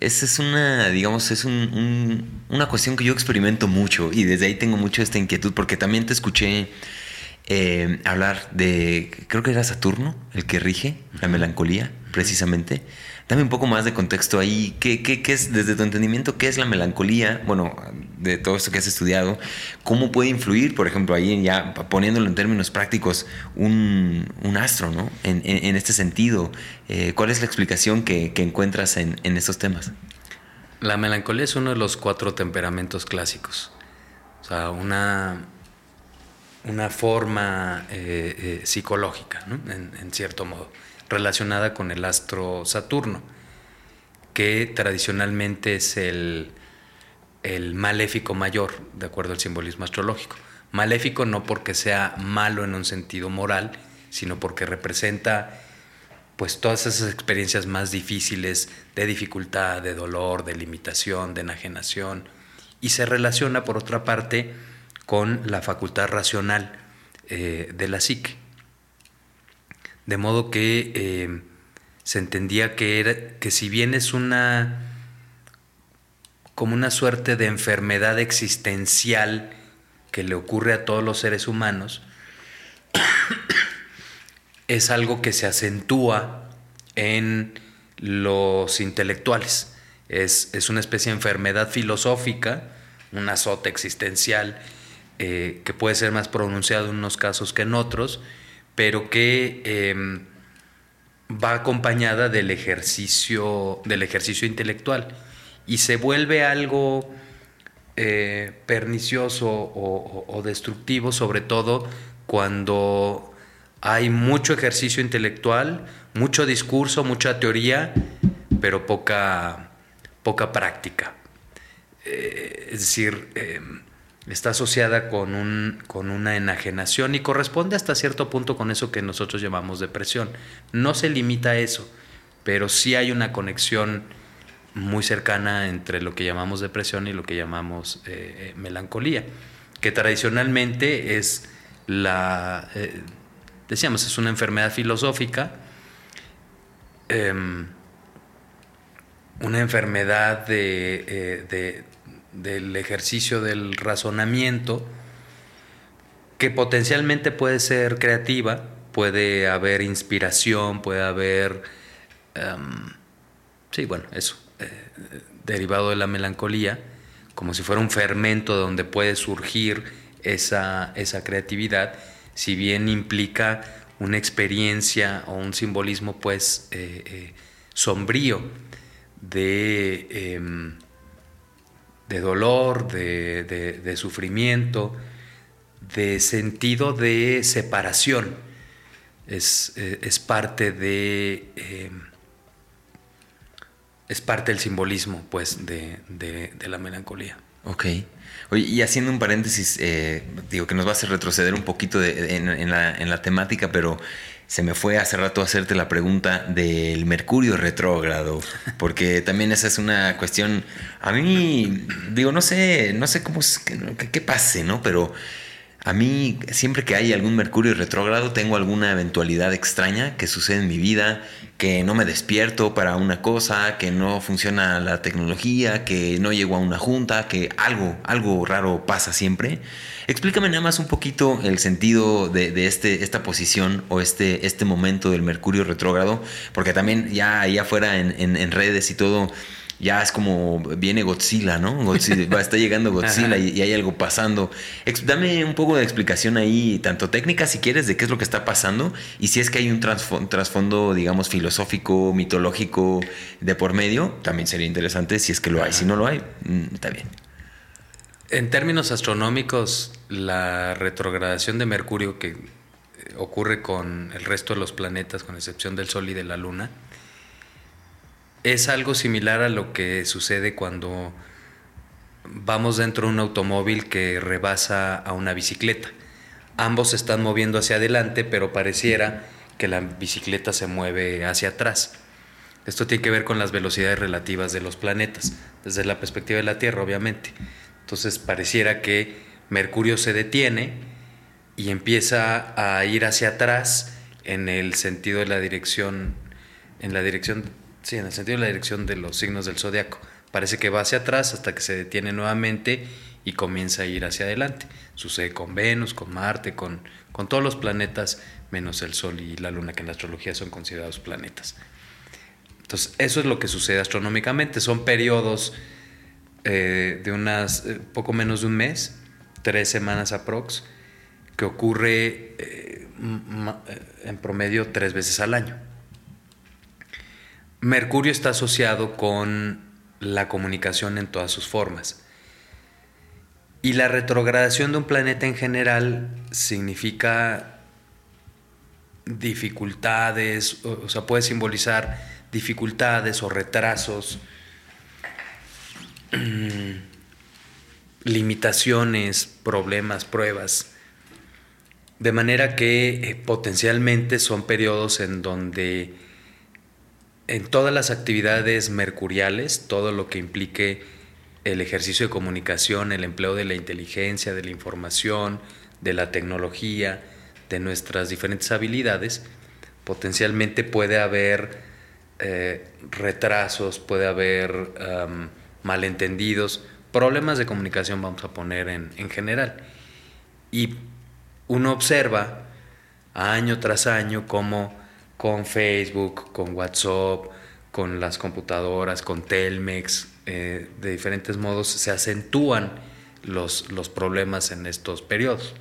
Speaker 1: Esa es una, digamos, es una cuestión que yo experimento mucho y desde ahí tengo mucho esta inquietud porque también te escuché eh, hablar de, creo que era Saturno, el que rige la melancolía, precisamente. Dame un poco más de contexto ahí. ¿Qué, es, desde tu entendimiento, qué es la melancolía? Bueno, de todo esto que has estudiado, ¿cómo puede influir, por ejemplo, ahí ya poniéndolo en términos prácticos, un, astro, ¿no? En, este sentido, eh, ¿cuál es la explicación que, encuentras en, estos temas?
Speaker 2: La melancolía es uno de los cuatro temperamentos clásicos. O sea, una, una forma eh, eh, psicológica, en cierto modo relacionada con el astro Saturno, que tradicionalmente es el, el maléfico mayor, de acuerdo al simbolismo astrológico. Maléfico no porque sea malo en un sentido moral, sino porque representa pues todas esas experiencias más difíciles de dificultad, de dolor, de limitación, de enajenación, y se relaciona por otra parte con la facultad racional eh, de la psique. De modo que eh, se entendía que, era, que si bien es una como una suerte de enfermedad existencial que le ocurre a todos los seres humanos, *coughs* es algo que se acentúa en los intelectuales. Es, una especie de enfermedad filosófica, un azote existencial eh, que puede ser más pronunciado en unos casos que en otros, pero que em, va acompañada del ejercicio, del ejercicio intelectual y se vuelve algo eh, pernicioso o, destructivo, sobre todo cuando hay mucho ejercicio intelectual, mucho discurso, mucha teoría, pero poca, poca práctica. Eh, es decir, em, está asociada con, un, con una enajenación y corresponde hasta cierto punto con eso que nosotros llamamos depresión. No se limita a eso, pero sí hay una conexión muy cercana entre lo que llamamos depresión y lo que llamamos eh, eh, melancolía, que tradicionalmente es la, eh, decíamos, es una enfermedad filosófica, em, una enfermedad de, del ejercicio del razonamiento, que potencialmente puede ser creativa, puede haber inspiración, puede haber, em, sí, bueno, eso, eh, derivado de la melancolía, como si fuera un fermento donde puede surgir esa, esa creatividad, si bien implica una experiencia o un simbolismo pues eh, eh, sombrío de, em, de dolor, de, sufrimiento, de sentido de separación. Es, eh, parte de... Em, es parte del simbolismo, pues, de, la melancolía.
Speaker 1: Ok. Oye, y haciendo un paréntesis, eh, digo que nos va a hacer retroceder un poquito en, la, en, la, temática, pero se me fue hace rato hacerte la pregunta del Mercurio retrógrado, porque también esa es una cuestión, a mí, digo, no sé, no sé cómo, qué, qué pase, ¿no? Pero a mí, siempre que hay algún Mercurio retrógrado, tengo alguna eventualidad extraña que sucede en mi vida, que no me despierto para una cosa, que no funciona la tecnología, que no llego a una junta, que algo, algo raro pasa siempre. Explícame nada más un poquito el sentido de, este, esta posición o este, este momento del Mercurio retrógrado, porque también ya ahí afuera en redes y todo ya es como viene Godzilla, ¿no? Godzilla, está llegando Godzilla y, hay algo pasando. dame un poco de explicación ahí, tanto técnica si quieres, de qué es lo que está pasando y si es que hay un trasfondo, digamos, filosófico, mitológico de por medio, también sería interesante si es que lo hay. Si no lo hay, mm, está bien.
Speaker 2: En términos astronómicos, la retrogradación de Mercurio que eh, ocurre con el resto de los planetas, con excepción del Sol y de la Luna, es algo similar a lo que sucede cuando vamos dentro de un automóvil que rebasa a una bicicleta. Ambos se están moviendo hacia adelante, pero pareciera que la bicicleta se mueve hacia atrás. Esto tiene que ver con las velocidades relativas de los planetas, desde la perspectiva de la Tierra, obviamente. Entonces pareciera que Mercurio se detiene y empieza a ir hacia atrás en el sentido de la dirección, en la dirección Sí, en el sentido de la dirección de los signos del zodiaco. Parece que va hacia atrás hasta que se detiene nuevamente y comienza a ir hacia adelante. Sucede con Venus, con Marte, con, con todos los planetas, menos el Sol y la Luna, que en la astrología son considerados planetas. Entonces, eso es lo que sucede astronómicamente. Son periodos eh, de unas eh, poco menos de un mes, tres semanas aprox, que ocurre eh, en promedio tres veces al año. Mercurio está asociado con la comunicación en todas sus formas. Y la retrogradación de un planeta en general significa dificultades, o, sea, puede simbolizar dificultades o retrasos, *clears throat* limitaciones, problemas, pruebas. De manera que eh, potencialmente son periodos en donde en todas las actividades mercuriales, todo lo que implique el ejercicio de comunicación, el empleo de la inteligencia, de la información, de la tecnología, de nuestras diferentes habilidades, potencialmente puede haber eh, retrasos, puede haber malentendidos, problemas de comunicación vamos a poner en, en general. Y uno observa año tras año cómo con Facebook, con WhatsApp, con las computadoras, con Telmex, eh, de diferentes modos se acentúan los, los problemas en estos periodos.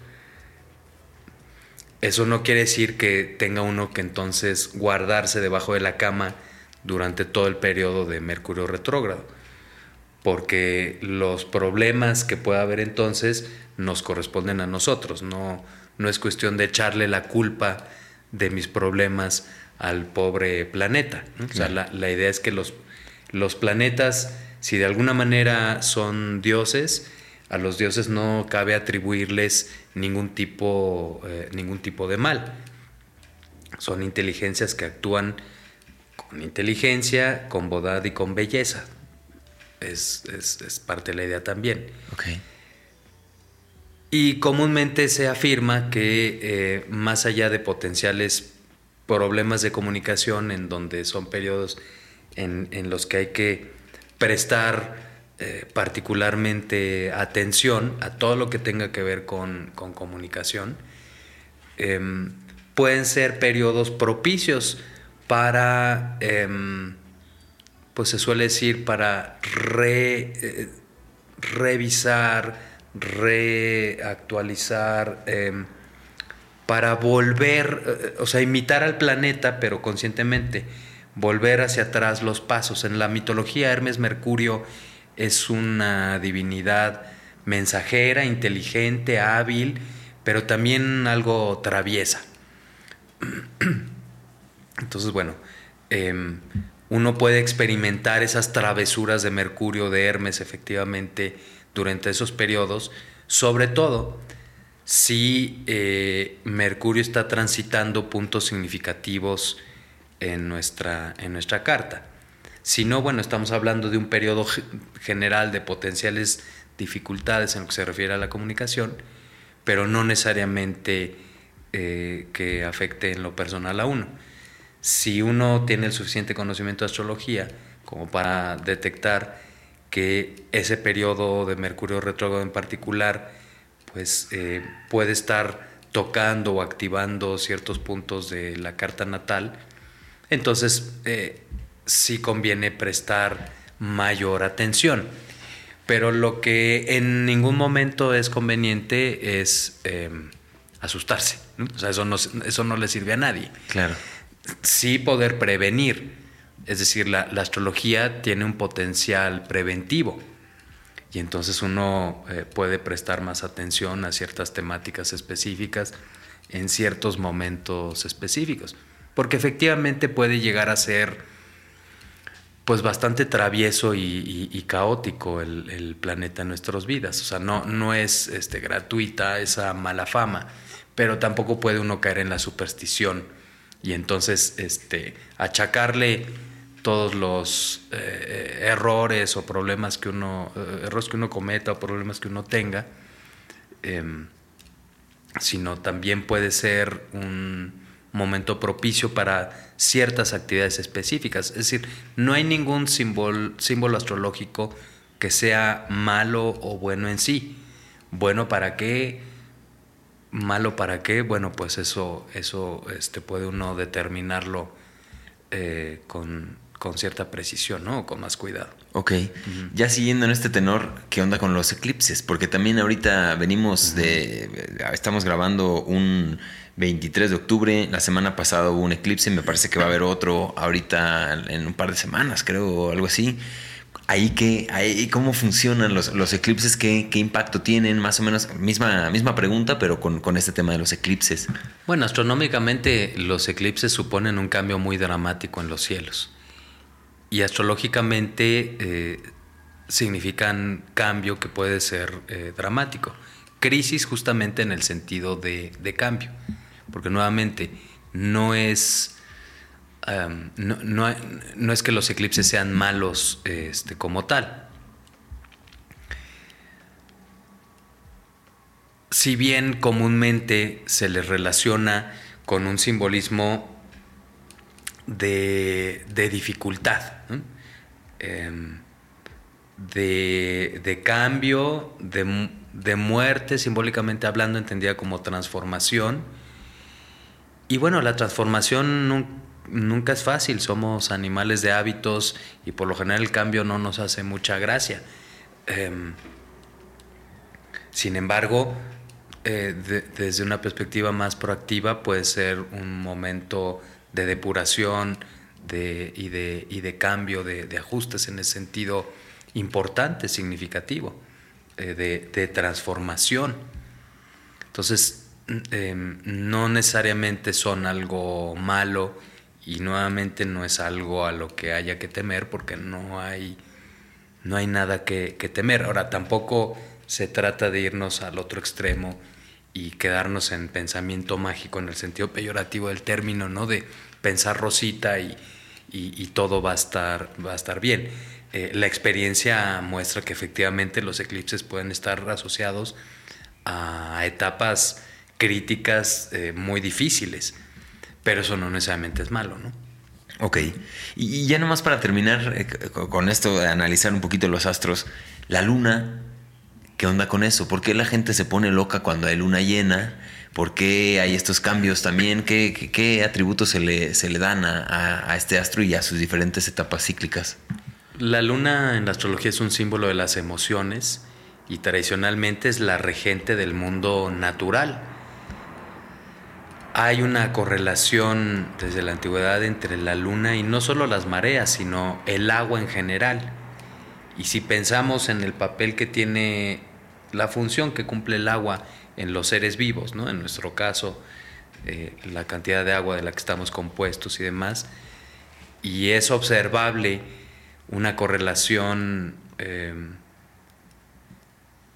Speaker 2: Eso no quiere decir que tenga uno que entonces guardarse debajo de la cama durante todo el periodo de Mercurio retrógrado, porque los problemas que pueda haber entonces nos corresponden a nosotros, no, no es cuestión de echarle la culpa de mis problemas al pobre planeta. O sea, la, idea es que los, los planetas, si de alguna manera son dioses, a los dioses no cabe atribuirles ningún tipo, eh, ningún tipo de mal. Son inteligencias que actúan con inteligencia, con bondad y con belleza. Es, parte de la idea también.
Speaker 1: Okay.
Speaker 2: Y comúnmente se afirma que eh, más allá de potenciales problemas de comunicación, en donde son periodos en, los que hay que prestar eh, particularmente atención a todo lo que tenga que ver con, comunicación, em, pueden ser periodos propicios para, em, pues se suele decir, para eh, revisar, reactualizar, em, para volver, eh, o sea, imitar al planeta, pero conscientemente, volver hacia atrás los pasos. En la mitología, Hermes Mercurio es una divinidad mensajera, inteligente, hábil, pero también algo traviesa. *clears throat* Entonces, bueno, em, uno puede experimentar esas travesuras de Mercurio, de Hermes, efectivamente, durante esos periodos, sobre todo si eh, Mercurio está transitando puntos significativos en nuestra, en nuestra carta. Si no, bueno, estamos hablando de un periodo general de potenciales dificultades en lo que se refiere a la comunicación, pero no necesariamente eh, que afecte en lo personal a uno. Si uno tiene el suficiente conocimiento de astrología como para detectar que ese periodo de Mercurio retrógrado en particular, pues eh, puede estar tocando o activando ciertos puntos de la carta natal, entonces eh, sí conviene prestar mayor atención. Pero lo que en ningún momento es conveniente es em, asustarse. O sea, eso no, eso no le sirve a nadie.
Speaker 1: Claro.
Speaker 2: Sí poder prevenir. Es decir, la, astrología tiene un potencial preventivo. Y entonces uno eh, puede prestar más atención a ciertas temáticas específicas en ciertos momentos específicos. Porque efectivamente puede llegar a ser pues bastante travieso y, caótico el, planeta en nuestras vidas. O sea, no, no es este, gratuita esa mala fama, pero tampoco puede uno caer en la superstición y entonces este, achacarle todos los eh, errores o problemas que uno, eh, errores que uno cometa o problemas que uno tenga, em, sino también puede ser un momento propicio para ciertas actividades específicas. Es decir, no hay ningún símbolo, símbolo astrológico que sea malo o bueno en sí. Bueno, ¿para qué? Malo para qué? Bueno, pues eso, eso este, puede uno determinarlo eh, con, cierta precisión, ¿no? Con más cuidado.
Speaker 1: Ok. Ya siguiendo en este tenor, ¿qué onda con los eclipses? Porque también ahorita venimos de. Estamos grabando un 23 de octubre. La semana pasada hubo un eclipse, me parece que va a haber otro ahorita en un par de semanas, creo, o algo así. Ahí que, ahí cómo funcionan los, los eclipses, ¿Qué, ¿Qué, impacto tienen, más o menos, misma, misma pregunta, pero con, con, este tema de los eclipses.
Speaker 2: Bueno, astronómicamente los eclipses suponen un cambio muy dramático en los cielos. Y astrológicamente eh, significan cambio que puede ser eh, dramático. Crisis justamente en el sentido de, de cambio porque nuevamente no es, no, es que los eclipses sean malos este, como tal. Si bien comúnmente se les relaciona con un simbolismo de, dificultad, em, de, cambio, de, de, muerte, simbólicamente hablando, entendida como transformación, y bueno, la transformación nunca es fácil, somos animales de hábitos y por lo general el cambio no nos hace mucha gracia. Em, sin embargo, eh, desde una perspectiva más proactiva puede ser un momento de depuración y, de, cambio, de, ajustes en ese sentido importante, significativo, eh, de transformación. Entonces, Em, no necesariamente son algo malo y nuevamente no es algo a lo que haya que temer porque no hay, no hay nada que, temer. Ahora, tampoco se trata de irnos al otro extremo y quedarnos en pensamiento mágico en el sentido peyorativo del término, ¿no? De pensar rosita y, todo va a estar, va a estar bien. Eh, la experiencia muestra que efectivamente los eclipses pueden estar asociados a etapas críticas eh, muy difíciles, pero eso no necesariamente es malo, ¿no?
Speaker 1: Ok, y, ya nomás para terminar eh, con esto de analizar un poquito los astros, la luna, ¿qué onda con eso? ¿Por qué la gente se pone loca cuando hay luna llena? ¿Por qué hay estos cambios también? ¿Qué, atributos se le, dan a, este astro y a sus diferentes etapas cíclicas?
Speaker 2: La luna en la astrología es un símbolo de las emociones y tradicionalmente es la regente del mundo natural. Hay una correlación desde la antigüedad entre la luna y no solo las mareas, sino el agua en general. Y si pensamos en el papel que tiene la función que cumple el agua en los seres vivos, ¿no? en nuestro caso, eh, la cantidad de agua de la que estamos compuestos y demás. Y es observable una correlación eh,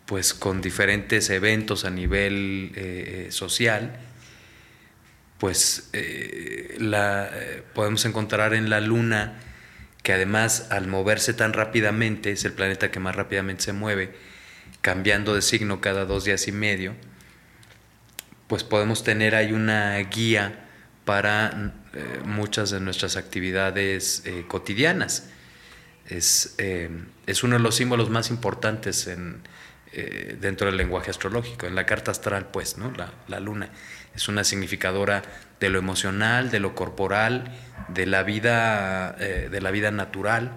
Speaker 2: pues con diferentes eventos a nivel eh, social, pues la, podemos encontrar en la luna que además al moverse tan rápidamente, es el planeta que más rápidamente se mueve, cambiando de signo cada dos días y medio, pues podemos tener ahí una guía para eh, muchas de nuestras actividades eh, cotidianas. Es, eh, es, uno de los símbolos más importantes en, dentro del lenguaje astrológico. En la carta astral, pues, ¿no? La, la, luna es una significadora de lo emocional, de lo corporal, de la vida, de la vida natural,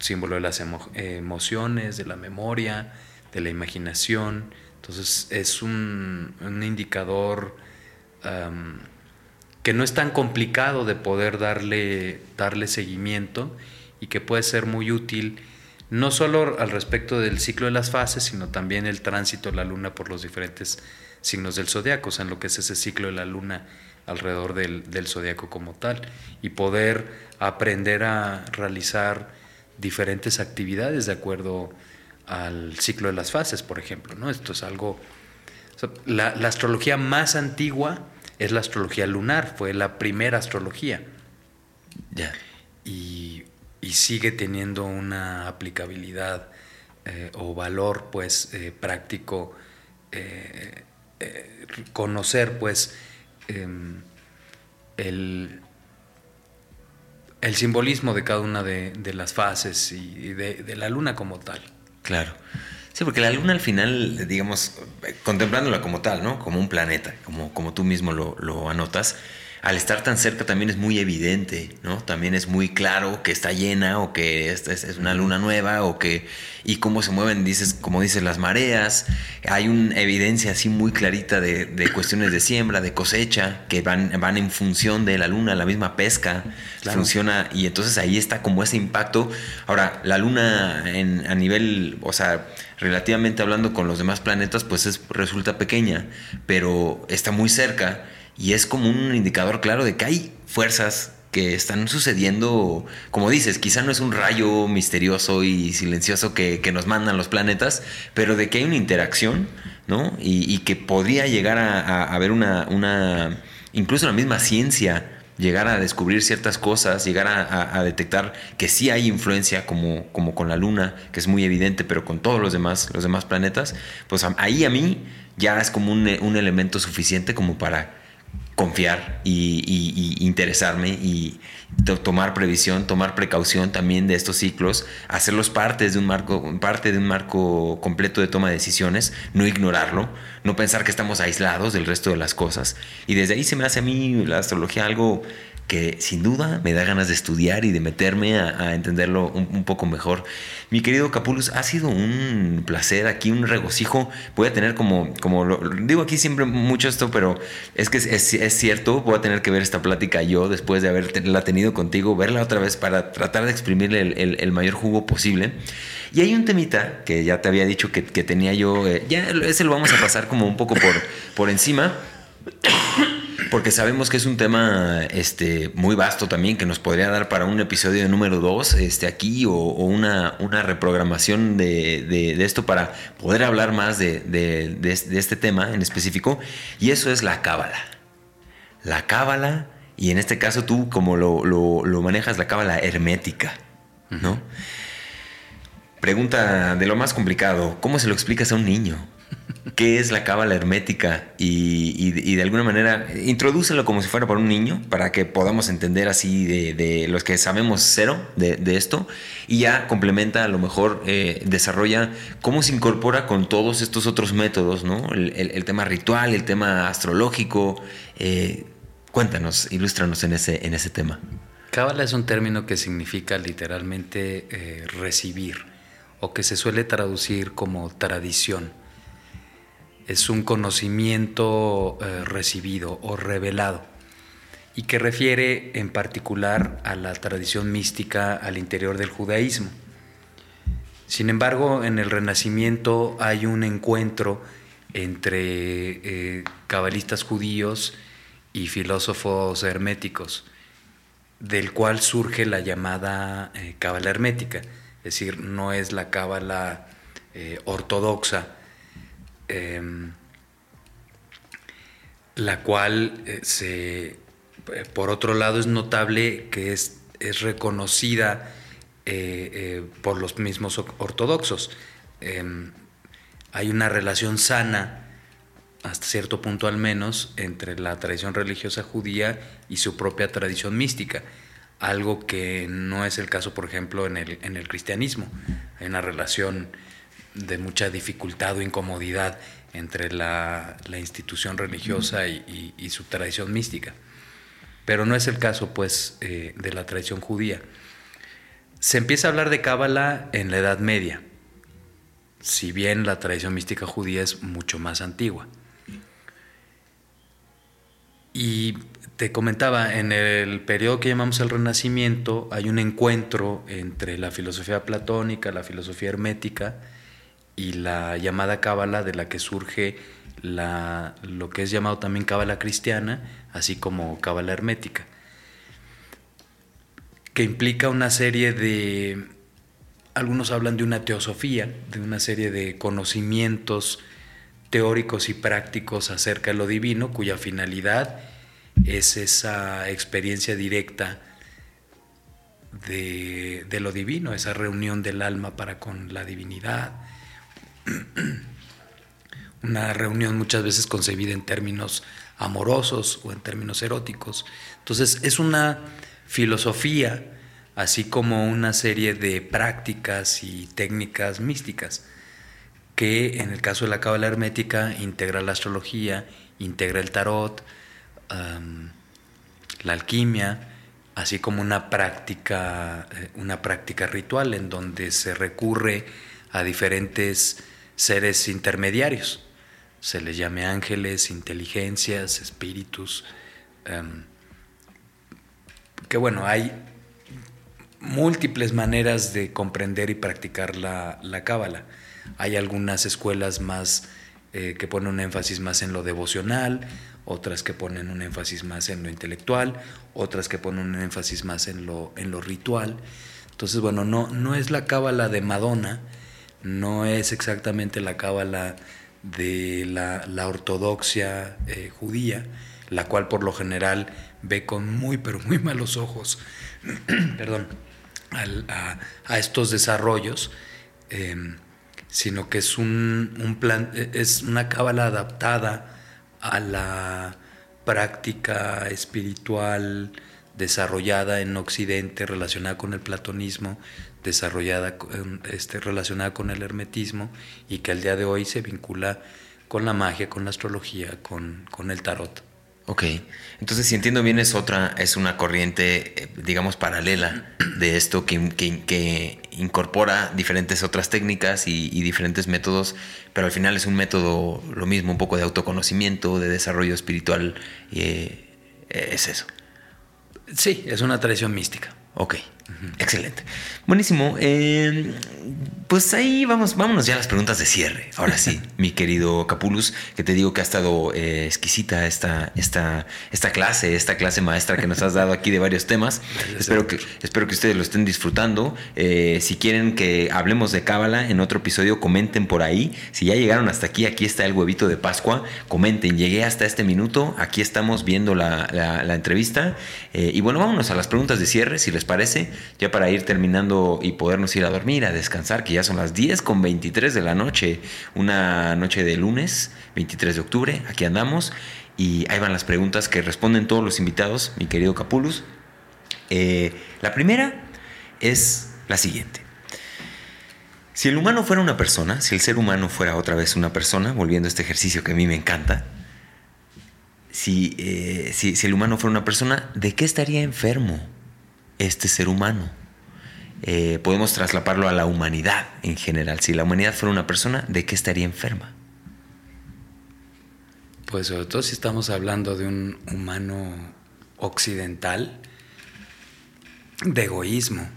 Speaker 2: símbolo de las emociones, de la memoria, de la imaginación, entonces es un, indicador que no es tan complicado de poder darle, darle seguimiento y que puede ser muy útil no solo al respecto del ciclo de las fases, sino también el tránsito de la luna por los diferentes signos del zodiaco, o sea, en lo que es ese ciclo de la luna alrededor del, del zodiaco como tal, y poder aprender a realizar diferentes actividades de acuerdo al ciclo de las fases, por ejemplo. ¿no? Esto es algo... la, astrología más antigua es la astrología lunar, fue la primera astrología.
Speaker 1: Ya.
Speaker 2: Y, sigue teniendo una aplicabilidad eh, o valor pues eh, práctico eh, conocer pues em, el, el, simbolismo de cada una de, las fases y de la luna como tal.
Speaker 1: Claro. Sí, porque la luna al final, digamos, contemplándola como tal, ¿no? Como un planeta, como, como tú mismo lo anotas, al estar tan cerca también es muy evidente, ¿no? También es muy claro que está llena o que esta es, una luna nueva o que... Y cómo se mueven, dices, como dices, las mareas. Hay una evidencia así muy clarita de, cuestiones de siembra, de cosecha, que van, van en función de la luna, la misma pesca funciona y entonces ahí está como ese impacto. Ahora, la luna en, a nivel, o sea, relativamente hablando con los demás planetas, pues es, resulta pequeña, pero está muy cerca y es como un indicador claro de que hay fuerzas que están sucediendo, como dices, quizá no es un rayo misterioso y silencioso que, nos mandan los planetas, pero de que hay una interacción, ¿no? Y, que podría llegar a, haber una, una, incluso la misma ciencia, llegar a descubrir ciertas cosas, llegar a, detectar que sí hay influencia, como, como con la Luna, que es muy evidente, pero con todos los demás, los demás planetas, pues ahí a mí ya es como un, un elemento suficiente como para confiar y, interesarme y tomar previsión, tomar precaución también de estos ciclos, hacerlos parte de un marco, parte de un marco completo de toma de decisiones, no ignorarlo, no pensar que estamos aislados del resto de las cosas. Y desde ahí se me hace a mí la astrología algo que sin duda me da ganas de estudiar y de meterme a, entenderlo un, poco mejor. Mi querido Capulus, ha sido un placer aquí, un regocijo. Voy a tener como, como lo, digo aquí siempre mucho esto, pero es que es, cierto, voy a tener que ver esta plática yo después de haberla tenido contigo, verla otra vez para tratar de exprimirle el, mayor jugo posible. Y hay un temita que ya te había dicho que, tenía yo, eh, ya ese lo vamos a pasar como un poco por, por encima porque sabemos que es un tema este, muy vasto también, que nos podría dar para un episodio número 2 este, aquí o, una, una, reprogramación de, esto para poder hablar más de, este tema en específico. Y eso es la cábala. La cábala, y en este caso tú como lo, manejas, la cábala hermética, ¿no? Pregunta de lo más complicado, ¿cómo se lo explicas a un niño? Qué es la cábala hermética y, de alguna manera introdúcelo como si fuera para un niño, para que podamos entender así de, los que sabemos cero de, esto y ya complementa, a lo mejor eh, desarrolla cómo se incorpora con todos estos otros métodos, ¿no? El, tema ritual, el tema astrológico. Eh, cuéntanos, ilústranos en ese, en ese tema.
Speaker 2: Cábala es un término que significa literalmente eh, recibir o que se suele traducir como tradición. Es un conocimiento eh, recibido o revelado y que refiere en particular a la tradición mística al interior del judaísmo. Sin embargo, en el Renacimiento hay un encuentro entre eh, cabalistas judíos y filósofos herméticos, del cual surge la llamada eh, cábala hermética es decir, no es la cábala ortodoxa, em, la cual eh, se, eh, por otro lado es notable que es, es reconocida por los mismos ortodoxos. Em, hay una relación sana, hasta cierto punto al menos, entre la tradición religiosa judía y su propia tradición mística algo que no es el caso, por ejemplo, en el, en el cristianismo. Hay una relación de mucha dificultad o incomodidad entre la, institución religiosa y, su tradición mística. Pero no es el caso, pues, eh, de la tradición judía. Se empieza a hablar de Cábala en la Edad Media, si bien la tradición mística judía es mucho más antigua. Y te comentaba, en el periodo que llamamos el Renacimiento hay un encuentro entre la filosofía platónica, la filosofía hermética y la llamada cábala de la que surge la, lo que es llamado también cábala cristiana, así como cábala hermética, que implica una serie de, algunos hablan de una teosofía, de una serie de conocimientos teóricos y prácticos acerca de lo divino, cuya finalidad es esa experiencia directa de, lo divino, esa reunión del alma para con la divinidad. *clears throat* Una reunión muchas veces concebida en términos amorosos o en términos eróticos. Entonces es una filosofía, así como una serie de prácticas y técnicas místicas, que en el caso de la cábala hermética integra la astrología, integra el tarot, la alquimia, así como una práctica, eh, una práctica ritual en donde se recurre a diferentes seres intermediarios. Se les llame ángeles, inteligencias, espíritus. que bueno, hay múltiples maneras de comprender y practicar la, cábala. Hay algunas escuelas más eh, que ponen un énfasis más en lo devocional, otras que ponen un énfasis más en lo intelectual, otras que ponen un énfasis más en lo, en lo ritual. Entonces, bueno, no, no es la cábala de Madonna, no es exactamente la cábala de la, ortodoxia eh, judía, la cual por lo general ve con muy, pero muy malos ojos, *clears throat* perdón, a, estos desarrollos, em, sino que es un, un plan, es una cábala adaptada a la práctica espiritual desarrollada en Occidente, relacionada con el platonismo, desarrollada este, relacionada con el hermetismo y que al día de hoy se vincula con la magia, con la astrología, con, con el tarot.
Speaker 1: Ok, entonces si entiendo bien es otra, es una corriente, eh, digamos, paralela de esto que, que, incorpora diferentes otras técnicas y, diferentes métodos, pero al final es un método lo mismo, un poco de autoconocimiento, de desarrollo espiritual, eh, es eso.
Speaker 2: Sí, es una tradición mística.
Speaker 1: Ok, excelente. Buenísimo. Eh, pues ahí vamos, vámonos ya a las preguntas de cierre. Ahora sí, *laughs* mi querido Capulus, que te digo que ha estado eh, exquisita esta, esta, esta clase, esta clase maestra que nos has dado aquí de varios temas. *laughs* espero, que, espero que ustedes lo estén disfrutando. Eh, si quieren que hablemos de Cábala en otro episodio, comenten por ahí. Si ya llegaron hasta aquí, aquí está el huevito de Pascua. Comenten, llegué hasta este minuto. Aquí estamos viendo la, entrevista. y bueno, vámonos a las preguntas de cierre, si les parece. Ya para ir terminando y podernos ir a dormir, a descansar, que ya son las 10 con 23 de la noche, una noche de lunes, 23 de octubre, aquí andamos. Y ahí van las preguntas que responden todos los invitados, mi querido Capulus. Eh, la primera es la siguiente. Si el humano fuera una persona, si el ser humano fuera otra vez una persona, volviendo a este ejercicio que a mí me encanta, si, eh, si, el humano fuera una persona, ¿de qué estaría enfermo este ser humano? Eh, podemos traslaparlo a la humanidad en general. Si la humanidad fuera una persona, ¿de qué estaría enferma?
Speaker 2: Pues sobre todo si estamos hablando de un humano occidental, de egoísmo,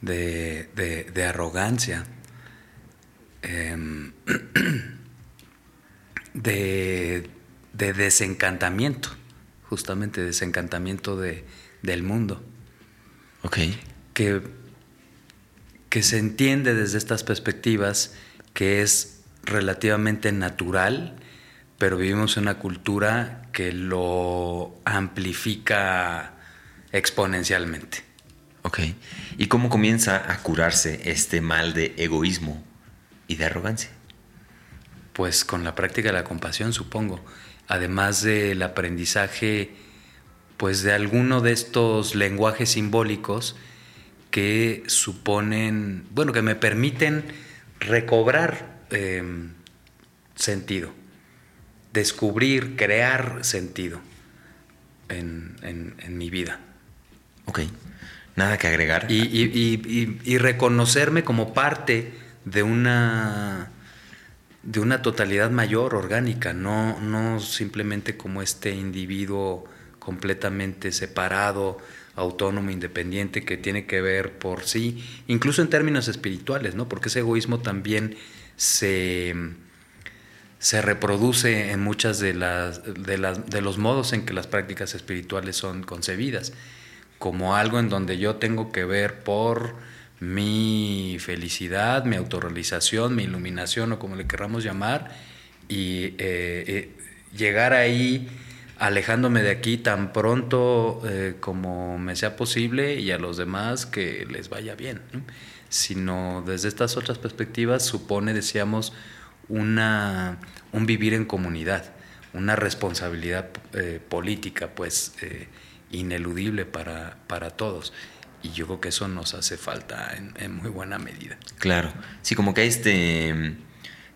Speaker 2: de, arrogancia, em, *clears throat* de, desencantamiento, justamente desencantamiento del mundo. Que, que se entiende desde estas perspectivas que es relativamente natural, pero vivimos en una cultura que lo amplifica exponencialmente.
Speaker 1: Ok. ¿Y cómo comienza a curarse este mal de egoísmo y de arrogancia?
Speaker 2: Pues con la práctica de la compasión, supongo. Además del aprendizaje, pues de alguno de estos lenguajes simbólicos que suponen, bueno, que me permiten recobrar em, sentido, descubrir, crear sentido en, en mi vida.
Speaker 1: Ok. Nada que agregar.
Speaker 2: Y, reconocerme como parte de una, de una totalidad mayor, orgánica, no, no simplemente como este individuo completamente separado, autónomo, independiente, que tiene que ver por sí, incluso en términos espirituales, ¿no? Porque ese egoísmo también se, se reproduce en muchas de las, de las de los modos en que las prácticas espirituales son concebidas como algo en donde yo tengo que ver por mi felicidad, mi autorrealización, mi iluminación o como le querramos llamar, y eh, eh, llegar ahí alejándome de aquí tan pronto eh, como me sea posible y a los demás que les vaya bien. Sino desde estas otras perspectivas supone, decíamos, una, un vivir en comunidad, una responsabilidad política, pues ineludible para, para todos. Y yo creo que eso nos hace falta en, muy buena medida.
Speaker 1: Claro, sí, como que hay este,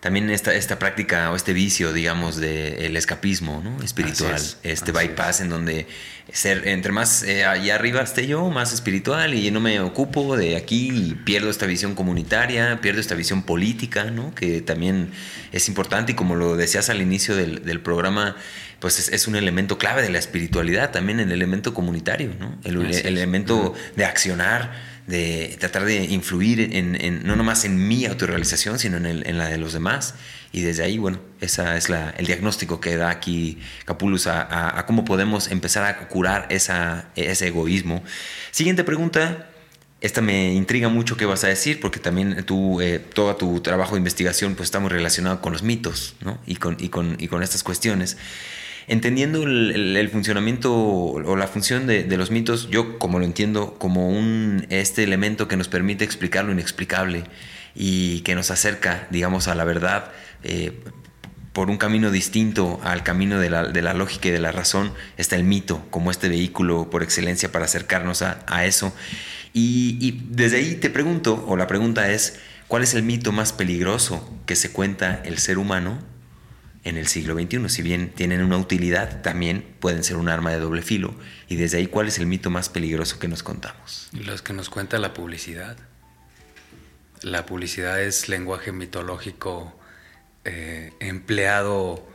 Speaker 1: también esta, esta práctica o este vicio, digamos, del escapismo ¿no? espiritual, este bypass en donde ser, entre más eh, allá arriba esté yo, más espiritual y no me ocupo de aquí y pierdo esta visión comunitaria, pierdo esta visión política, ¿no? que también es importante y como lo decías al inicio del, del programa, pues es, un elemento clave de la espiritualidad, también el elemento comunitario, ¿no? el, elemento de accionar, de tratar de influir en, no nomás en mi autorrealización, sino en, la de los demás. Y desde ahí, bueno, ese es la, el diagnóstico que da aquí Capulus a, cómo podemos empezar a curar esa, ese egoísmo. Siguiente pregunta. Esta me intriga mucho qué vas a decir, porque también tú, eh, todo tu trabajo de investigación pues, está muy relacionado con los mitos ¿no? y, con, y, con, y con estas cuestiones entendiendo el, funcionamiento o la función de, los mitos, yo como lo entiendo, como un, este elemento que nos permite explicar lo inexplicable y que nos acerca, digamos, a la verdad eh, por un camino distinto al camino de la, lógica y de la razón, está el mito como este vehículo por excelencia para acercarnos a, eso. Y, y desde ahí te pregunto, o la pregunta es, ¿cuál es el mito más peligroso que se cuenta el ser humano en el siglo XXI. Si bien tienen una utilidad, también pueden ser un arma de doble filo. Y desde ahí, ¿cuál es el mito más peligroso que nos contamos?
Speaker 2: Los que nos cuenta la publicidad. La publicidad es lenguaje mitológico eh, empleado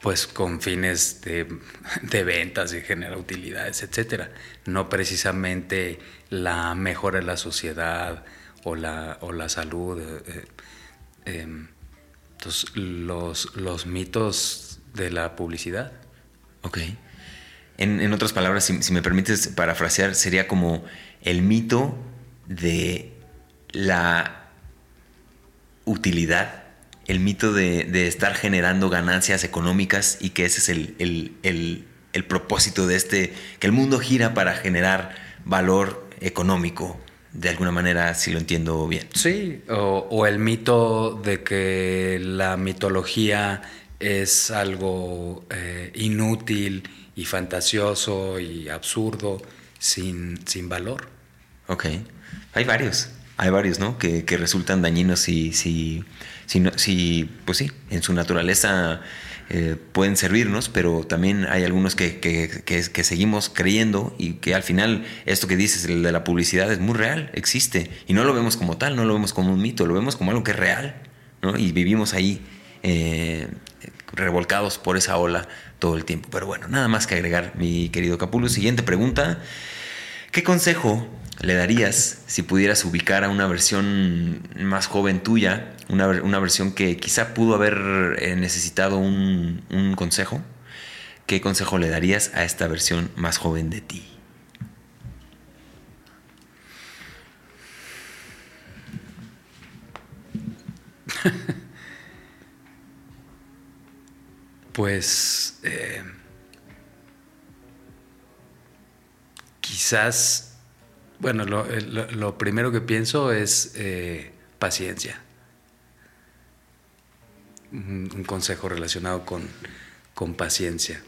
Speaker 2: pues con fines de, ventas y generar utilidades, etcétera. No precisamente la mejora de la sociedad o la, o la salud. Eh, eh, em, entonces, los, los mitos de la publicidad.
Speaker 1: Ok. En, otras palabras, si, me permites parafrasear, sería como el mito de la utilidad, el mito de, estar generando ganancias económicas y que ese es el, el propósito de este, que el mundo gira para generar valor económico, de alguna manera, si lo entiendo bien.
Speaker 2: Sí, o, el mito de que la mitología es algo eh, inútil y fantasioso y absurdo sin, sin valor.
Speaker 1: Ok, hay varios, hay varios, ¿no? Que, que resultan dañinos si, si, si, si, pues sí, en su naturaleza eh, pueden servirnos, pero también hay algunos que, que, seguimos creyendo y que al final esto que dices, el de la publicidad, es muy real, existe. Y no lo vemos como tal, no lo vemos como un mito, lo vemos como algo que es real. ¿no? Y vivimos ahí eh, revolcados por esa ola todo el tiempo. Pero bueno, nada más que agregar, mi querido Capulo. Siguiente pregunta. ¿Qué consejo le darías si pudieras ubicar a una versión más joven tuya, una, versión que quizá pudo haber eh, necesitado un, un consejo? ¿Qué consejo le darías a esta versión más joven de ti? *laughs*
Speaker 2: pues eh, quizás bueno, lo, primero que pienso es eh, paciencia. Un, consejo relacionado con, con, paciencia.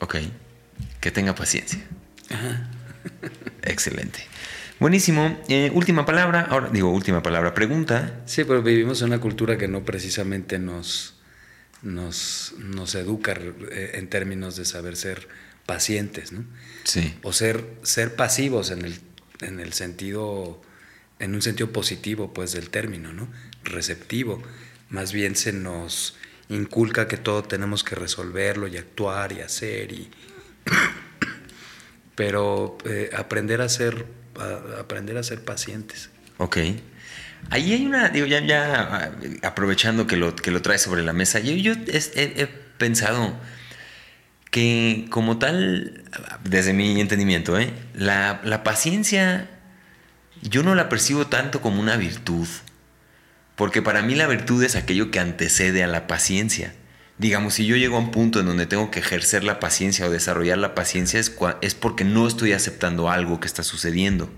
Speaker 1: Ok, que tenga paciencia. *laughs* Excelente. Buenísimo. Eh, última palabra, ahora digo última palabra, pregunta.
Speaker 2: Sí, pero vivimos en una cultura que no precisamente nos, nos, nos educa eh, en términos de saber ser pacientes, ¿no?
Speaker 1: Sí.
Speaker 2: O ser, ser pasivos en el en el sentido, en un sentido positivo, pues, del término, ¿no? Receptivo. Más bien se nos inculca que todo tenemos que resolverlo y actuar y hacer y... *coughs* Pero eh, aprender a ser, aprender a ser pacientes.
Speaker 1: Ok. Ahí hay una, digo, ya, ya aprovechando que lo, que lo traes sobre la mesa, yo, yo he, pensado que como tal, desde mi entendimiento, ¿eh? la, la paciencia yo no la percibo tanto como una virtud, porque para mí la virtud es aquello que antecede a la paciencia. Digamos, si yo llego a un punto en donde tengo que ejercer la paciencia o desarrollar la paciencia es, es porque no estoy aceptando algo que está sucediendo.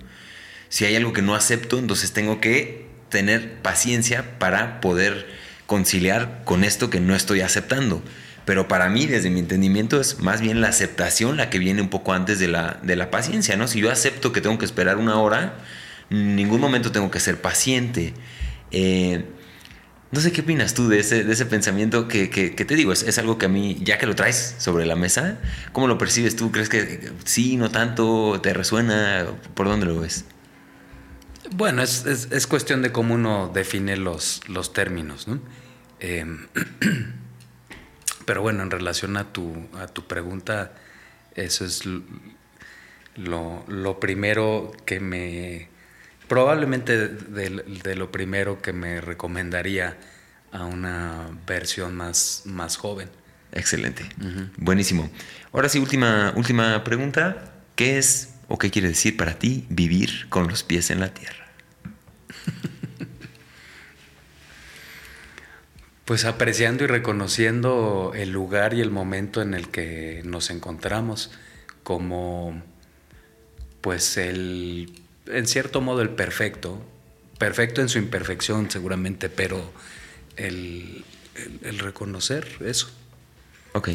Speaker 1: Si hay algo que no acepto, entonces tengo que tener paciencia para poder conciliar con esto que no estoy aceptando. Pero para mí, desde mi entendimiento, es más bien la aceptación la que viene un poco antes de la, de la paciencia, ¿no? Si yo acepto que tengo que esperar una hora, en ningún momento tengo que ser paciente. Eh, no sé qué opinas tú de ese, de ese pensamiento que, te digo, es, algo que a mí, ya que lo traes sobre la mesa, ¿cómo lo percibes tú? ¿Crees que sí, no tanto, te resuena? ¿Por dónde lo ves?
Speaker 2: Bueno, es, es, cuestión de cómo uno define los, los términos, ¿no? Eh, *clears throat* Pero bueno, en relación a tu, a tu pregunta, eso es lo, primero que me... Probablemente de, lo primero que me recomendaría a una versión más, más joven.
Speaker 1: Excelente. Buenísimo. Ahora sí, última, última pregunta. ¿Qué es o qué quiere decir para ti vivir con los pies en la tierra?
Speaker 2: Pues apreciando y reconociendo el lugar y el momento en el que nos encontramos como pues el en cierto modo el perfecto, perfecto en su imperfección seguramente, pero el, el reconocer eso.
Speaker 1: Ok.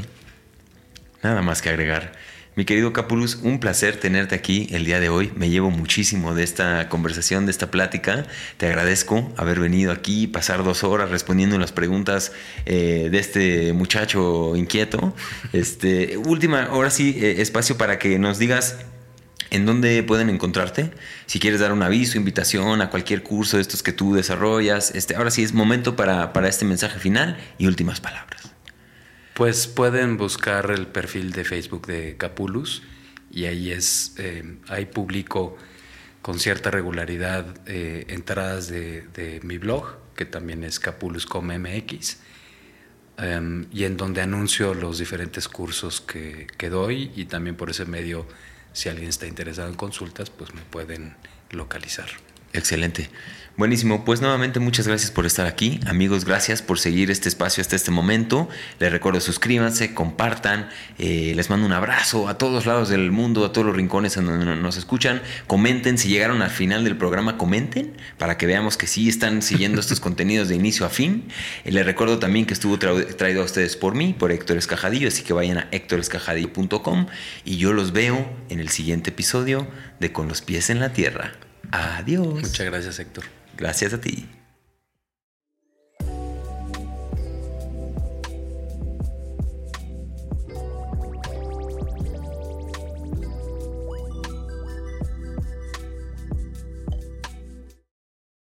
Speaker 1: Nada más que agregar. Mi querido Capulus, un placer tenerte aquí el día de hoy. Me llevo muchísimo de esta conversación, de esta plática. Te agradezco haber venido aquí, pasar dos horas respondiendo las preguntas eh, de este muchacho inquieto. Este, última, ahora sí, eh, espacio para que nos digas ¿En dónde pueden encontrarte? Si quieres dar un aviso, invitación a cualquier curso de estos que tú desarrollas, este, ahora sí es momento para, para este mensaje final y últimas palabras.
Speaker 2: Pues pueden buscar el perfil de Facebook de Capulus y ahí es, eh, ahí publico con cierta regularidad eh, entradas de, mi blog, que también es capulus.com.mx, em, y en donde anuncio los diferentes cursos que, que doy y también por ese medio, si alguien está interesado en consultas, pues me pueden localizar.
Speaker 1: Excelente. Buenísimo, pues nuevamente muchas gracias por estar aquí. Amigos, gracias por seguir este espacio hasta este momento. Les recuerdo, suscríbanse, compartan. Eh, les mando un abrazo a todos lados del mundo, a todos los rincones en donde nos escuchan. Comenten, si llegaron al final del programa, comenten para que veamos que sí están siguiendo estos *laughs* contenidos de inicio a fin. Eh, les recuerdo también que estuvo traído a ustedes por mí, por Héctor Escajadillo, así que vayan a héctorescajadillo.com y yo los veo en el siguiente episodio de Con los pies en la tierra. Adiós.
Speaker 2: Muchas gracias, Héctor.
Speaker 1: Gracias a ti.